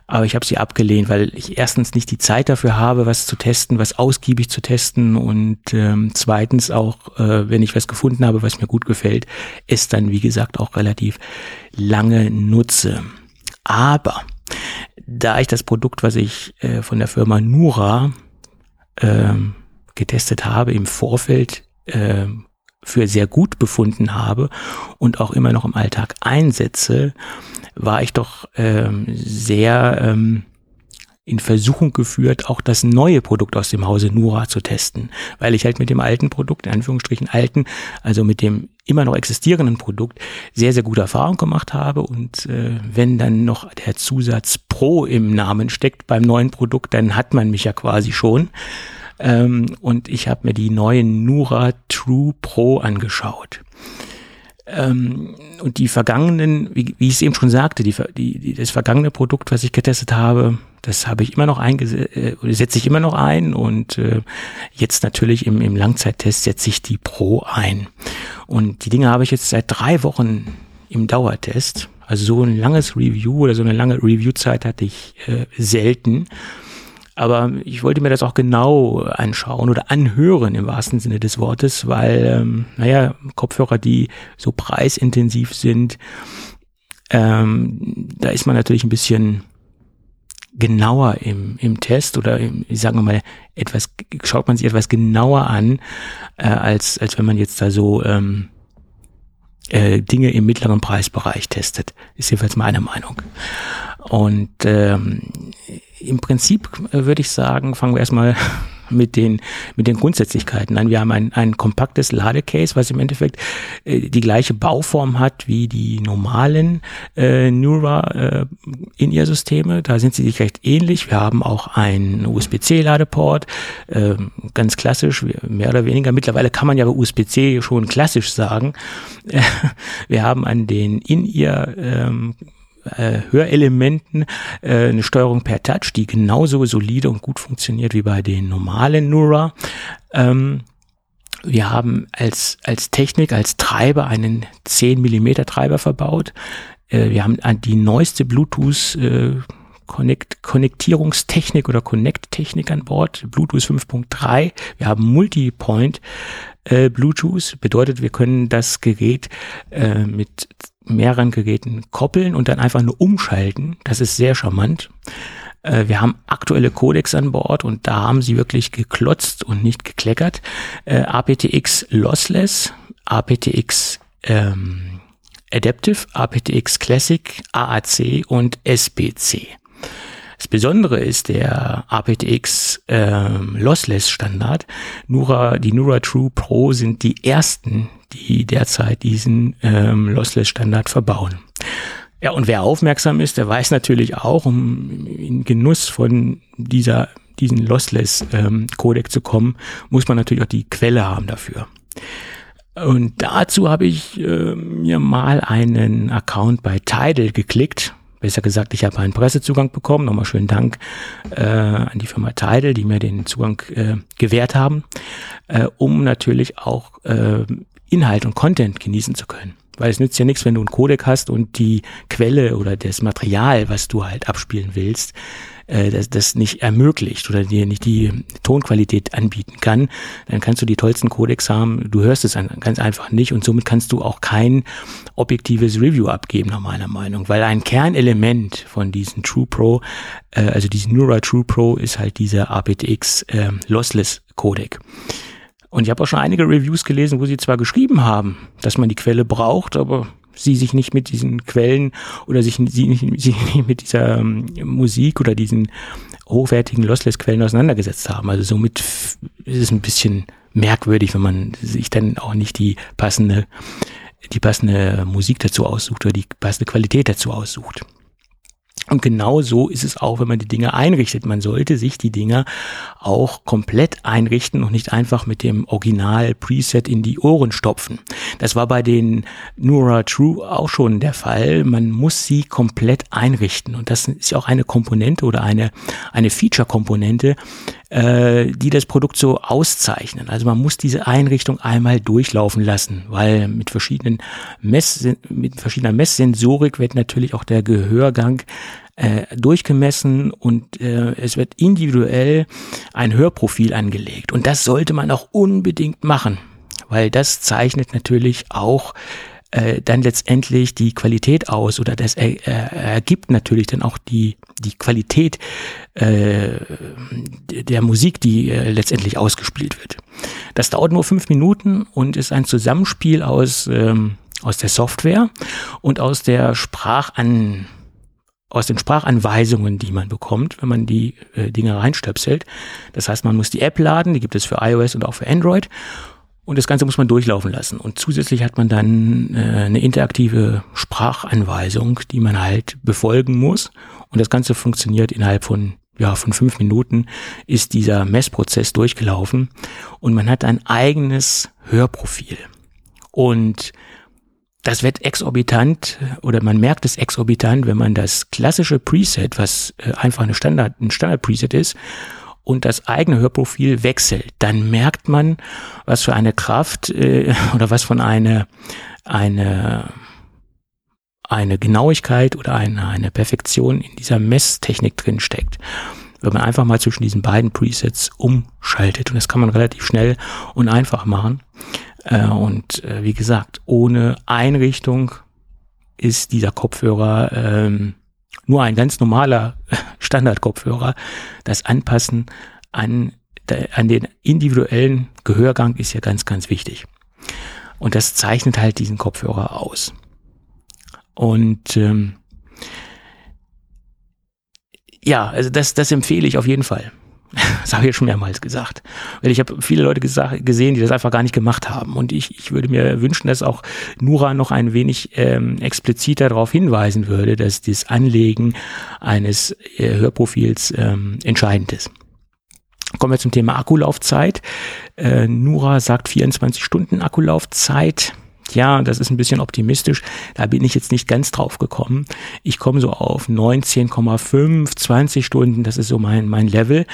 aber ich habe sie abgelehnt, weil ich erstens nicht die Zeit dafür habe, was zu testen, was ausgiebig zu testen und ähm, zweitens auch, äh, wenn ich was gefunden habe, was mir gut gefällt, es dann, wie gesagt, auch relativ lange nutze. Aber da ich das Produkt, was ich äh, von der Firma Nura äh, getestet habe, im Vorfeld äh, für sehr gut befunden habe und auch immer noch im Alltag einsetze, war ich doch ähm, sehr ähm, in Versuchung geführt, auch das neue Produkt aus dem Hause Nura zu testen, weil ich halt mit dem alten Produkt, in Anführungsstrichen alten, also mit dem immer noch existierenden Produkt, sehr, sehr gute Erfahrung gemacht habe. Und äh, wenn dann noch der Zusatz Pro im Namen steckt beim neuen Produkt, dann hat man mich ja quasi schon. Ähm, und ich habe mir die neuen Nura True Pro angeschaut. Ähm, und die vergangenen, wie, wie ich es eben schon sagte, die, die, das vergangene Produkt, was ich getestet habe, das habe ich immer noch eingesetzt, äh, setze ich immer noch ein und äh, jetzt natürlich im, im Langzeittest setze ich die Pro ein. Und die Dinge habe ich jetzt seit drei Wochen im Dauertest. Also so ein langes Review oder so eine lange Reviewzeit hatte ich äh, selten. Aber ich wollte mir das auch genau anschauen oder anhören im wahrsten Sinne des Wortes, weil, ähm, naja, Kopfhörer, die so preisintensiv sind, ähm, da ist man natürlich ein bisschen genauer im, im Test oder im, ich sage mal etwas schaut man sich etwas genauer an äh, als als wenn man jetzt da so ähm, äh, Dinge im mittleren Preisbereich testet. Ist jedenfalls meine Meinung. Und ähm, im Prinzip äh, würde ich sagen, fangen wir erstmal mit den, mit den Grundsätzlichkeiten an. Wir haben ein, ein kompaktes Ladecase, was im Endeffekt äh, die gleiche Bauform hat wie die normalen äh, Neura äh, in ihr Systeme. Da sind sie sich recht ähnlich. Wir haben auch einen USB-C-Ladeport, äh, ganz klassisch, mehr oder weniger. Mittlerweile kann man ja bei USB-C schon klassisch sagen. wir haben an den in ihr ähm, äh, Hörelementen äh, eine Steuerung per Touch, die genauso solide und gut funktioniert wie bei den normalen Nura. Ähm, wir haben als, als Technik, als Treiber einen 10 Millimeter Treiber verbaut. Äh, wir haben die neueste Bluetooth äh, Connect, Konnektierungstechnik oder Connect-Technik an Bord, Bluetooth 5.3. Wir haben Multipoint äh, Bluetooth, bedeutet, wir können das Gerät äh, mit mehreren Geräten koppeln und dann einfach nur umschalten. Das ist sehr charmant. Äh, wir haben aktuelle Codecs an Bord und da haben sie wirklich geklotzt und nicht gekleckert. Äh, aptX Lossless, aptX ähm, Adaptive, aptX Classic, AAC und SBC. Das Besondere ist der aptX ähm, Lossless Standard. Nura, die Nura True Pro sind die ersten, die derzeit diesen ähm, Lossless-Standard verbauen. Ja, und wer aufmerksam ist, der weiß natürlich auch, um in Genuss von dieser, diesen Lossless-Codec ähm, zu kommen, muss man natürlich auch die Quelle haben dafür. Und dazu habe ich äh, mir mal einen Account bei Tidal geklickt. Besser gesagt, ich habe einen Pressezugang bekommen. Nochmal schönen Dank äh, an die Firma Tidal, die mir den Zugang äh, gewährt haben, äh, um natürlich auch äh, Inhalt und Content genießen zu können. Weil es nützt ja nichts, wenn du einen Codec hast und die Quelle oder das Material, was du halt abspielen willst, äh, das, das nicht ermöglicht oder dir nicht die Tonqualität anbieten kann, dann kannst du die tollsten Codecs haben, du hörst es ganz einfach nicht und somit kannst du auch kein objektives Review abgeben, nach meiner Meinung, weil ein Kernelement von diesen True Pro, äh, also diesen Neural True Pro ist halt dieser aptX äh, Lossless Codec. Und ich habe auch schon einige Reviews gelesen, wo sie zwar geschrieben haben, dass man die Quelle braucht, aber sie sich nicht mit diesen Quellen oder sich sie nicht, sie nicht mit dieser ähm, Musik oder diesen hochwertigen Lossless-Quellen auseinandergesetzt haben. Also somit ist es ein bisschen merkwürdig, wenn man sich dann auch nicht die passende, die passende Musik dazu aussucht oder die passende Qualität dazu aussucht. Und genau so ist es auch, wenn man die Dinge einrichtet. Man sollte sich die Dinge auch komplett einrichten und nicht einfach mit dem Original-Preset in die Ohren stopfen. Das war bei den Nura True auch schon der Fall. Man muss sie komplett einrichten. Und das ist ja auch eine Komponente oder eine, eine Feature-Komponente, äh, die das Produkt so auszeichnen. Also man muss diese Einrichtung einmal durchlaufen lassen, weil mit verschiedenen Mess, mit verschiedener Messsensorik wird natürlich auch der Gehörgang äh, durchgemessen und äh, es wird individuell ein Hörprofil angelegt. Und das sollte man auch unbedingt machen, weil das zeichnet natürlich auch äh, dann letztendlich die Qualität aus oder das er, er, ergibt natürlich dann auch die, die Qualität äh, der Musik, die äh, letztendlich ausgespielt wird. Das dauert nur fünf Minuten und ist ein Zusammenspiel aus, ähm, aus der Software und aus der Sprachan aus den Sprachanweisungen, die man bekommt, wenn man die äh, Dinge reinstöpselt. Das heißt, man muss die App laden, die gibt es für iOS und auch für Android. Und das Ganze muss man durchlaufen lassen. Und zusätzlich hat man dann äh, eine interaktive Sprachanweisung, die man halt befolgen muss. Und das Ganze funktioniert innerhalb von ja, von fünf Minuten ist dieser Messprozess durchgelaufen und man hat ein eigenes Hörprofil. Und das wird exorbitant oder man merkt es exorbitant, wenn man das klassische Preset, was äh, einfach eine Standard, ein Standard-Preset ist, und das eigene Hörprofil wechselt, dann merkt man, was für eine Kraft äh, oder was von eine, eine, eine Genauigkeit oder eine, eine Perfektion in dieser Messtechnik drin steckt. wenn man einfach mal zwischen diesen beiden Presets umschaltet. Und das kann man relativ schnell und einfach machen. Äh, und äh, wie gesagt, ohne Einrichtung ist dieser Kopfhörer ähm, nur ein ganz normaler Standardkopfhörer. Das Anpassen an, an den individuellen Gehörgang ist ja ganz, ganz wichtig. Und das zeichnet halt diesen Kopfhörer aus. Und ähm, ja, also das, das empfehle ich auf jeden Fall. Das habe ich ja schon mehrmals gesagt. Weil ich habe viele Leute gesehen, die das einfach gar nicht gemacht haben. Und ich, ich würde mir wünschen, dass auch Nura noch ein wenig ähm, expliziter darauf hinweisen würde, dass das Anlegen eines äh, Hörprofils ähm, entscheidend ist. Kommen wir zum Thema Akkulaufzeit. Äh, Nura sagt 24 Stunden Akkulaufzeit. Ja, das ist ein bisschen optimistisch. Da bin ich jetzt nicht ganz drauf gekommen. Ich komme so auf 19,5, 20 Stunden. Das ist so mein, mein Level.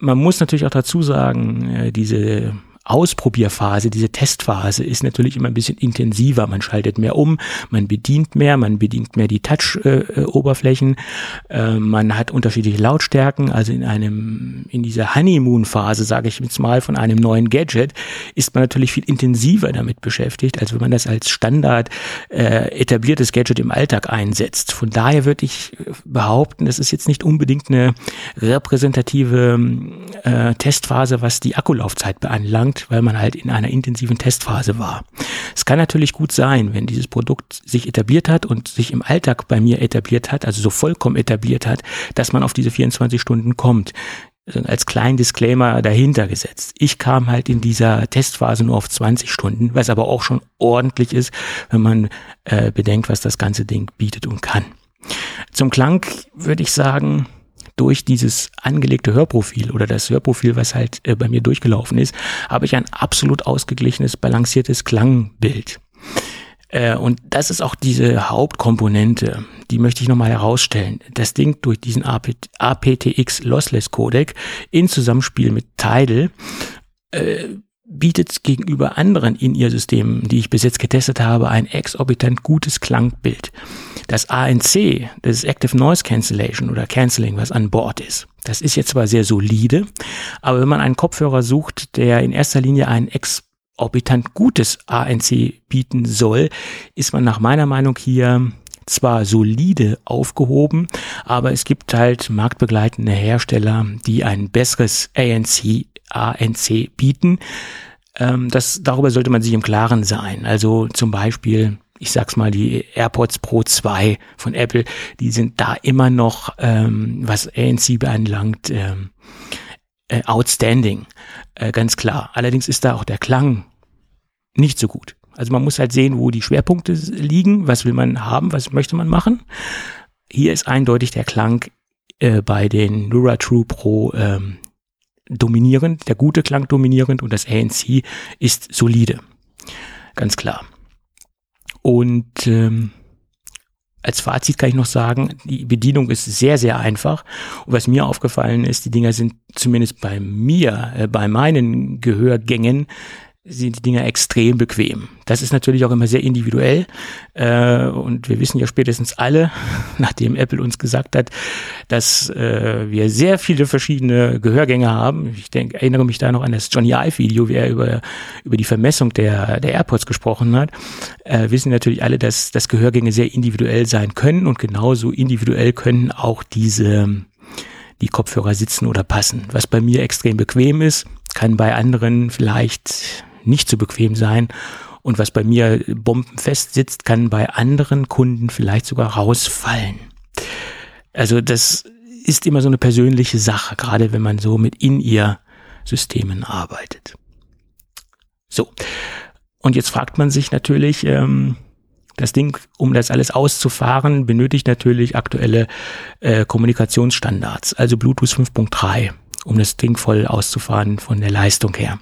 Man muss natürlich auch dazu sagen, äh, diese Ausprobierphase, diese Testphase ist natürlich immer ein bisschen intensiver. Man schaltet mehr um, man bedient mehr, man bedient mehr die Touch-Oberflächen, äh, äh, man hat unterschiedliche Lautstärken. Also in einem, in dieser Honeymoon-Phase, sage ich jetzt mal, von einem neuen Gadget, ist man natürlich viel intensiver damit beschäftigt, als wenn man das als Standard äh, etabliertes Gadget im Alltag einsetzt. Von daher würde ich behaupten, das ist jetzt nicht unbedingt eine repräsentative äh, Testphase, was die Akkulaufzeit beanlangt weil man halt in einer intensiven Testphase war. Es kann natürlich gut sein, wenn dieses Produkt sich etabliert hat und sich im Alltag bei mir etabliert hat, also so vollkommen etabliert hat, dass man auf diese 24 Stunden kommt also als kleinen Disclaimer dahinter gesetzt. Ich kam halt in dieser Testphase nur auf 20 Stunden, was aber auch schon ordentlich ist, wenn man äh, bedenkt, was das ganze Ding bietet und kann. Zum Klang würde ich sagen, durch dieses angelegte Hörprofil oder das Hörprofil, was halt äh, bei mir durchgelaufen ist, habe ich ein absolut ausgeglichenes, balanciertes Klangbild. Äh, und das ist auch diese Hauptkomponente, die möchte ich nochmal herausstellen. Das Ding durch diesen aptX Lossless Codec in Zusammenspiel mit Tidal äh, bietet gegenüber anderen In-Ear-Systemen, die ich bis jetzt getestet habe, ein exorbitant gutes Klangbild. Das ANC, das Active Noise Cancellation oder Cancelling, was an Bord ist, das ist jetzt zwar sehr solide, aber wenn man einen Kopfhörer sucht, der in erster Linie ein exorbitant gutes ANC bieten soll, ist man nach meiner Meinung hier zwar solide aufgehoben, aber es gibt halt marktbegleitende Hersteller, die ein besseres ANC, ANC bieten. Ähm, das, darüber sollte man sich im Klaren sein. Also zum Beispiel ich sag's mal, die AirPods Pro 2 von Apple, die sind da immer noch, ähm, was ANC beanlangt, ähm, äh, outstanding, äh, ganz klar. Allerdings ist da auch der Klang nicht so gut. Also man muss halt sehen, wo die Schwerpunkte liegen, was will man haben, was möchte man machen. Hier ist eindeutig der Klang äh, bei den Nura True Pro ähm, dominierend, der gute Klang dominierend und das ANC ist solide. Ganz klar. Und ähm, als Fazit kann ich noch sagen, die Bedienung ist sehr, sehr einfach. Und was mir aufgefallen ist, die Dinger sind zumindest bei mir, äh, bei meinen Gehörgängen, sind die Dinger extrem bequem. Das ist natürlich auch immer sehr individuell. Äh, und wir wissen ja spätestens alle, nachdem Apple uns gesagt hat, dass äh, wir sehr viele verschiedene Gehörgänge haben. Ich denke, erinnere mich da noch an das Johnny Ive-Video, wie er über, über die Vermessung der, der AirPods gesprochen hat. Äh, wissen natürlich alle, dass, dass Gehörgänge sehr individuell sein können und genauso individuell können auch diese die Kopfhörer sitzen oder passen. Was bei mir extrem bequem ist, kann bei anderen vielleicht nicht so bequem sein. Und was bei mir bombenfest sitzt, kann bei anderen Kunden vielleicht sogar rausfallen. Also das ist immer so eine persönliche Sache, gerade wenn man so mit In-Ear-Systemen arbeitet. So, und jetzt fragt man sich natürlich, ähm, das Ding, um das alles auszufahren, benötigt natürlich aktuelle äh, Kommunikationsstandards, also Bluetooth 5.3 um das Ding voll auszufahren von der Leistung her.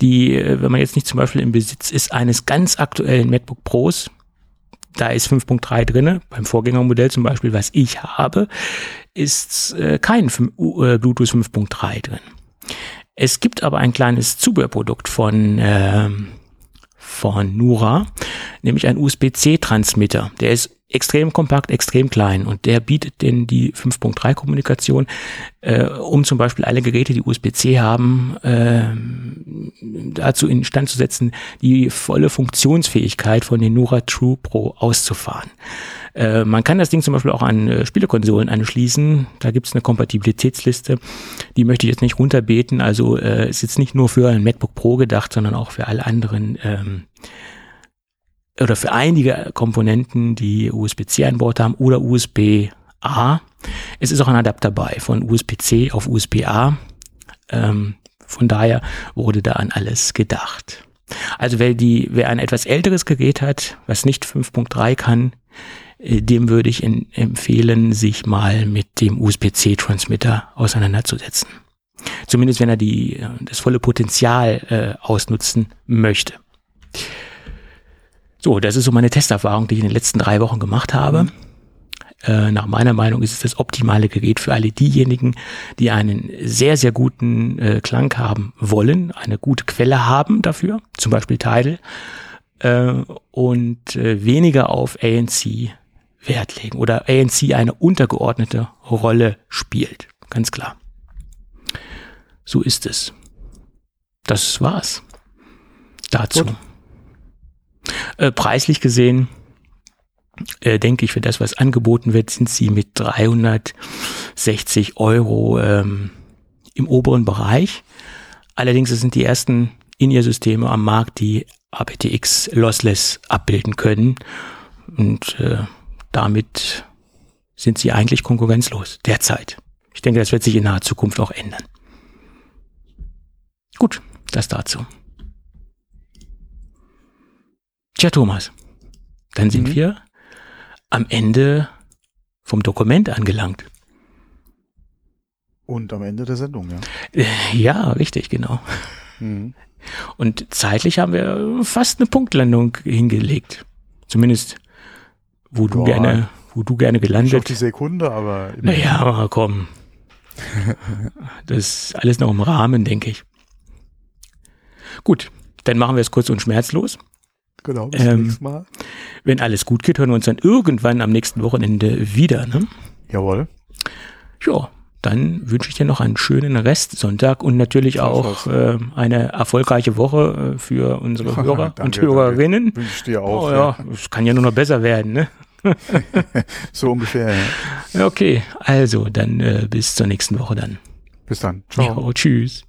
Die, äh, wenn man jetzt nicht zum Beispiel im Besitz ist eines ganz aktuellen MacBook Pros, da ist 5.3 drinne, beim Vorgängermodell zum Beispiel, was ich habe, ist äh, kein 5, äh, Bluetooth 5.3 drin. Es gibt aber ein kleines Zubehörprodukt von äh, von Nura, nämlich ein USB-C-Transmitter. Der ist extrem kompakt, extrem klein und der bietet denn die 5.3 Kommunikation, äh, um zum Beispiel alle Geräte, die USB-C haben, äh, dazu instand zu setzen, die volle Funktionsfähigkeit von den Nura True Pro auszufahren. Äh, man kann das Ding zum Beispiel auch an äh, Spielekonsolen anschließen. Da gibt es eine Kompatibilitätsliste. Die möchte ich jetzt nicht runterbeten. Also äh, ist jetzt nicht nur für ein MacBook Pro gedacht, sondern auch für alle anderen ähm, oder für einige Komponenten, die USB-C an Bord haben oder USB-A. Es ist auch ein Adapter bei von USB-C auf USB-A. Ähm, von daher wurde da an alles gedacht. Also wer die, wer ein etwas älteres Gerät hat, was nicht 5.3 kann, äh, dem würde ich in, empfehlen, sich mal mit dem USB-C-Transmitter auseinanderzusetzen. Zumindest wenn er die, äh, das volle Potenzial äh, ausnutzen möchte. So, das ist so meine Testerfahrung, die ich in den letzten drei Wochen gemacht habe. Mhm. Äh, nach meiner Meinung ist es das optimale Gerät für alle diejenigen, die einen sehr, sehr guten äh, Klang haben wollen, eine gute Quelle haben dafür, zum Beispiel Tidal, äh, und äh, weniger auf ANC Wert legen oder ANC eine untergeordnete Rolle spielt. Ganz klar. So ist es. Das war's dazu. Gut. Äh, preislich gesehen, äh, denke ich, für das, was angeboten wird, sind sie mit 360 Euro ähm, im oberen Bereich. Allerdings sind die ersten In-Ear-Systeme am Markt, die aptX lossless abbilden können. Und äh, damit sind sie eigentlich konkurrenzlos derzeit. Ich denke, das wird sich in naher Zukunft auch ändern. Gut, das dazu. Tja, Thomas, dann sind mhm. wir am Ende vom Dokument angelangt. Und am Ende der Sendung, ja. Äh, ja, richtig, genau. Mhm. Und zeitlich haben wir fast eine Punktlandung hingelegt. Zumindest, wo du Boah. gerne, wo du gerne gelandet. Auf die Sekunde, aber. Naja, komm. das ist alles noch im Rahmen, denke ich. Gut, dann machen wir es kurz und schmerzlos. Genau, bis ähm, nächstes Mal. Wenn alles gut geht, hören wir uns dann irgendwann am nächsten Wochenende wieder. Ne? Jawohl. Ja, dann wünsche ich dir noch einen schönen Restsonntag und natürlich auch äh, eine erfolgreiche Woche äh, für unsere Hörer danke, und Hörerinnen. Wünsche ich dir auch. Oh, ja, es ja. kann ja nur noch besser werden, ne? so ungefähr. Ja. Okay, also dann äh, bis zur nächsten Woche dann. Bis dann. Ciao. Ja, tschüss.